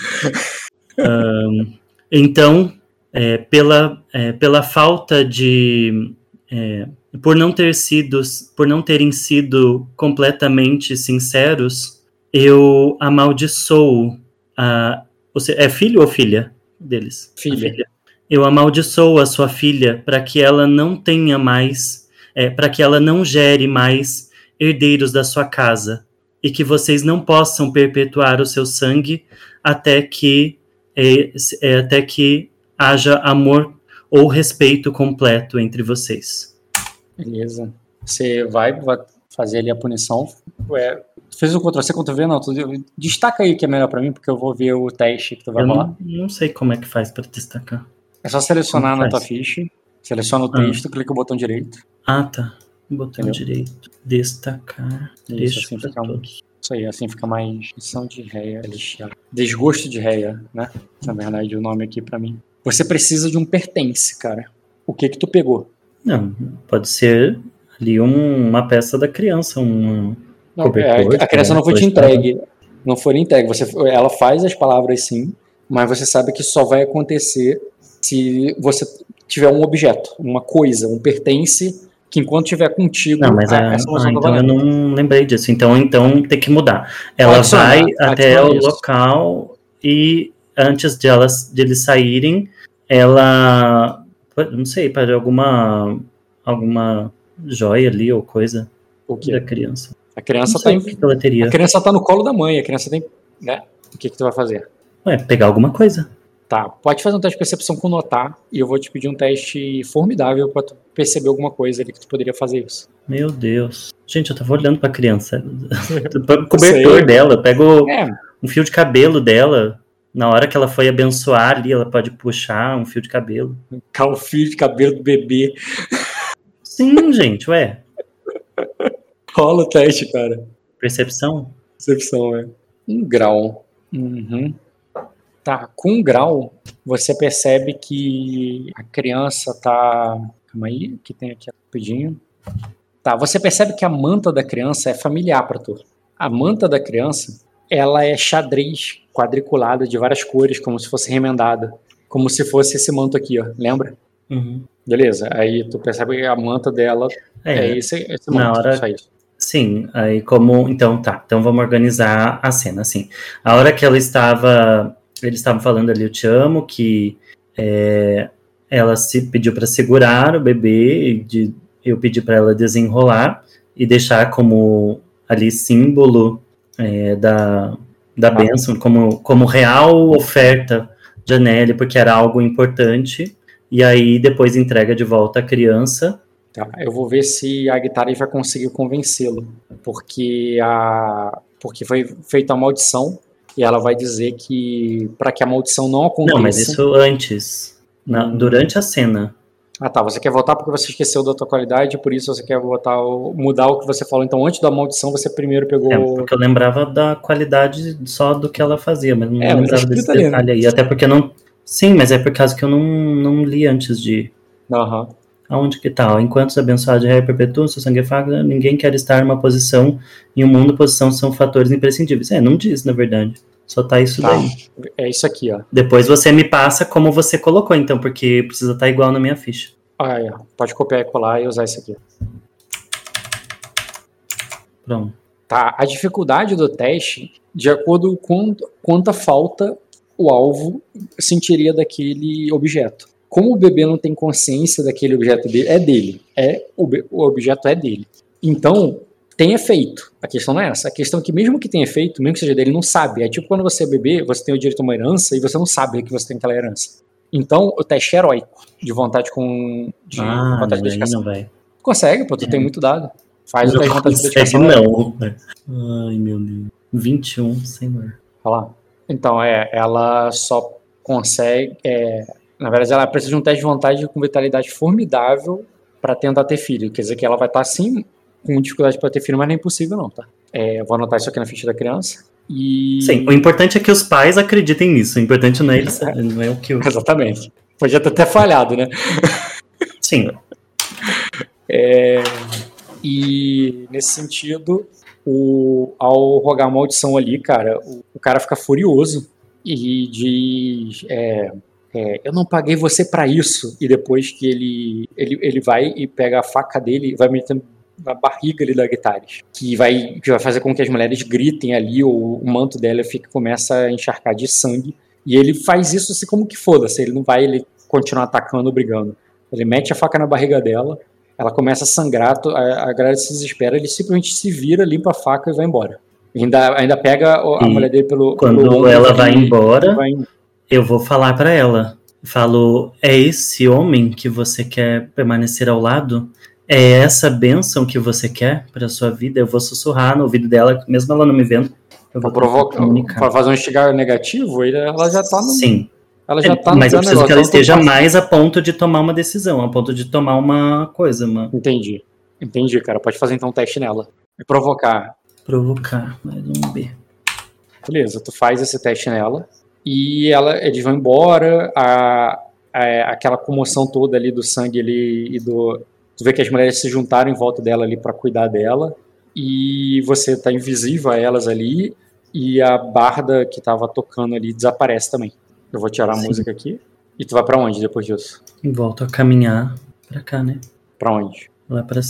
Um, então, é, pela, é, pela falta de. É, por não ter sido, por não terem sido completamente sinceros, eu amaldiçoo a. Você, é filho ou filha deles? Filha. filha. Eu amaldiçoo a sua filha para que ela não tenha mais, é, para que ela não gere mais herdeiros da sua casa e que vocês não possam perpetuar o seu sangue até que é, é, até que haja amor ou respeito completo entre vocês. Beleza. Você vai, vai fazer ali a punição. Ué, fez o Ctrl C, Ctrl V, não. Tu, destaca aí que é melhor para mim, porque eu vou ver o teste que tu vai eu falar. Não, não sei como é que faz para destacar. É só selecionar na tua ficha, seleciona o texto, ah. clica o botão direito. Ah, tá. Botão Entendeu? direito. Destacar. Isso, assim fica, todos. isso aí, assim fica mais. Missão de réia, Desgosto de réia, né? Na verdade, o nome aqui para mim. Você precisa de um pertence, cara. O que que tu pegou? Não, pode ser ali um, uma peça da criança, um não, cobertor. É, a criança não foi te entregue. Não foi entregue. Você, ela faz as palavras sim, mas você sabe que só vai acontecer se você tiver um objeto, uma coisa, um pertence que enquanto estiver contigo. Não, mas a, ah, então eu não lembrei disso. Então, então tem que mudar. Ela vai até o isso. local e antes de elas de eles saírem, ela não sei, para alguma alguma joia ali ou coisa o que da criança. A criança tá em. A criança tá no colo da mãe, a criança tem, né? O que que tu vai fazer? Ué, pegar alguma coisa. Tá, pode fazer um teste de percepção com notar e eu vou te pedir um teste formidável para tu perceber alguma coisa ali que tu poderia fazer isso. Meu Deus. Gente, eu tava olhando pra criança. Pega o cobertor dela, pego é. um fio de cabelo dela. Na hora que ela foi abençoar ali, ela pode puxar um fio de cabelo. O fio de cabelo do bebê. Sim, gente, ué. Rola o teste, cara. Percepção? Percepção, é. Um grau. Uhum. Tá, com um grau, você percebe que a criança tá. Calma aí, que tem aqui rapidinho. Tá, você percebe que a manta da criança é familiar para tu. A manta da criança, ela é xadrez quadriculada de várias cores, como se fosse remendada. Como se fosse esse manto aqui, ó. Lembra? Uhum. Beleza. Aí tu percebe que a manta dela é, é esse, esse manto. Na hora, Sim, aí como. Então tá, então vamos organizar a cena assim. A hora que ela estava eles estavam falando ali, eu te amo, que é, ela se pediu para segurar o bebê, de, eu pedi para ela desenrolar e deixar como ali símbolo é, da, da bênção, como, como real oferta de Anélia, porque era algo importante, e aí depois entrega de volta a criança. Tá, eu vou ver se a guitarra vai conseguir convencê-lo, porque a porque foi feita a maldição e ela vai dizer que para que a maldição não aconteça. Não, mas isso antes, na, durante a cena. Ah, tá. Você quer voltar porque você esqueceu da tua qualidade, por isso você quer voltar, mudar o que você falou. Então, antes da maldição, você primeiro pegou. É, porque eu lembrava da qualidade só do que ela fazia, mas não é, lembrava desse tá detalhe ali. Até porque não. Sim, mas é por causa que eu não, não li antes de. Aham. Uhum. Aonde que tá? Enquanto os abençoados de rei perpetuam seu sangue faga, ninguém quer estar numa posição, em um mundo posição são fatores imprescindíveis. É, não diz, na verdade. Só tá isso tá. daí. É isso aqui, ó. Depois você me passa como você colocou, então, porque precisa estar tá igual na minha ficha. Ah, é. Pode copiar e colar e usar isso aqui. Pronto. Tá, a dificuldade do teste, de acordo com quanta falta o alvo sentiria daquele objeto. Como o bebê não tem consciência daquele objeto dele, é dele. É, o, o objeto é dele. Então, tem efeito. A questão não é essa. A questão é que, mesmo que tenha efeito, mesmo que seja dele, não sabe. É tipo quando você é bebê, você tem o direito a uma herança e você não sabe que você tem aquela herança. Então, o teste é heróico, de vontade com. De ah, vontade de dedicação. Não vai. Consegue, pô, tu é. tem muito dado. Faz não o teste de vontade de dedicação. Não. Ai, meu Deus. 21, senhor. Olha lá. Então, é, ela só consegue. É, na verdade, ela precisa de um teste de vontade com vitalidade formidável para tentar ter filho. Quer dizer que ela vai estar assim com dificuldade para ter filho, mas não é impossível não, tá? É, vou anotar isso aqui na ficha da criança. E... Sim, o importante é que os pais acreditem nisso. O importante não é, eles, não é o que... Eu... Exatamente. Podia ter até falhado, né? Sim. É, e nesse sentido, o, ao rogar a maldição ali, cara, o, o cara fica furioso e diz: é, é, eu não paguei você para isso. E depois que ele, ele, ele vai e pega a faca dele vai metendo na barriga ali da Guitares, que vai, que vai fazer com que as mulheres gritem ali, ou o manto dela fica, começa a encharcar de sangue. E ele faz isso assim como que foda-se, ele não vai ele continuar atacando, brigando. Ele mete a faca na barriga dela, ela começa a sangrar, a, a galera se desespera, ele simplesmente se vira, limpa a faca e vai embora. Ainda, ainda pega a e mulher dele pelo. Quando pelo ela vai embora, vai... eu vou falar para ela. Falo, é esse homem que você quer permanecer ao lado? É essa bênção que você quer para sua vida? Eu vou sussurrar no ouvido dela, mesmo ela não me vendo. Eu vou provocar, para fazer um instigar negativo, ela já tá no. Sim. Ela já é, tá Mas eu preciso que ela esteja mais a ponto de tomar uma decisão, a ponto de tomar uma coisa, mano. Entendi. Entendi, cara. Pode fazer então um teste nela. E provocar. Provocar, mais um B. Beleza, tu faz esse teste nela. E ela, eles vão embora. A, a, aquela comoção toda ali do sangue ali e do. Tu vê que as mulheres se juntaram em volta dela ali para cuidar dela. E você tá invisível a elas ali. E a barda que tava tocando ali desaparece também. Eu vou tirar a Sim. música aqui. E tu vai para onde depois disso? Volto a caminhar pra cá, né? Pra onde? Lá pra.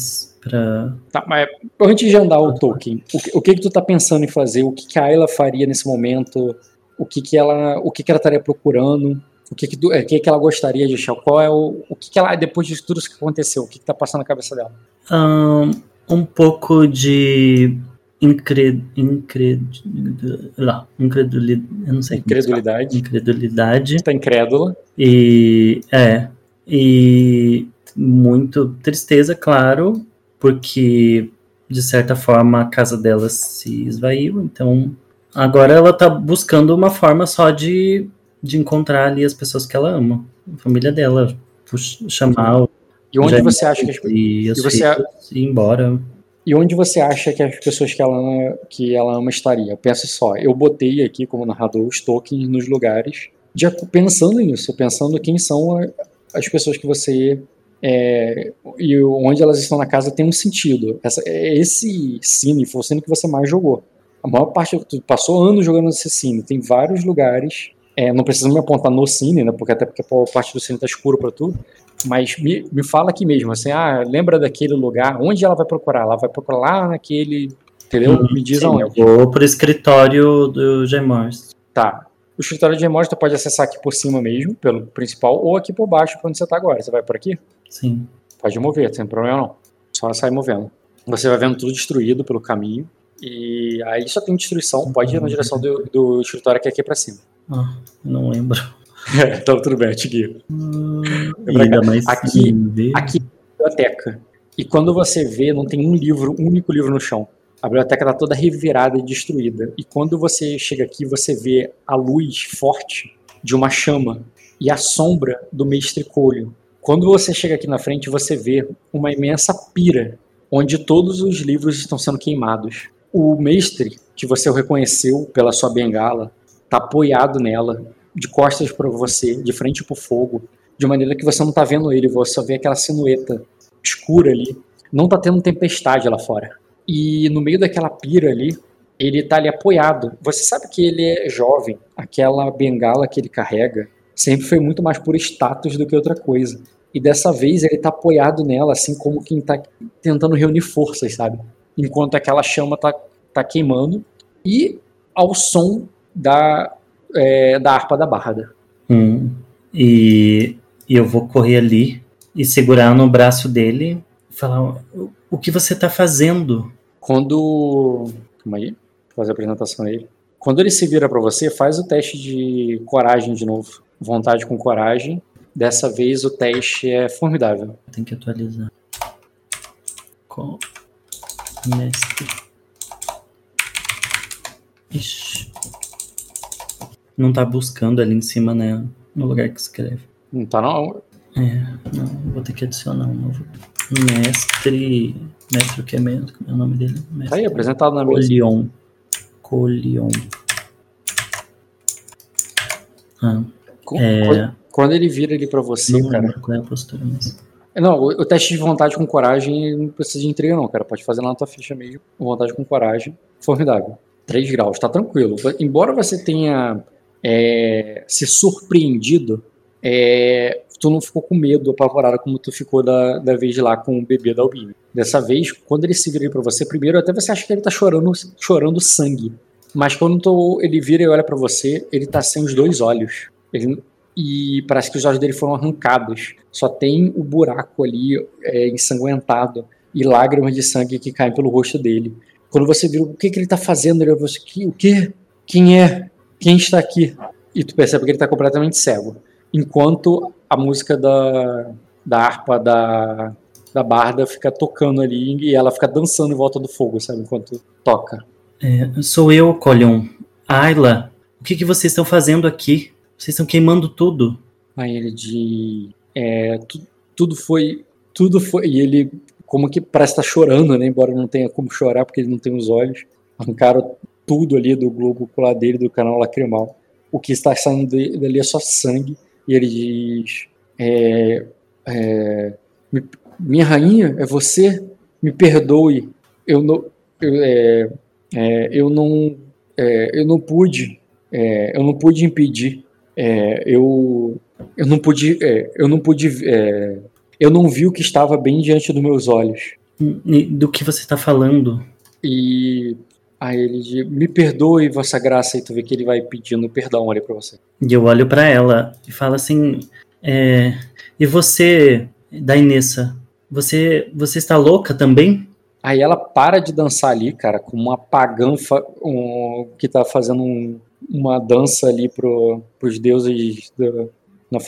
pra... Tá, mas antes de andar o Tolkien, o que, o que, que tu tá pensando em fazer? O que, que a Ayla faria nesse momento? O que, que ela. O que, que ela estaria procurando? O que, que, é, que, que ela gostaria de achar? Qual é o. O que, que ela. Depois de tudo isso que aconteceu, o que, que tá passando na cabeça dela? Um, um pouco de incred, incred, lá, incredulidade, eu não sei. Incredulidade. Incredulidade. Está incrédula. E é e muito tristeza, claro, porque de certa forma a casa dela se esvaiu, então agora ela tá buscando uma forma só de, de encontrar ali as pessoas que ela ama, a família dela, chamar o e onde você acha que as, e, e você ir embora e onde você acha que as pessoas que ela ama, que ela ama estaria? Pensa só, eu botei aqui como narrador os tokens nos lugares, pensando nisso, pensando quem são as pessoas que você é, e onde elas estão na casa tem um sentido. Essa, esse cine foi o cine que você mais jogou. A maior parte, tu passou anos jogando esse cine. Tem vários lugares. É, não precisa me apontar no cine, né? Porque até porque a parte do cine tá escuro para tudo. Mas me, me fala aqui mesmo, assim, ah, lembra daquele lugar? Onde ela vai procurar? Ela vai procurar lá naquele. Entendeu? Hum, me diz sim, aonde. Eu vou pro escritório do Gemors. Tá. O escritório de Gemors tu pode acessar aqui por cima mesmo, pelo principal, ou aqui por baixo, pra onde você tá agora. Você vai por aqui? Sim. Pode mover, sem problema não. Só sair movendo. Você vai vendo tudo destruído pelo caminho. E aí só tem destruição. Pode ir na direção do, do escritório que é aqui pra cima. Ah, não lembro. É, então tudo bem, eu te guio. Hum, ainda mais aqui, aqui é a biblioteca. E quando você vê, não tem um livro, um único livro no chão. A biblioteca está toda revirada e destruída. E quando você chega aqui, você vê a luz forte de uma chama e a sombra do mestre Colho. Quando você chega aqui na frente, você vê uma imensa pira onde todos os livros estão sendo queimados. O mestre, que você reconheceu pela sua bengala, está apoiado nela de costas para você, de frente para o fogo, de maneira que você não está vendo ele, você só vê aquela silhueta escura ali. Não está tendo tempestade lá fora. E no meio daquela pira ali, ele está ali apoiado. Você sabe que ele é jovem, aquela bengala que ele carrega sempre foi muito mais por status do que outra coisa. E dessa vez ele está apoiado nela, assim como quem está tentando reunir forças, sabe? Enquanto aquela chama está tá queimando. E ao som da é, da harpa da Barda. Hum. E, e, eu vou correr ali e segurar no braço dele e falar: O que você está fazendo? Quando. Calma aí, vou fazer a apresentação a ele. Quando ele se vira para você, faz o teste de coragem de novo. Vontade com coragem. Dessa vez o teste é formidável. Tem que atualizar. Com mestre. Ixi não tá buscando ali em cima, né? No lugar que escreve. Não tá não. É, não, vou ter que adicionar um novo. Mestre. Mestre o que é mesmo? Como é o nome dele? Mestre tá aí, apresentado na mesa. Colion. Colion. Ah, é... Quando ele vira ali pra você, não cara. Qual é a postura mas... Não, o, o, teste de vontade com coragem não precisa de intriga, não, cara. Pode fazer lá na tua ficha mesmo. Vontade com coragem. Formidável. 3 graus, tá tranquilo. Embora você tenha é, se surpreendido é, tu não ficou com medo, apavorada, como tu ficou da, da vez lá com o bebê da Albine. Dessa vez, quando ele se vira para você, primeiro até você acha que ele tá chorando, chorando sangue. Mas quando tu, ele vira e olha para você, ele tá sem os dois olhos. Ele, e parece que os olhos dele foram arrancados. Só tem o buraco ali é, ensanguentado e lágrimas de sangue que caem pelo rosto dele. Quando você vira, o que, que ele tá fazendo? Ele você, o quê? Quem é? Quem está aqui? E tu percebe que ele tá completamente cego. Enquanto a música da, da harpa da, da barda fica tocando ali e ela fica dançando em volta do fogo, sabe? Enquanto toca. É, sou eu, Colion. Ayla, o que, que vocês estão fazendo aqui? Vocês estão queimando tudo. Aí ele de. É, tu, tudo foi. Tudo foi. E ele, como que parece estar tá chorando, né? Embora não tenha como chorar porque ele não tem os olhos. Arrancaram tudo ali do globo ocular dele, do canal lacrimal. O que está saindo dali é só sangue. E ele diz: é, é, Minha rainha, é você? Me perdoe. Eu não. Eu, é, é, eu não. É, eu não pude. É, eu não pude impedir. eu, eu não pude. eu não pude. eu não vi o que estava bem diante dos meus olhos. Do que você está falando? E Aí ele diz, me perdoe, vossa graça, e tu vê que ele vai pedindo perdão ali pra você. E eu olho para ela e falo assim, é, e você, Dainessa, você, você está louca também? Aí ela para de dançar ali, cara, com uma pagã um, que tá fazendo um, uma dança ali pro, pros deuses do, na,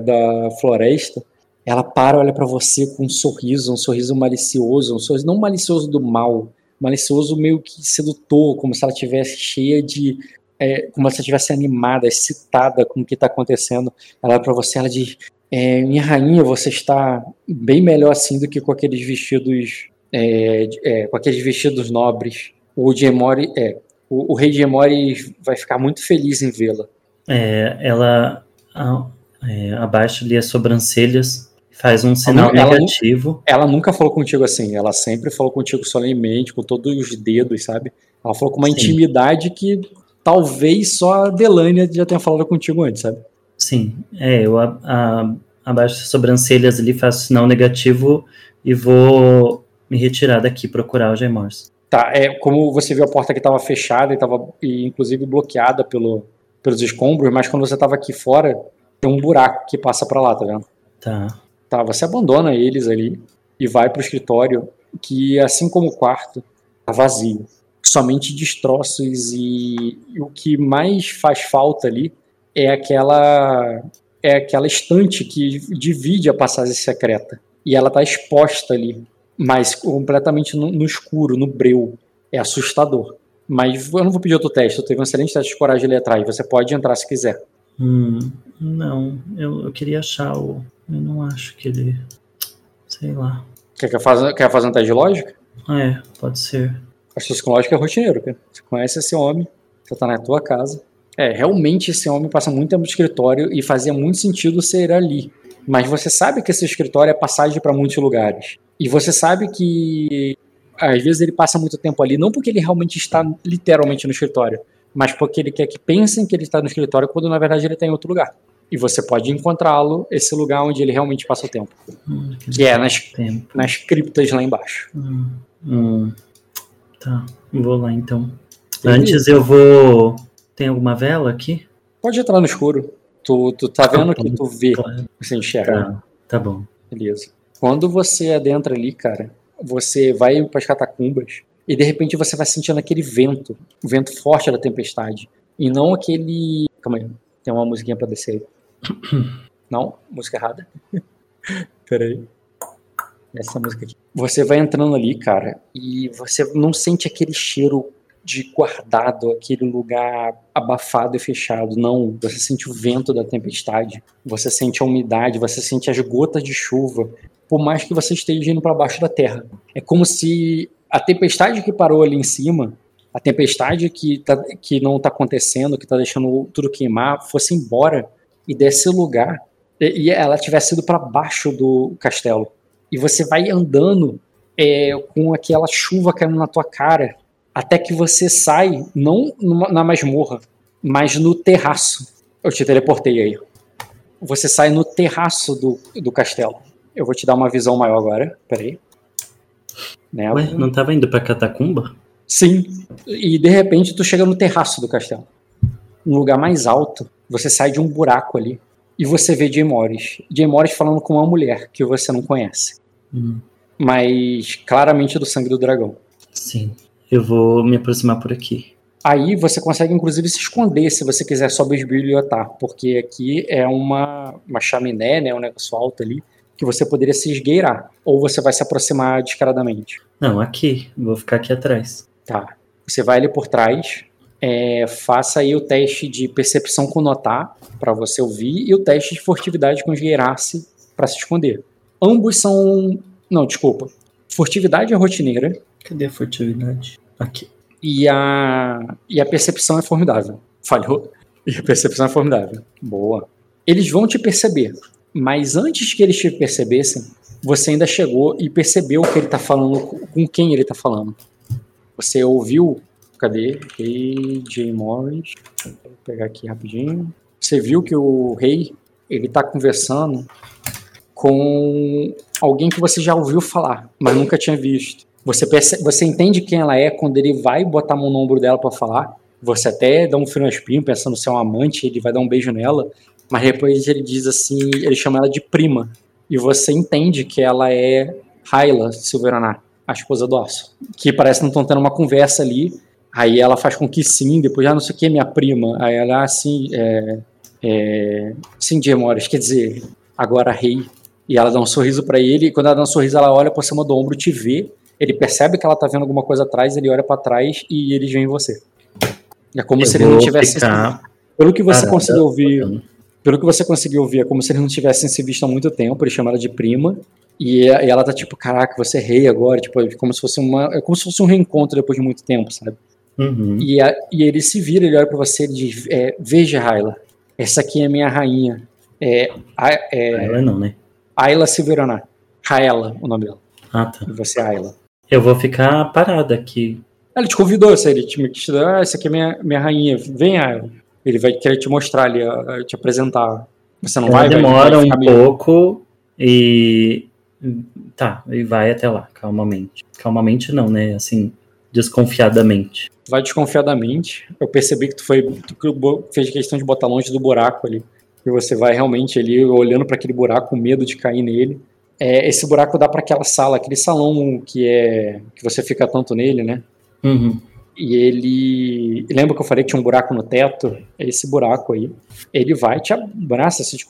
da floresta. Ela para, olha para você com um sorriso, um sorriso malicioso, um sorriso não malicioso do mal, malicioso meio que sedutor, como se ela tivesse cheia de é, como se ela estivesse animada, excitada com o que está acontecendo. Ela para você, ela diz: é, minha rainha, você está bem melhor assim do que com aqueles vestidos, é, é, com aqueles vestidos nobres. O Gemori, é, o, o rei Gemori vai ficar muito feliz em vê-la. É, ela a, é, abaixa ali as sobrancelhas Faz um sinal ela, negativo. Ela, ela, nunca falou contigo assim, ela sempre falou contigo solenemente, com todos os dedos, sabe? Ela falou com uma Sim. intimidade que talvez só a Delânia já tenha falado contigo antes, sabe? Sim, é, eu a, a, abaixo das sobrancelhas ali, faço sinal negativo e vou me retirar daqui, procurar o Jaimors. Tá, é, como você viu a porta que estava fechada e estava inclusive bloqueada pelo, pelos escombros, mas quando você estava aqui fora, tem um buraco que passa para lá, tá vendo? Tá. Tá, você abandona eles ali e vai para o escritório que, assim como o quarto, tá vazio. Somente destroços e, e o que mais faz falta ali é aquela é aquela estante que divide a passagem secreta. E ela tá exposta ali, mas completamente no, no escuro, no breu. É assustador. Mas eu não vou pedir outro teste, eu tenho um excelente teste de coragem ali atrás. Você pode entrar se quiser. Hum, não, eu, eu queria achar o, eu não acho que ele. Sei lá. Quer, fazer, quer fazer um teste de lógica? É, pode ser. Acho que com lógica é rotineiro, cara. Você conhece esse homem, você tá na tua casa. É, realmente esse homem passa muito tempo no escritório e fazia muito sentido ser ali. Mas você sabe que esse escritório é passagem para muitos lugares. E você sabe que às vezes ele passa muito tempo ali, não porque ele realmente está literalmente no escritório, mas porque ele quer que pensem que ele está no escritório quando na verdade ele está em outro lugar e você pode encontrá-lo, esse lugar onde ele realmente passa o tempo. Hum, que, que é nas, tempo. nas criptas lá embaixo. Hum, hum. Tá, vou lá então. Antes eu vou. Tem alguma vela aqui? Pode entrar no escuro. Tu, tu tá vendo que tu vê, você enxerga. Tá, tá bom. Beleza. Quando você adentra ali, cara, você vai para as catacumbas e de repente você vai sentindo aquele vento, o vento forte da tempestade. E não aquele. Calma aí, tem uma musiquinha pra descer aí. Não, música errada. Peraí. Essa música aqui. Você vai entrando ali, cara, e você não sente aquele cheiro de guardado, aquele lugar abafado e fechado. Não, você sente o vento da tempestade, você sente a umidade, você sente as gotas de chuva, por mais que você esteja indo para baixo da terra. É como se a tempestade que parou ali em cima, a tempestade que, tá, que não está acontecendo, que está deixando tudo queimar, fosse embora e desse lugar e ela tivesse ido para baixo do castelo. E você vai andando é, com aquela chuva caindo na tua cara até que você sai, não na masmorra, mas no terraço. Eu te teleportei aí. você sai no terraço do, do castelo. Eu vou te dar uma visão maior agora. Peraí. Né? Ué, não tava indo pra catacumba? Sim. E de repente tu chega no terraço do castelo. Um lugar mais alto. Você sai de um buraco ali. E você vê Jay Morris. Jay Morris falando com uma mulher que você não conhece. Hum. Mas claramente do sangue do dragão. Sim. Eu vou me aproximar por aqui. Aí você consegue, inclusive, se esconder se você quiser só bisbilhotar, porque aqui é uma, uma chaminé, né, um negócio alto ali, que você poderia se esgueirar, ou você vai se aproximar descaradamente. Não, aqui, vou ficar aqui atrás. Tá. Você vai ali por trás, é, faça aí o teste de percepção com notar, para você ouvir, e o teste de furtividade com esgueirar-se, para se esconder. Ambos são. Não, desculpa. Furtividade é rotineira. Cadê a furtividade? Aqui e a, e a percepção é formidável. Falhou. E a percepção é formidável. Boa. Eles vão te perceber, mas antes que eles te percebessem, você ainda chegou e percebeu que ele está falando, com quem ele está falando. Você ouviu. Cadê? Rei J. Morris. Vou pegar aqui rapidinho. Você viu que o rei ele está conversando com alguém que você já ouviu falar, mas nunca tinha visto. Você, percebe, você entende quem ela é quando ele vai botar a mão no ombro dela para falar. Você até dá um frio espinho pensando ser um amante, ele vai dar um beijo nela. Mas depois ele diz assim, ele chama ela de prima. E você entende que ela é Hyla Silveraná, a esposa do Aço. Que parece que não estão tendo uma conversa ali. Aí ela faz com que sim, depois já ah, não sei o que, minha prima. Aí ela, assim, é, é, sim, Gemores, quer dizer, agora rei. E ela dá um sorriso para ele, e quando ela dá um sorriso, ela olha por cima do ombro, te vê, ele percebe que ela tá vendo alguma coisa atrás, ele olha para trás e eles veem você. É como Eu se ele não tivesse. Pelo que você conseguiu ouvir. Pelo que você conseguiu ouvir, é como se eles não tivessem se visto há muito tempo, ele chama ela de prima. E, ela tá tipo, caraca, você é rei agora, tipo, é como se fosse uma. É como se fosse um reencontro depois de muito tempo, sabe? Uhum. E, a, e ele se vira, ele olha pra você e diz: é, Veja, Ayla, essa aqui é minha rainha. É, é, Ayla não, né? Ayla Silverana. Raela, o nome dela. Ah, tá. E você é Ayla. Eu vou ficar parada aqui. Ele te convidou, assim, ele te, te ah, essa aqui é minha, minha rainha, venha. Ele vai querer te mostrar ali, te apresentar. Você não Ela vai? Demora vai, vai um pouco e. Tá, e vai até lá, calmamente. Calmamente não, né? Assim, desconfiadamente. Vai desconfiadamente. Eu percebi que tu foi. Tu fez questão de botar longe do buraco ali. E você vai realmente ali olhando para aquele buraco com medo de cair nele é, esse buraco dá para aquela sala, aquele salão que é que você fica tanto nele, né? Uhum. E ele. Lembra que eu falei que tinha um buraco no teto? É esse buraco aí. Ele vai, te abraça, te,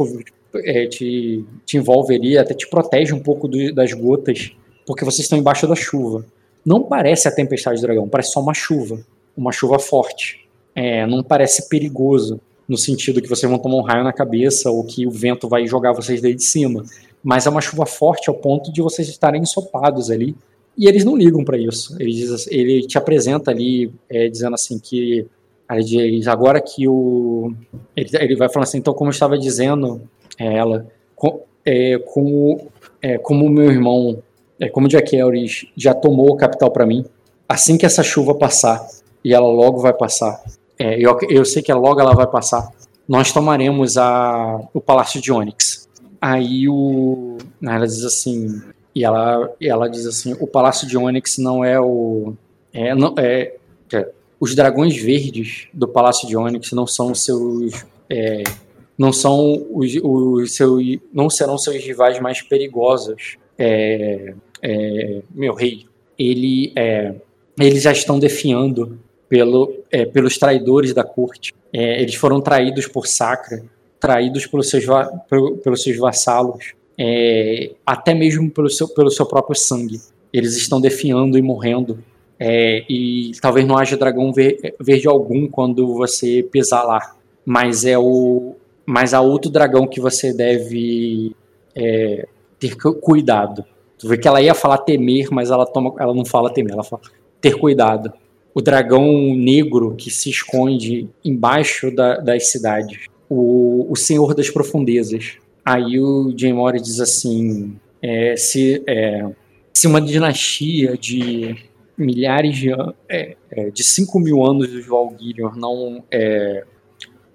é, te, te envolve ali, até te protege um pouco do, das gotas, porque vocês estão embaixo da chuva. Não parece a tempestade do dragão, parece só uma chuva. Uma chuva forte. É, não parece perigoso, no sentido que vocês vão tomar um raio na cabeça ou que o vento vai jogar vocês daí de cima mas é uma chuva forte ao ponto de vocês estarem ensopados ali. E eles não ligam para isso. Assim, ele te apresenta ali, é, dizendo assim que diz, agora que o. Ele, ele, vai falando assim, então, como eu estava dizendo, é, ela, com, é, como, é, como meu irmão, é, como Jack Elris já tomou o capital para mim, assim que essa chuva passar, e ela logo vai passar, é, eu, eu sei que logo ela vai passar, nós tomaremos a, o Palácio de Onyx. Aí o. Ela diz assim. E ela, ela diz assim: o Palácio de Onyx não é o. É, não, é, é, os dragões verdes do Palácio de Onyx não são seus. É, não são os, os seus. Não serão seus rivais mais perigosos. É, é, meu rei. ele, é, eles já estão defiando pelo, é, pelos traidores da corte. É, eles foram traídos por Sacra traídos pelos seus, pelos seus vassalos, é, até mesmo pelo seu, pelo seu próprio sangue. Eles estão defiando e morrendo. É, e talvez não haja dragão ver, verde algum quando você pisar lá. Mas é o. Mas há outro dragão que você deve ter cuidado. Tu vê que ela ia falar temer, mas ela, toma, ela não fala temer, ela fala ter cuidado. O dragão negro que se esconde embaixo da, das cidades o, o Senhor das Profundezas. Aí o Jay Moore diz assim: é, se, é, se uma dinastia de milhares de é, é de 5 mil anos dos Valkyrian não, é,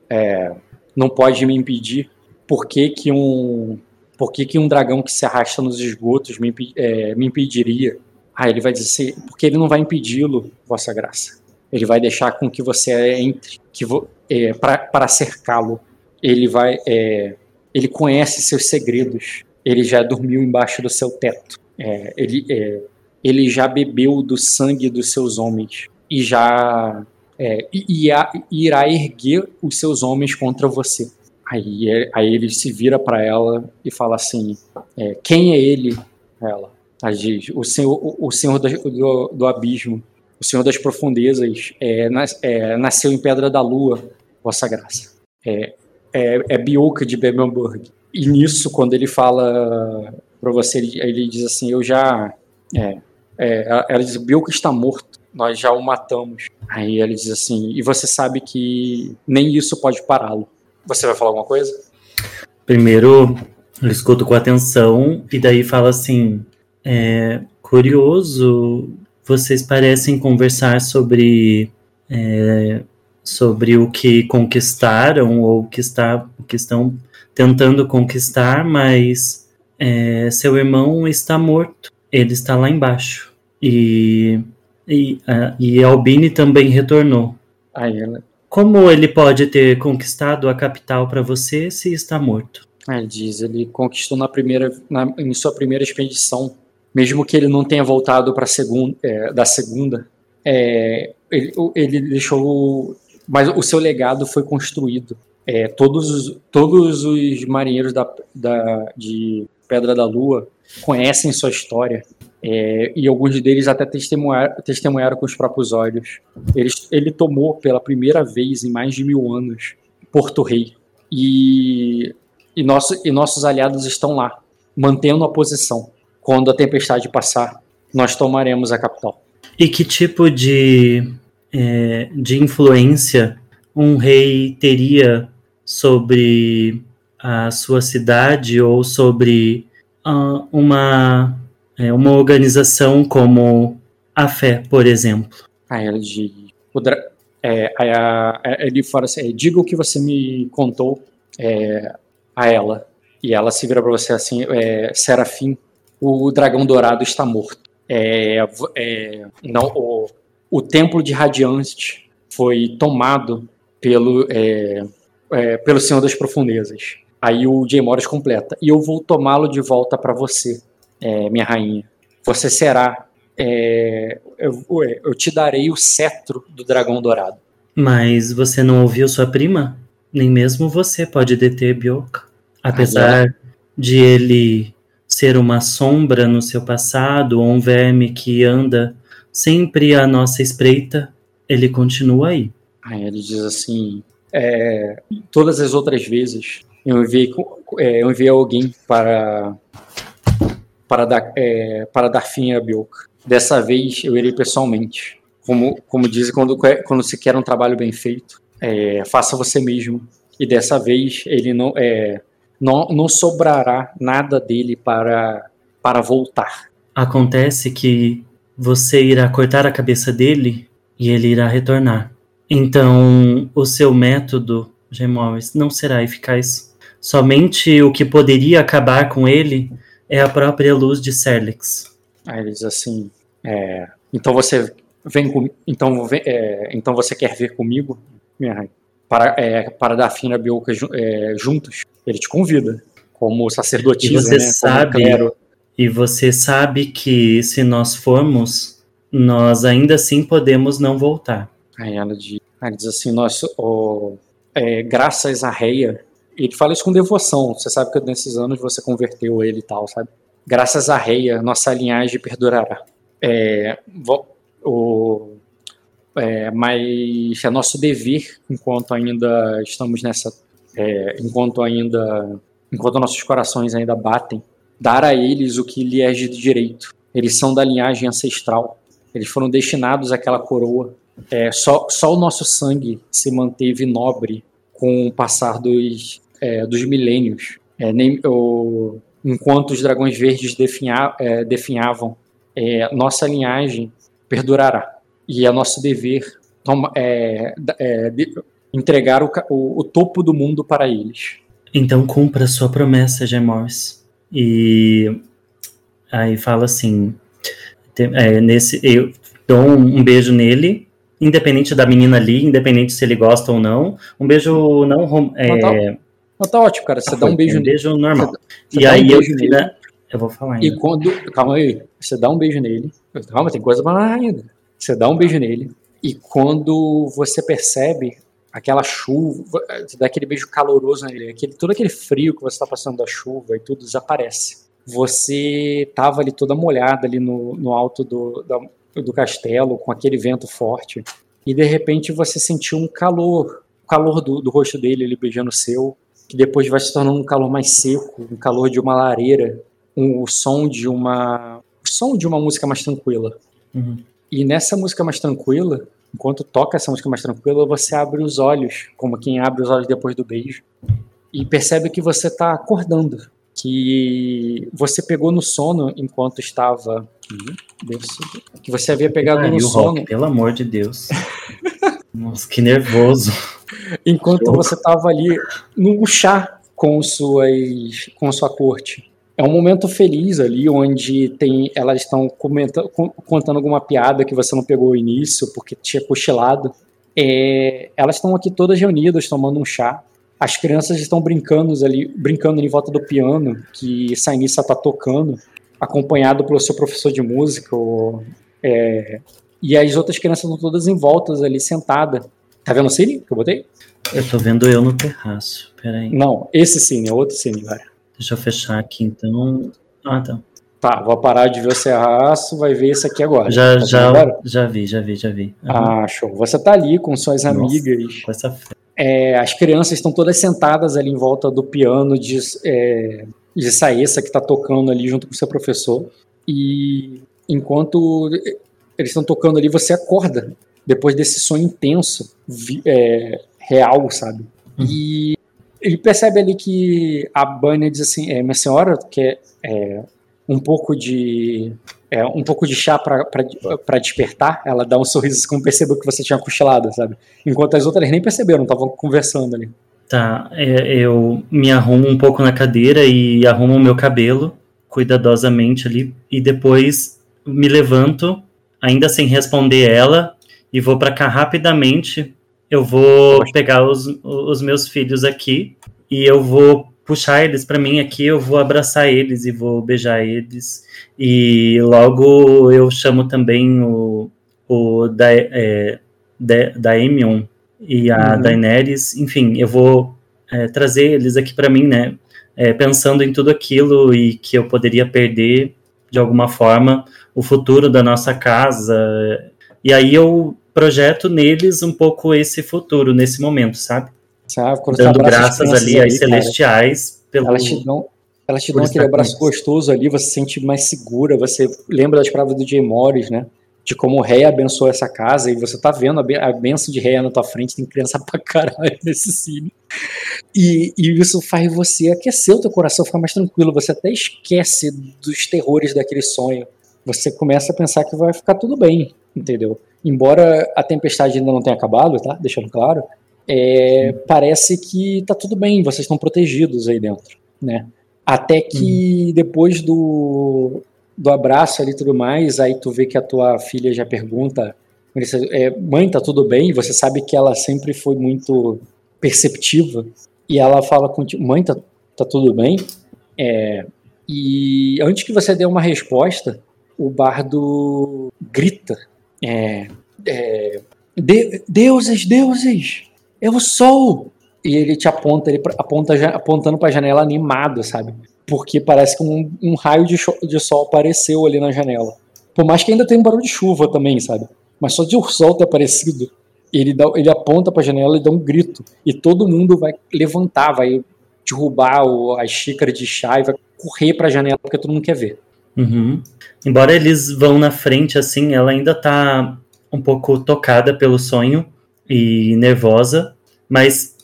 é, não pode me impedir, por que, que um por que, que um dragão que se arrasta nos esgotos me, é, me impediria? Aí ele vai dizer assim, porque ele não vai impedi-lo, vossa graça. Ele vai deixar com que você entre, que é, para cercá-lo. Ele vai, é, ele conhece seus segredos. Ele já dormiu embaixo do seu teto. É, ele, é, ele já bebeu do sangue dos seus homens e já é, ia, irá erguer os seus homens contra você. Aí, é, aí ele se vira para ela e fala assim: é, Quem é ele? Ela. Aí diz: O senhor, o, o senhor do, do, do, abismo, o senhor das profundezas, é, nas, é, nasceu em Pedra da Lua, vossa graça. É, é, é de Bebemburg. E nisso, quando ele fala para você, ele, ele, diz assim: Eu já. É, é, ela diz: Bioka está morto, nós já o matamos. Aí ele diz assim: E você sabe que nem isso pode pará-lo. Você vai falar alguma coisa? Primeiro, eu escuto com atenção e daí fala assim: é, curioso, vocês parecem conversar sobre é, sobre o que conquistaram ou o que, está, o que estão tentando conquistar, mas é, seu irmão está morto. Ele está lá embaixo. E, e, a, e Albini também retornou. Aí ela, como ele pode ter conquistado a capital para você se está morto? Ele diz, ele conquistou na primeira, na, em sua primeira expedição, mesmo que ele não tenha voltado para segunda, é, da segunda, é, ele, ele, deixou, mas o seu legado foi construído. É, todos, os, todos os marinheiros da, da, de Pedra da Lua conhecem sua história. É, e alguns deles até testemunharam, testemunharam com os próprios olhos. Ele, ele tomou pela primeira vez em mais de mil anos Porto Rei. E, e, nosso, e nossos aliados estão lá, mantendo a posição. Quando a tempestade passar, nós tomaremos a capital. E que tipo de, é, de influência um rei teria sobre a sua cidade ou sobre uh, uma é, uma organização como a fé, por exemplo. A ela de, é, a, ele fala assim, diga o que você me contou é, a ela. E ela se vira para você assim, é, Serafim, o dragão dourado está morto. É, é, não, o, o templo de Radiante foi tomado pelo, é, é, pelo Senhor das Profundezas. Aí o Jay Morris completa. E eu vou tomá-lo de volta para você é, minha rainha. Você será. É, eu, eu te darei o cetro do dragão dourado. Mas você não ouviu sua prima? Nem mesmo você pode deter Bioka. Apesar de ele ser uma sombra no seu passado, ou um verme que anda sempre à nossa espreita, ele continua aí. Aí ele diz assim: é, todas as outras vezes eu enviei, é, eu enviei alguém para para dar, é, para dar fim a Bioka. Dessa vez eu irei pessoalmente. Como, como dizem, quando, quando se quer um trabalho bem feito, é, faça você mesmo. E dessa vez ele não, é, não, não sobrará nada dele para, para voltar. Acontece que você irá cortar a cabeça dele e ele irá retornar. Então, o seu método, Gemores, não será eficaz. Somente o que poderia acabar com ele é a própria luz de Serlix. Aí ele diz assim: é, então você vem com, então, vem, é, então você quer vir comigo, minha para, é, para dar fim na Bioca é, juntos? Ele te convida, como sacerdotisa, e você né, sabe, E você sabe que se nós formos, nós ainda assim podemos não voltar. Aí ela diz, ela diz assim: nós, oh, é, graças a Reia, ele fala isso com devoção. Você sabe que nesses anos você converteu ele e tal, sabe? Graças a Reia, nossa linhagem perdurará. É, o, é, mas é nosso dever, enquanto ainda estamos nessa, é, enquanto ainda, enquanto nossos corações ainda batem, dar a eles o que lhe é de direito. Eles são da linhagem ancestral. Eles foram destinados àquela coroa. É, só, só o nosso sangue se manteve nobre com o passar dos, é, dos milênios. É, nem, o, enquanto os dragões verdes definha, é, definhavam, é, nossa linhagem perdurará. E é nosso dever toma, é, é, de, entregar o, o, o, topo do mundo para eles. então cumpra sua promessa, Gemors. E aí fala assim, nesse, eu dou um, um, beijo nele, independente da menina ali, independente se ele gosta ou não. Um beijo não... É, não, tá, tá ótimo, cara. Você ah, dá um beijo um beijo normal. Você, e aí um eu, nele, eu vou falar ainda. E quando... Calma aí. Você dá um beijo nele. Calma, tem coisa pra ainda. Você dá um beijo nele. E quando você percebe aquela chuva, você dá aquele beijo caloroso nele, aquele, todo aquele frio que você está passando da chuva e tudo desaparece. Você estava ali toda molhada ali no, no alto do, da, do castelo, com aquele vento forte, e de repente você sentiu um calor, o calor do, do rosto dele, ele beijando o seu, que depois vai se tornando um calor mais seco, um calor de uma lareira, um, o som de uma o som de uma música mais tranquila. Uhum. E nessa música mais tranquila, enquanto toca essa música mais tranquila, você abre os olhos, como quem abre os olhos depois do beijo, e percebe que você está acordando, que você pegou no sono enquanto estava que você havia pegado ah, no sono. Rock, pelo amor de Deus. Nossa, que nervoso. Enquanto você estava ali no chá com suas com sua corte. É um momento feliz ali, onde tem, elas estão contando alguma piada que você não pegou o início, porque tinha cochilado. É, elas estão aqui todas reunidas, tomando um chá. As crianças estão brincando ali, brincando em volta do piano, que Sainissa está tocando, acompanhado pelo seu professor de música. É, e as outras crianças estão todas em voltas ali, sentadas. Tá vendo o cine que eu botei? Eu tô vendo eu no terraço, peraí. Não, esse cine, é outro cine, cara. Deixa eu fechar aqui então. Ah, tá. Tá, vou parar de ver o Serraço, vai ver esse aqui agora. Já, tá já, já vi, já vi, já vi. Uhum. Ah, show. Você tá ali com suas Nossa, amigas. Com essa é, as crianças estão todas sentadas ali em volta do piano de, é, de Saessa que está tocando ali junto com o seu professor. E enquanto eles estão tocando ali, você acorda depois desse sonho intenso, é, real, sabe? Uhum. E ele percebe ali que a Bunny diz assim, é, minha senhora quer é, um pouco de é, um pouco de chá para despertar. Ela dá um sorriso como percebeu que você tinha cochilado, sabe? Enquanto as outras nem perceberam, estavam conversando ali. Tá, é, eu me arrumo um pouco na cadeira e arrumo o meu cabelo cuidadosamente ali e depois me levanto, ainda sem responder ela, e vou para cá rapidamente eu vou pegar os, os meus filhos aqui e eu vou puxar eles para mim aqui, eu vou abraçar eles e vou beijar eles. E logo eu chamo também o, o da, é, da, Daemion e a uhum. Daenerys. Enfim, eu vou é, trazer eles aqui para mim, né? É, pensando em tudo aquilo e que eu poderia perder de alguma forma o futuro da nossa casa. E aí eu projeto neles um pouco esse futuro, nesse momento, sabe? sabe Dando graças ali às celestiais pelo. Elas te dão, elas te dão aquele abraço gostoso ali, você se sente mais segura, você lembra das palavras do Jay Morris, né? De como o rei abençoou essa casa, e você tá vendo a, benção de rei na tua frente, tem criança pra caralho nesse cine. E, e isso faz você aquecer o teu coração, ficar mais tranquilo, você até esquece dos terrores daquele sonho. Você começa a pensar que vai ficar tudo bem, entendeu? embora a tempestade ainda não tenha acabado, tá? Deixando claro, é, parece que tá tudo bem, vocês estão protegidos aí dentro, né? Até que uhum. depois do, do abraço ali e tudo mais, aí tu vê que a tua filha já pergunta, é, mãe, tá tudo bem? Você sabe que ela sempre foi muito perceptiva e ela fala contigo, mãe, tá, tá tudo bem? É, e antes que você dê uma resposta, o bardo grita é, é, de, deuses, deuses, eu sou. E ele te aponta, ele aponta apontando para a janela animado, sabe? Porque parece que um, um raio de, de, sol apareceu ali na janela. Por mais que ainda tenha um barulho de chuva também, sabe? Mas só de o sol ter aparecido, ele, dá, ele aponta para a janela e dá um grito. E todo mundo vai levantar, vai derrubar o, as xícaras de chá e vai correr para a janela porque todo mundo quer ver. Uhum. Embora eles vão na frente, assim, ela ainda tá um pouco tocada pelo sonho e nervosa, mas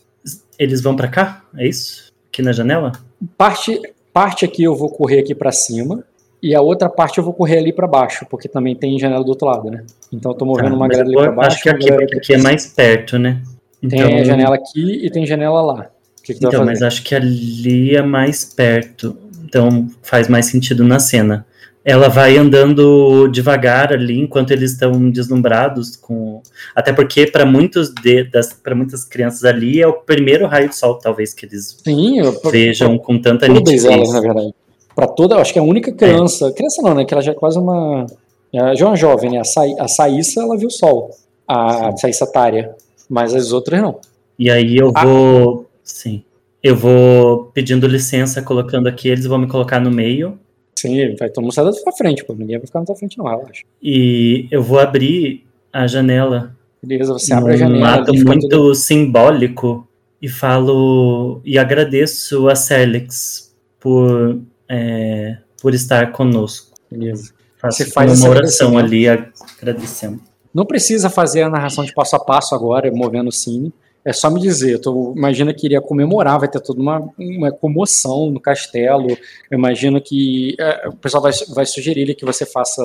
eles vão para cá? É isso? Aqui na janela? Parte, parte aqui eu vou correr aqui para cima e a outra parte eu vou correr ali para baixo, porque também tem janela do outro lado, né? Então eu tô movendo tá, uma grade ali para baixo. Acho que aqui, aqui, aqui é mais perto, né? Então... Tem a janela aqui e tem janela lá. que, que Então, mas acho que ali é mais perto. Então faz mais sentido na cena. Ela vai andando devagar ali enquanto eles estão deslumbrados com. Até porque para muitos de, das para muitas crianças ali é o primeiro raio de sol, talvez que eles Sim, eu, vejam com tanta todas nitidez. elas, na verdade. Pra toda, acho que é a única criança. Criança não, né? Que ela já é quase uma. Já é uma jovem, né? A, Sa, a Saíssa, ela viu o sol. A Saíssa Tária. Mas as outras não. E aí eu Ah. vou, sim, eu vou pedindo licença, colocando aqui, eles vão me colocar no meio Sim, vai todo mundo sair da tua frente, pô. Ninguém vai ficar na tua frente, não, relaxa. e eu vou abrir a janela Beleza, você abre a janela. ato ali, fica muito tudo- simbólico e falo e agradeço a Serlix por é, por estar conosco. Beleza. Faço Você faz uma oração agradecimento. ali agradecendo. Não precisa fazer a narração de passo a passo agora, movendo o cine. É só me dizer. Tu imagina que iria comemorar, vai ter toda uma, uma comoção no castelo. Eu imagino que é, o pessoal vai, vai sugerir que você faça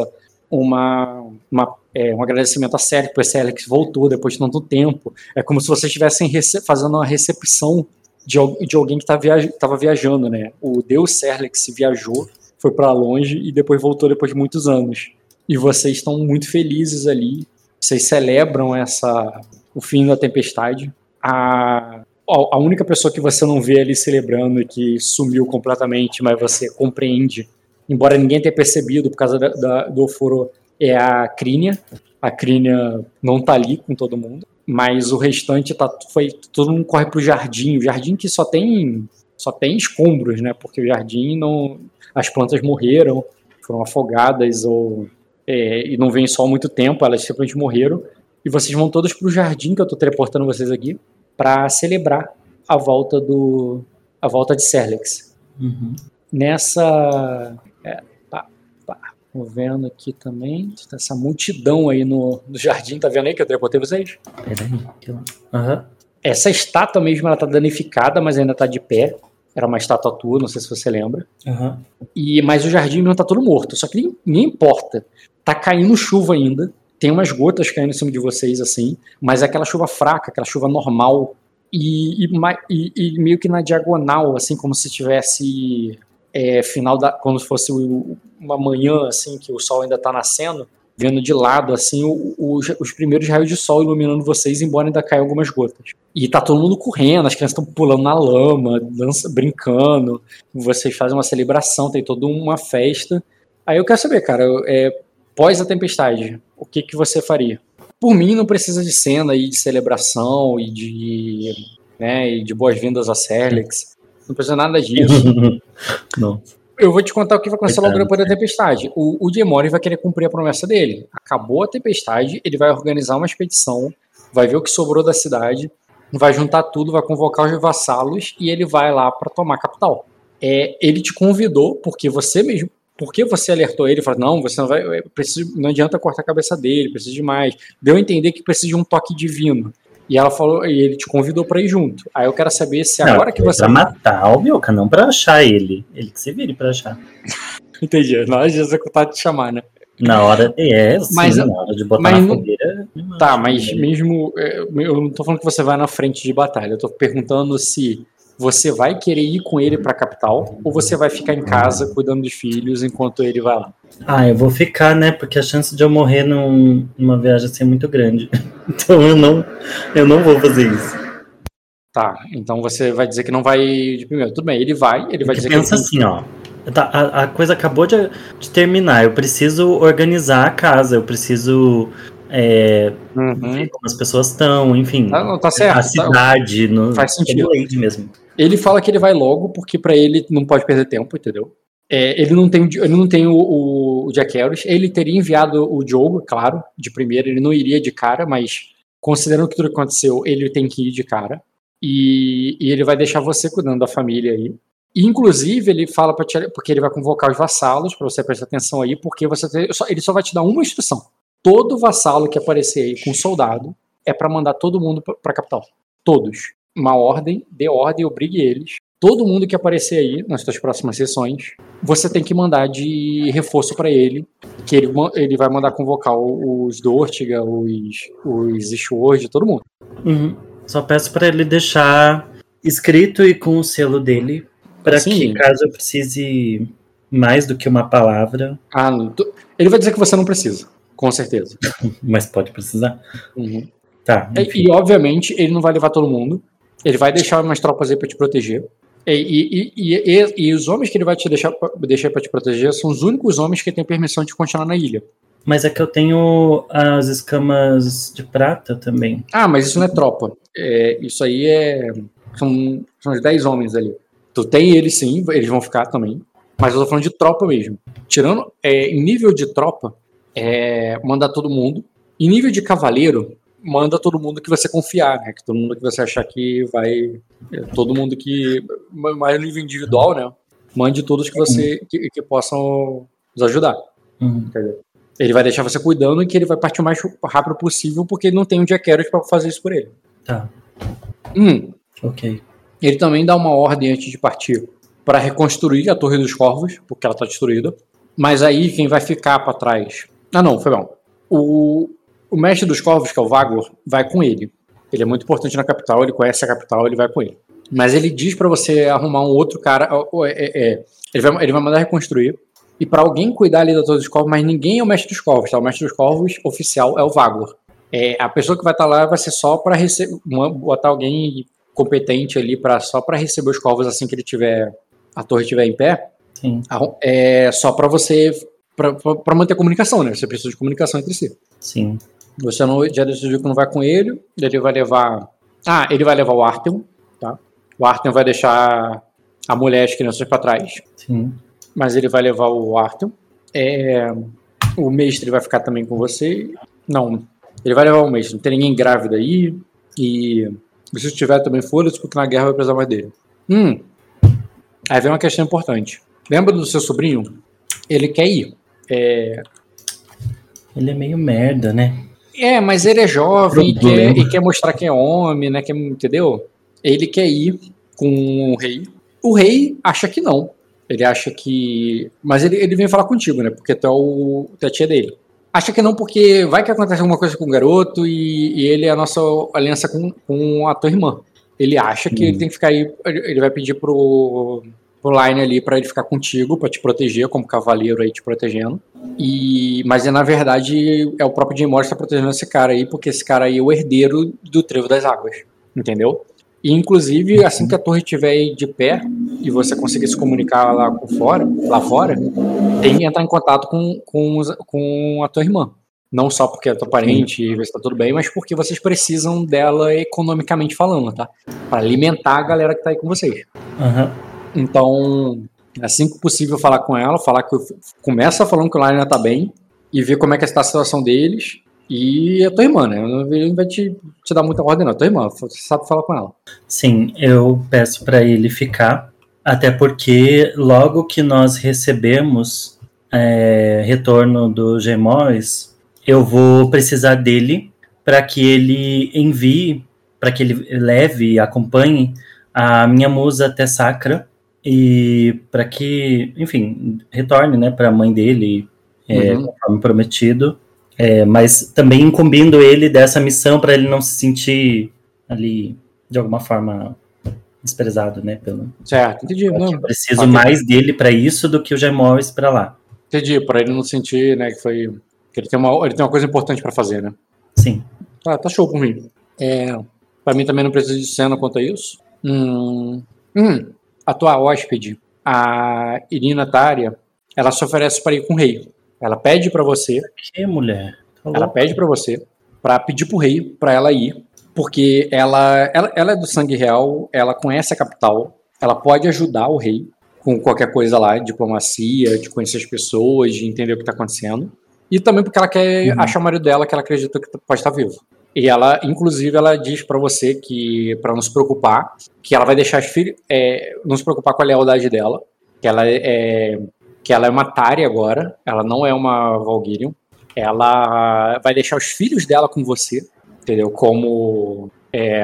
uma, uma, é, um agradecimento a Sérgio, porque Sérgio voltou depois de tanto tempo. É como se vocês estivessem fazendo uma recepção de, de alguém que estava viaj viajando, né? O deus Serlex viajou, foi para longe e depois voltou depois de muitos anos. E vocês estão muito felizes ali. Vocês celebram essa o fim da tempestade. A, a única pessoa que você não vê ali celebrando e que sumiu completamente, mas você compreende, embora ninguém tenha percebido por causa da, da- do oforo, é a Crínia. A Crínia não tá ali com todo mundo, mas o restante tá foi todo mundo corre pro jardim, o jardim que só tem só tem escombros, né? Porque o jardim não as plantas morreram, foram afogadas ou é, e não vem sol há muito tempo, elas simplesmente morreram. E vocês vão todos pro jardim que eu tô teleportando vocês aqui para celebrar a volta do a volta de Serlex. Uhum. Nessa é, pá, pá, tô vendo aqui também essa multidão aí no, no jardim, tá vendo aí que eu teleportei vocês? Peraí. que eu- Aham. Essa estátua mesmo ela tá danificada, mas ainda tá de pé. Era uma estátua tua, não sei se você lembra. Aham. E, mas o jardim mesmo tá todo morto. Só que nem, nem importa. Tá caindo chuva ainda. Tem umas gotas caindo em cima de vocês, assim. Mas é aquela chuva fraca, aquela chuva normal. E, e e- meio que na diagonal, assim, como se tivesse é, final da. Como se fosse uma manhã, assim, que o sol ainda tá nascendo. Vendo de lado, assim, o- o- os primeiros raios de sol iluminando vocês, embora ainda caiam algumas gotas. E tá todo mundo correndo, as crianças estão pulando na lama, dança, brincando. Vocês fazem uma celebração, tem toda uma festa. Aí eu quero saber, cara, é, pós a tempestade, o que, que você faria? Por mim, não precisa de cena e de celebração e de, né, e de boas-vindas a Serlex. Não precisa nada disso. Não. Eu vou te contar o que vai acontecer logo depois da tempestade. O, o Diemori vai querer cumprir a promessa dele. Acabou a tempestade, ele vai organizar uma expedição, vai ver o que sobrou da cidade, vai juntar tudo, vai convocar os vassalos e ele vai lá para tomar a capital. É, ele te convidou porque você mesmo, porque você alertou ele, falou não, você não vai, preciso, não adianta cortar a cabeça dele, precisa de mais. Deu a entender que precisa de um toque divino. E ela falou, e ele te convidou para ir junto. Aí eu quero saber se Não, agora que foi você Pra matar o Mioca, não pra achar ele. Ele que se vire pra achar. entendi, na hora de executar te chamar, né? Na hora. É, sim, Mas- na hora de botar mas na fogueira. Tá, mas mesmo. é, Eu não tô falando que você vai na frente de batalha. Eu tô perguntando se você vai querer ir com ele pra capital ou você vai ficar em casa cuidando dos filhos enquanto ele vai lá. Ah, eu vou ficar, né? Porque a chance de eu morrer num, numa viagem assim é muito grande. Então eu não, eu não vou fazer isso. Tá, então você vai dizer que não vai de primeiro. Tudo bem, ele vai, ele vai dizer pensa que. assim, ó. tá, a, a coisa acabou de, de terminar. Eu preciso organizar a casa, eu preciso é, Uhum. como as pessoas estão, enfim. Tá, não, tá certo. a tá- cidade, no, Faz sentido. Mesmo. Ele fala que ele vai logo porque pra ele não pode perder tempo, entendeu? É, ele não tem, o- ele não tem o, o, o Jack Harris. Ele teria enviado o Diogo, claro, de primeira. Ele não iria de cara, mas considerando que tudo aconteceu, ele tem que ir de cara. E, e ele vai deixar você cuidando da família aí. E, inclusive, ele fala para te, porque ele vai convocar os vassalos para você prestar atenção aí, porque você tem- só- ele só vai te dar uma instrução. Todo vassalo que aparecer aí com soldado é para mandar todo mundo para a capital. Todos. Uma ordem, dê ordem, obrigue eles. Todo mundo que aparecer aí nas suas próximas sessões, você tem que mandar de reforço para ele, que ele, ele vai mandar convocar os Dortiga, os, os Ishword, todo mundo. Uhum. Só peço pra ele deixar escrito e com o selo dele, para que caso eu precise mais do que uma palavra. Ah, ele vai dizer que você não precisa, com certeza. Mas pode precisar. Uhum. Tá. E, e, obviamente ele não vai levar todo mundo. Ele vai deixar umas tropas aí para te proteger. E, e, e, os homens que ele vai te deixar, deixar para te proteger são os únicos homens que têm permissão de continuar na ilha. Mas é que eu tenho as escamas de prata também. Ah, mas isso não é tropa. É, isso aí é. São, são os 10 homens ali. Tu tem eles sim, eles vão ficar também. Mas eu tô falando de tropa mesmo. Tirando. É, em nível de tropa, é, manda todo mundo. Em nível de cavaleiro, manda todo mundo que você confiar, né? Que todo mundo que você achar que vai. É, todo mundo que. Mais nível individual, né? Mande todos que você. que, que possam nos ajudar. Uhum. Ele vai deixar você cuidando e que ele vai partir o mais rápido possível porque ele não tem um dia para fazer isso por ele. Tá. Hum. Ok. Ele também dá uma ordem antes de partir para reconstruir a Torre dos Corvos, porque ela está destruída. Mas aí quem vai ficar para trás. Ah, não, foi bom. O, o mestre dos Corvos, que é o Vagor, vai com ele. Ele é muito importante na capital, ele conhece a capital, ele vai com ele. Mas ele diz para você arrumar um outro cara. É, é, ele, vai, ele vai mandar reconstruir e para alguém cuidar ali da Torre dos Corvos, mas ninguém é o mestre dos Corvos, tá? O mestre dos Corvos oficial é o Vagor. É, a pessoa que vai estar tá lá vai ser só para receber, botar alguém competente ali para só para receber os corvos assim que ele tiver a torre estiver em pé. Sim. É só para você para manter a comunicação, né? Você precisa de comunicação entre si. Sim. Você não, já decidiu que não vai com ele, ele vai levar. Ah, ele vai levar o Artem, tá? O Artem vai deixar a mulher e as crianças para trás. Sim mas ele vai levar o Arthur. É, o mestre vai ficar também com você. Não, ele vai levar o mestre. Não tem ninguém grávida aí. E se tiver também, foda-se, porque na guerra vai precisar mais dele. Hum. Aí vem uma questão importante. Lembra do seu sobrinho? Ele quer ir. É... Ele é meio merda, né? É, mas ele é jovem e quer, e quer, mostrar que é homem, né? Que, entendeu? Ele quer ir com o rei. O rei acha que não. Ele acha que. Mas ele, ele vem falar contigo, né? Porque tu é, o, tu é a tia dele. Acha que não, porque vai que acontece alguma coisa com o garoto e, e ele é a nossa aliança com, com a tua irmã. Ele acha que hum. ele tem que ficar aí. Ele vai pedir pro, pro Line ali para ele ficar contigo, para te proteger, como cavaleiro aí te protegendo. E, mas na verdade é o próprio Jim Morris que tá protegendo esse cara aí, porque esse cara aí é o herdeiro do Trevo das Águas. Entendeu? E, inclusive, assim que a torre estiver de pé e você conseguir se comunicar lá, com fora, lá fora, tem que entrar em contato com, com, com a tua irmã. Não só porque é tua parente e se tá tudo bem, mas porque vocês precisam dela economicamente falando, tá? Para alimentar a galera que tá aí com vocês. Uhum. Então, assim que possível, falar com ela, falar que começa falando que o Liner tá bem e ver como é que está a situação deles e a tua irmã, né? Ele não vai te, te dar muita ordem, não. A tua irmã, você sabe falar com ela. Sim, eu peço para ele ficar, até porque logo que nós recebemos é, retorno do Gemóis, eu vou precisar dele para que ele envie, para que ele leve e acompanhe a minha musa até Sacra e para que, enfim, retorne, né, para a mãe dele, é, uhum. conforme prometido é, mas também incumbindo ele dessa missão para ele não se sentir ali de alguma forma desprezado, né? Pelo, certo, entendi. Não, preciso okay. mais dele para isso do que o Jaimorris para lá. Entendi, para ele não sentir, né, que foi que ele tem uma ele tem uma coisa importante para fazer, né? Sim. Tá, tá show por mim. É, para mim também não precisa de cena quanto a isso. Hum, hum, a tua hóspede, a Irina Tária, ela se oferece para ir com o rei. Ela pede para você. Que mulher? Tá ela pede para você para pedir pro rei para ela ir, porque ela, ela, ela é do sangue real, ela conhece a capital, ela pode ajudar o rei com qualquer coisa lá, diplomacia, de conhecer as pessoas, de entender o que está acontecendo. E também porque ela quer uhum. achar o marido dela que ela acredita que pode estar vivo. E ela, inclusive, ela diz para você que para não se preocupar, que ela vai deixar as filhas, é, não se preocupar com a lealdade dela, que ela é, que ela é uma Tari agora, ela não é uma Valkyrian. Ela vai deixar os filhos dela com você, entendeu? Como é,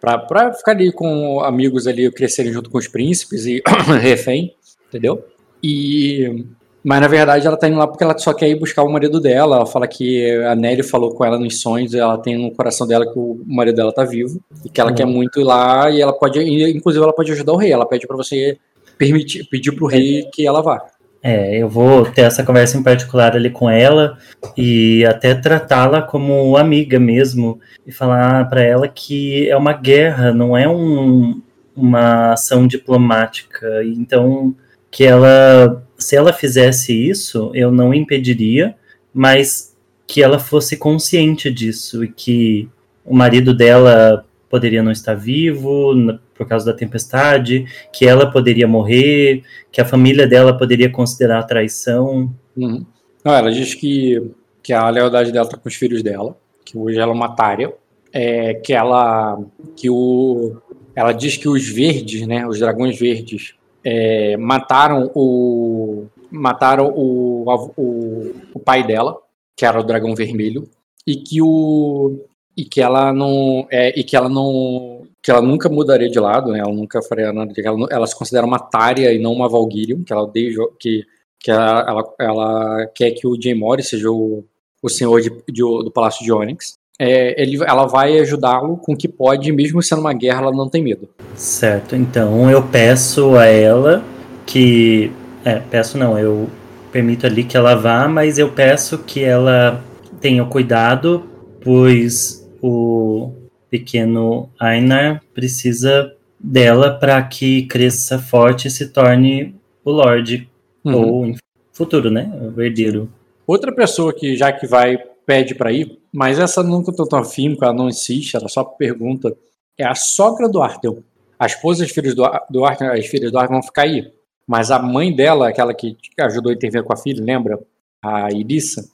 pra ficar ali com amigos ali, crescerem junto com os príncipes e refém, entendeu? E Mas na verdade ela tá indo lá porque ela só quer ir buscar o marido dela. Ela fala que a Nelly falou com ela nos sonhos, ela tem no coração dela que o marido dela tá vivo e que ela uhum. quer muito ir lá e ela pode, inclusive ela pode ajudar o rei. Ela pede para você permitir, pedir pro rei que ela vá. É, eu vou ter essa conversa em particular ali com ela e até tratá-la como amiga mesmo e falar para ela que é uma guerra, não é um, uma ação diplomática. Então, que ela, se ela fizesse isso, eu não impediria, mas que ela fosse consciente disso e que o marido dela poderia não estar vivo por causa da tempestade, que ela poderia morrer, que a família dela poderia considerar traição. Uhum. Não, ela diz que, que a lealdade dela está com os filhos dela, que hoje ela é uma tária, é, que ela que o ela diz que os verdes, né, os dragões verdes, é, mataram o mataram o, o, o pai dela, que era o dragão vermelho, e que o e que ela não é, e que ela não que ela nunca mudaria de lado, né? Ela nunca faria nada. Ela, ela se considera uma Tária e não uma Valkyrian, que ela deixa, que que ela, ela, ela, quer que o Jay Morris seja o, o senhor de, de, do Palácio de Onyx. É, ele, ela vai ajudá-lo com o que pode, mesmo sendo uma guerra, ela não tem medo. Certo, então eu peço a ela que. É, peço não, eu permito ali que ela vá, mas eu peço que ela tenha cuidado, pois o pequeno Einar precisa dela para que cresça forte e se torne o Lorde. Uhum. Ou futuro, né? O herdeiro. Outra pessoa que já que vai pede para ir, mas essa nunca tô tão afim, porque ela não insiste, ela só pergunta, é a sogra do Arthur. A esposa e as filhas do, Arthur, as filhas do Arthur vão ficar aí. Mas a mãe dela, aquela que ajudou a intervir com a filha, lembra? A Irissa,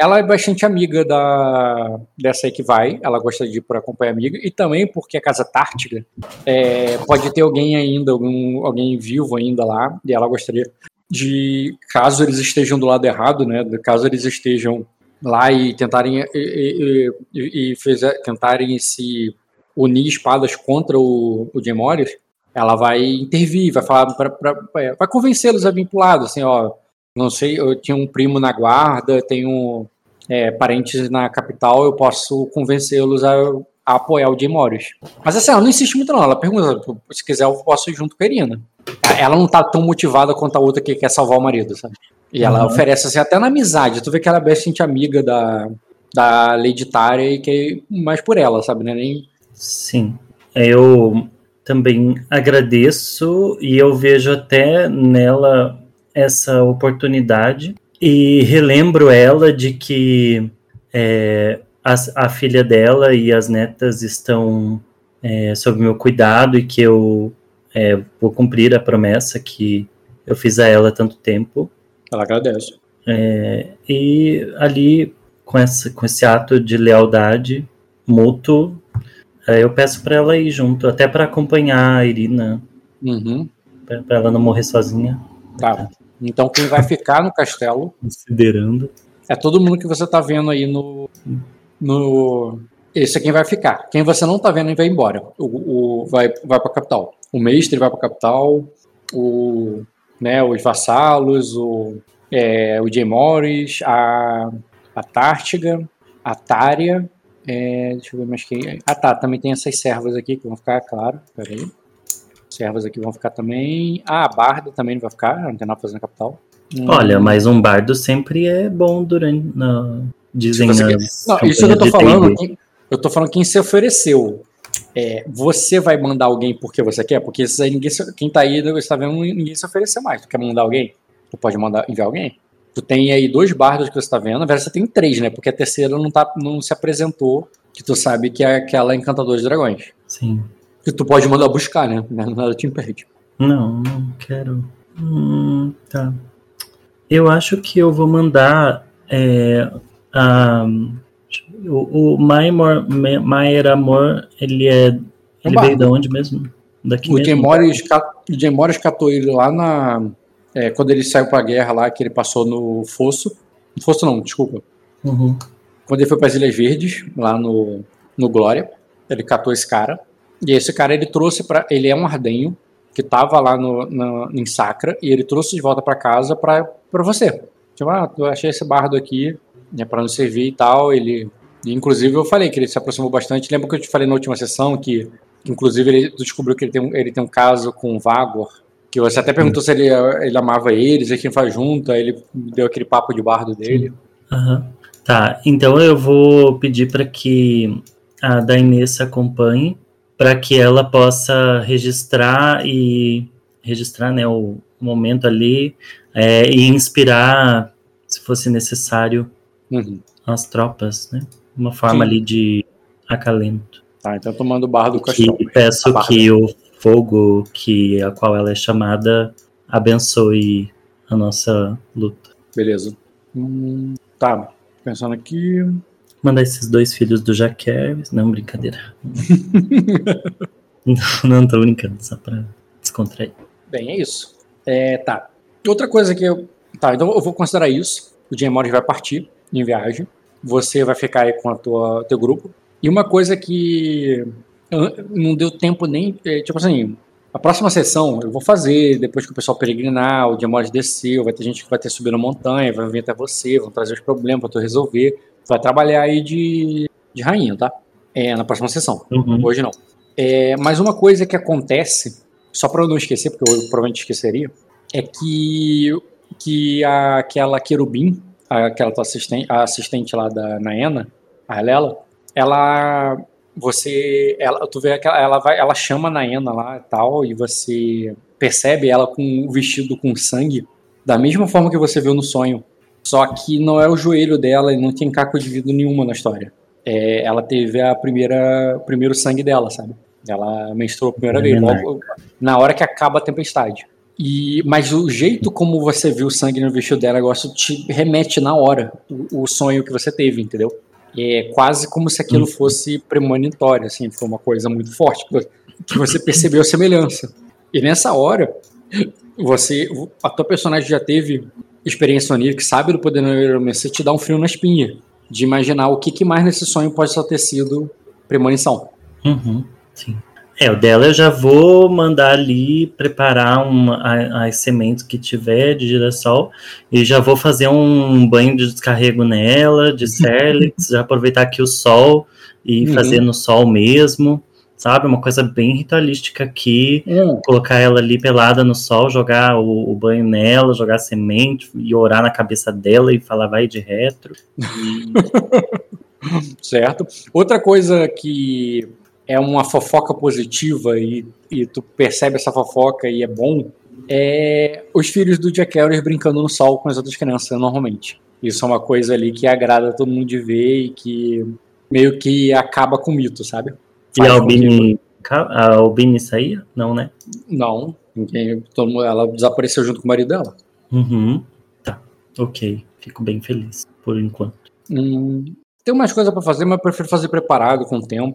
ela é bastante amiga da, dessa aí que vai, ela gosta de ir por acompanhar amiga, e também porque a Casa Tártica é, pode ter alguém ainda, algum, alguém vivo ainda lá, e ela gostaria de, caso eles estejam do lado errado, né, caso eles estejam lá e tentarem, e, e, e, e fez, tentarem se unir espadas contra o, o Jim ela vai intervir, vai falar, pra, pra, pra vai convencê-los a vir pro lado, assim, ó, não sei, eu tinha um primo na guarda, tenho é, parentes na capital, eu posso convencê-los a, a, apoiar o Morris. Mas assim, ela não insiste muito não, ela pergunta, se quiser eu posso ir junto com a Irina. Ela não tá tão motivada quanto a outra que quer salvar o marido, sabe? E ela uhum. oferece assim, até na amizade, tu vê que ela é bastante amiga da, da Lady Tária e que é mais por ela, sabe, né? Nem... Sim, eu também agradeço e eu vejo até nela essa oportunidade e relembro ela de que é, a, a, filha dela e as netas estão é, sob meu cuidado e que eu é, vou cumprir a promessa que eu fiz a ela há tanto tempo. Ela agradece. É, e ali, com, essa, com esse ato de lealdade mútuo, é, eu peço para ela ir junto, até para acompanhar a Irina, uhum. para ela não morrer sozinha. Tá. Então quem vai ficar no castelo. Considerando. É todo mundo que você tá vendo aí no. no esse é quem vai ficar. Quem você não tá vendo vai embora. O, o vai, vai pra capital. O mestre vai pra capital. O, né, os vassalos, o, é, o Jay Morris, a, a Tártiga, a Tária. É, deixa eu ver mais quem. Ah tá, também tem essas servas aqui que vão ficar, claro. Peraí servas aqui vão ficar também. Ah, a Barda também vai ficar, não tem nada pra fazer na capital. Hum. Olha, mas um bardo sempre é bom durante. Na, dizem Não, isso que eu tô falando. Eu tô falando quem se ofereceu. É, você vai mandar alguém porque você quer? Porque isso aí ninguém, quem tá aí, você tá vendo, ninguém se ofereceu mais. Tu quer mandar alguém? Tu pode mandar, enviar alguém? Tu tem aí dois bardos que você tá vendo, na verdade você tem três, né? Porque a terceira não, tá, não se apresentou, que tu sabe que é aquela encantadora de dragões. Sim. Que tu pode mandar buscar, né? Nada te impede. Não, não quero. Hum, tá. Eu acho que eu vou mandar é, a, o, o Maimor, Maier Amor, ele é. Ele veio de onde mesmo? Daqui o Jim Morris, catou ele lá na. É, quando ele saiu pra guerra lá, que ele passou no Fosso. No Fosso não, desculpa. Uhum. Quando ele foi para as Ilhas Verdes, lá no, no Glória, ele catou esse cara. E esse cara ele trouxe para ele é um ardenho que tava lá no, no, em Sacra e ele trouxe de volta para casa para você. Tipo, ah, eu achei esse bardo aqui, né, para nos servir e tal. Ele, inclusive, eu falei que ele se aproximou bastante. Lembra que eu te falei na última sessão que, que inclusive, ele descobriu que ele tem, ele tem um caso com o Vagor, que você até perguntou se ele, ele amava eles, e quem faz junto, aí ele deu aquele papo de bardo dele. Uhum. Tá, então eu vou pedir para que a Dainessa acompanhe, para que ela possa registrar e registrar né, o momento ali é, e inspirar, se fosse necessário, uhum. as tropas, né? Uma forma Sim. ali de acalento. Tá, então tomando o barro do cachorro. E peço que o fogo que a qual ela é chamada abençoe a nossa luta. Beleza. Hum, tá, pensando aqui. Mandar esses dois filhos do Jaquer. Não, brincadeira. não, não tô brincando, só pra descontrair. Bem, é isso. É, tá. Outra coisa que eu. Tá, então eu vou considerar isso. O Jim Morris vai partir em viagem. Você vai ficar aí com a tua teu grupo. E uma coisa que não deu tempo nem. É, tipo assim, a próxima sessão eu vou fazer, depois que o pessoal peregrinar, o Morris desceu, vai ter gente que vai ter subido na montanha, vai vir até você, vão trazer os problemas para tu resolver. vai trabalhar aí de, de rainha, tá? É, na próxima sessão. Uhum. Hoje não. É, mas uma coisa que acontece, só para eu não esquecer, porque eu provavelmente esqueceria, é que, que a, aquela querubim, aquela tua assistente, a assistente lá da Naena, a Lela, ela você ela tu vê que ela vai ela chama a Naena lá e tal e você percebe ela com o vestido com sangue da mesma forma que você viu no sonho. Só que não é o joelho dela e não tem caco de vidro nenhuma na história. É, ela teve a primeira primeiro sangue dela sabe? Ela menstruou a primeira é vez logo, na hora que acaba a tempestade e, mas o jeito como você viu o sangue no vestido dela, gosto te remete na hora o, o, sonho que você teve, entendeu? É quase como se aquilo uhum. fosse premonitório, assim, foi uma coisa muito forte, que você percebeu a semelhança. E nessa hora, você, a tua personagem já teve experiência onírica, sabe do poder neuromancer, te dá um frio na espinha, de imaginar o que, que mais nesse sonho pode só ter sido premonição. Uhum, sim. É, o dela eu já vou mandar ali preparar uma, as sementes que tiver de girassol e já vou fazer um banho de descarrego nela, de Cerlix, já aproveitar aqui o sol e uhum. fazer no sol mesmo, sabe? Uma coisa bem ritualística aqui, uhum. colocar ela ali pelada no sol, jogar o, o, banho nela, jogar semente e orar na cabeça dela e falar vai de retro. certo. Outra coisa que é uma fofoca positiva e, e tu percebe essa fofoca e é bom, é os filhos do Jack Harris brincando no sol com as outras crianças normalmente. Isso é uma coisa ali que agrada todo mundo de ver e que meio que acaba com o mito, sabe? Faz e a Albini, a Albini saía? Não, né? Não, ninguém, mundo, ela desapareceu junto com o marido dela. Uhum. Tá, ok. Fico bem feliz, por enquanto. Hum, tem umas coisas para fazer, mas eu prefiro fazer preparado com o tempo.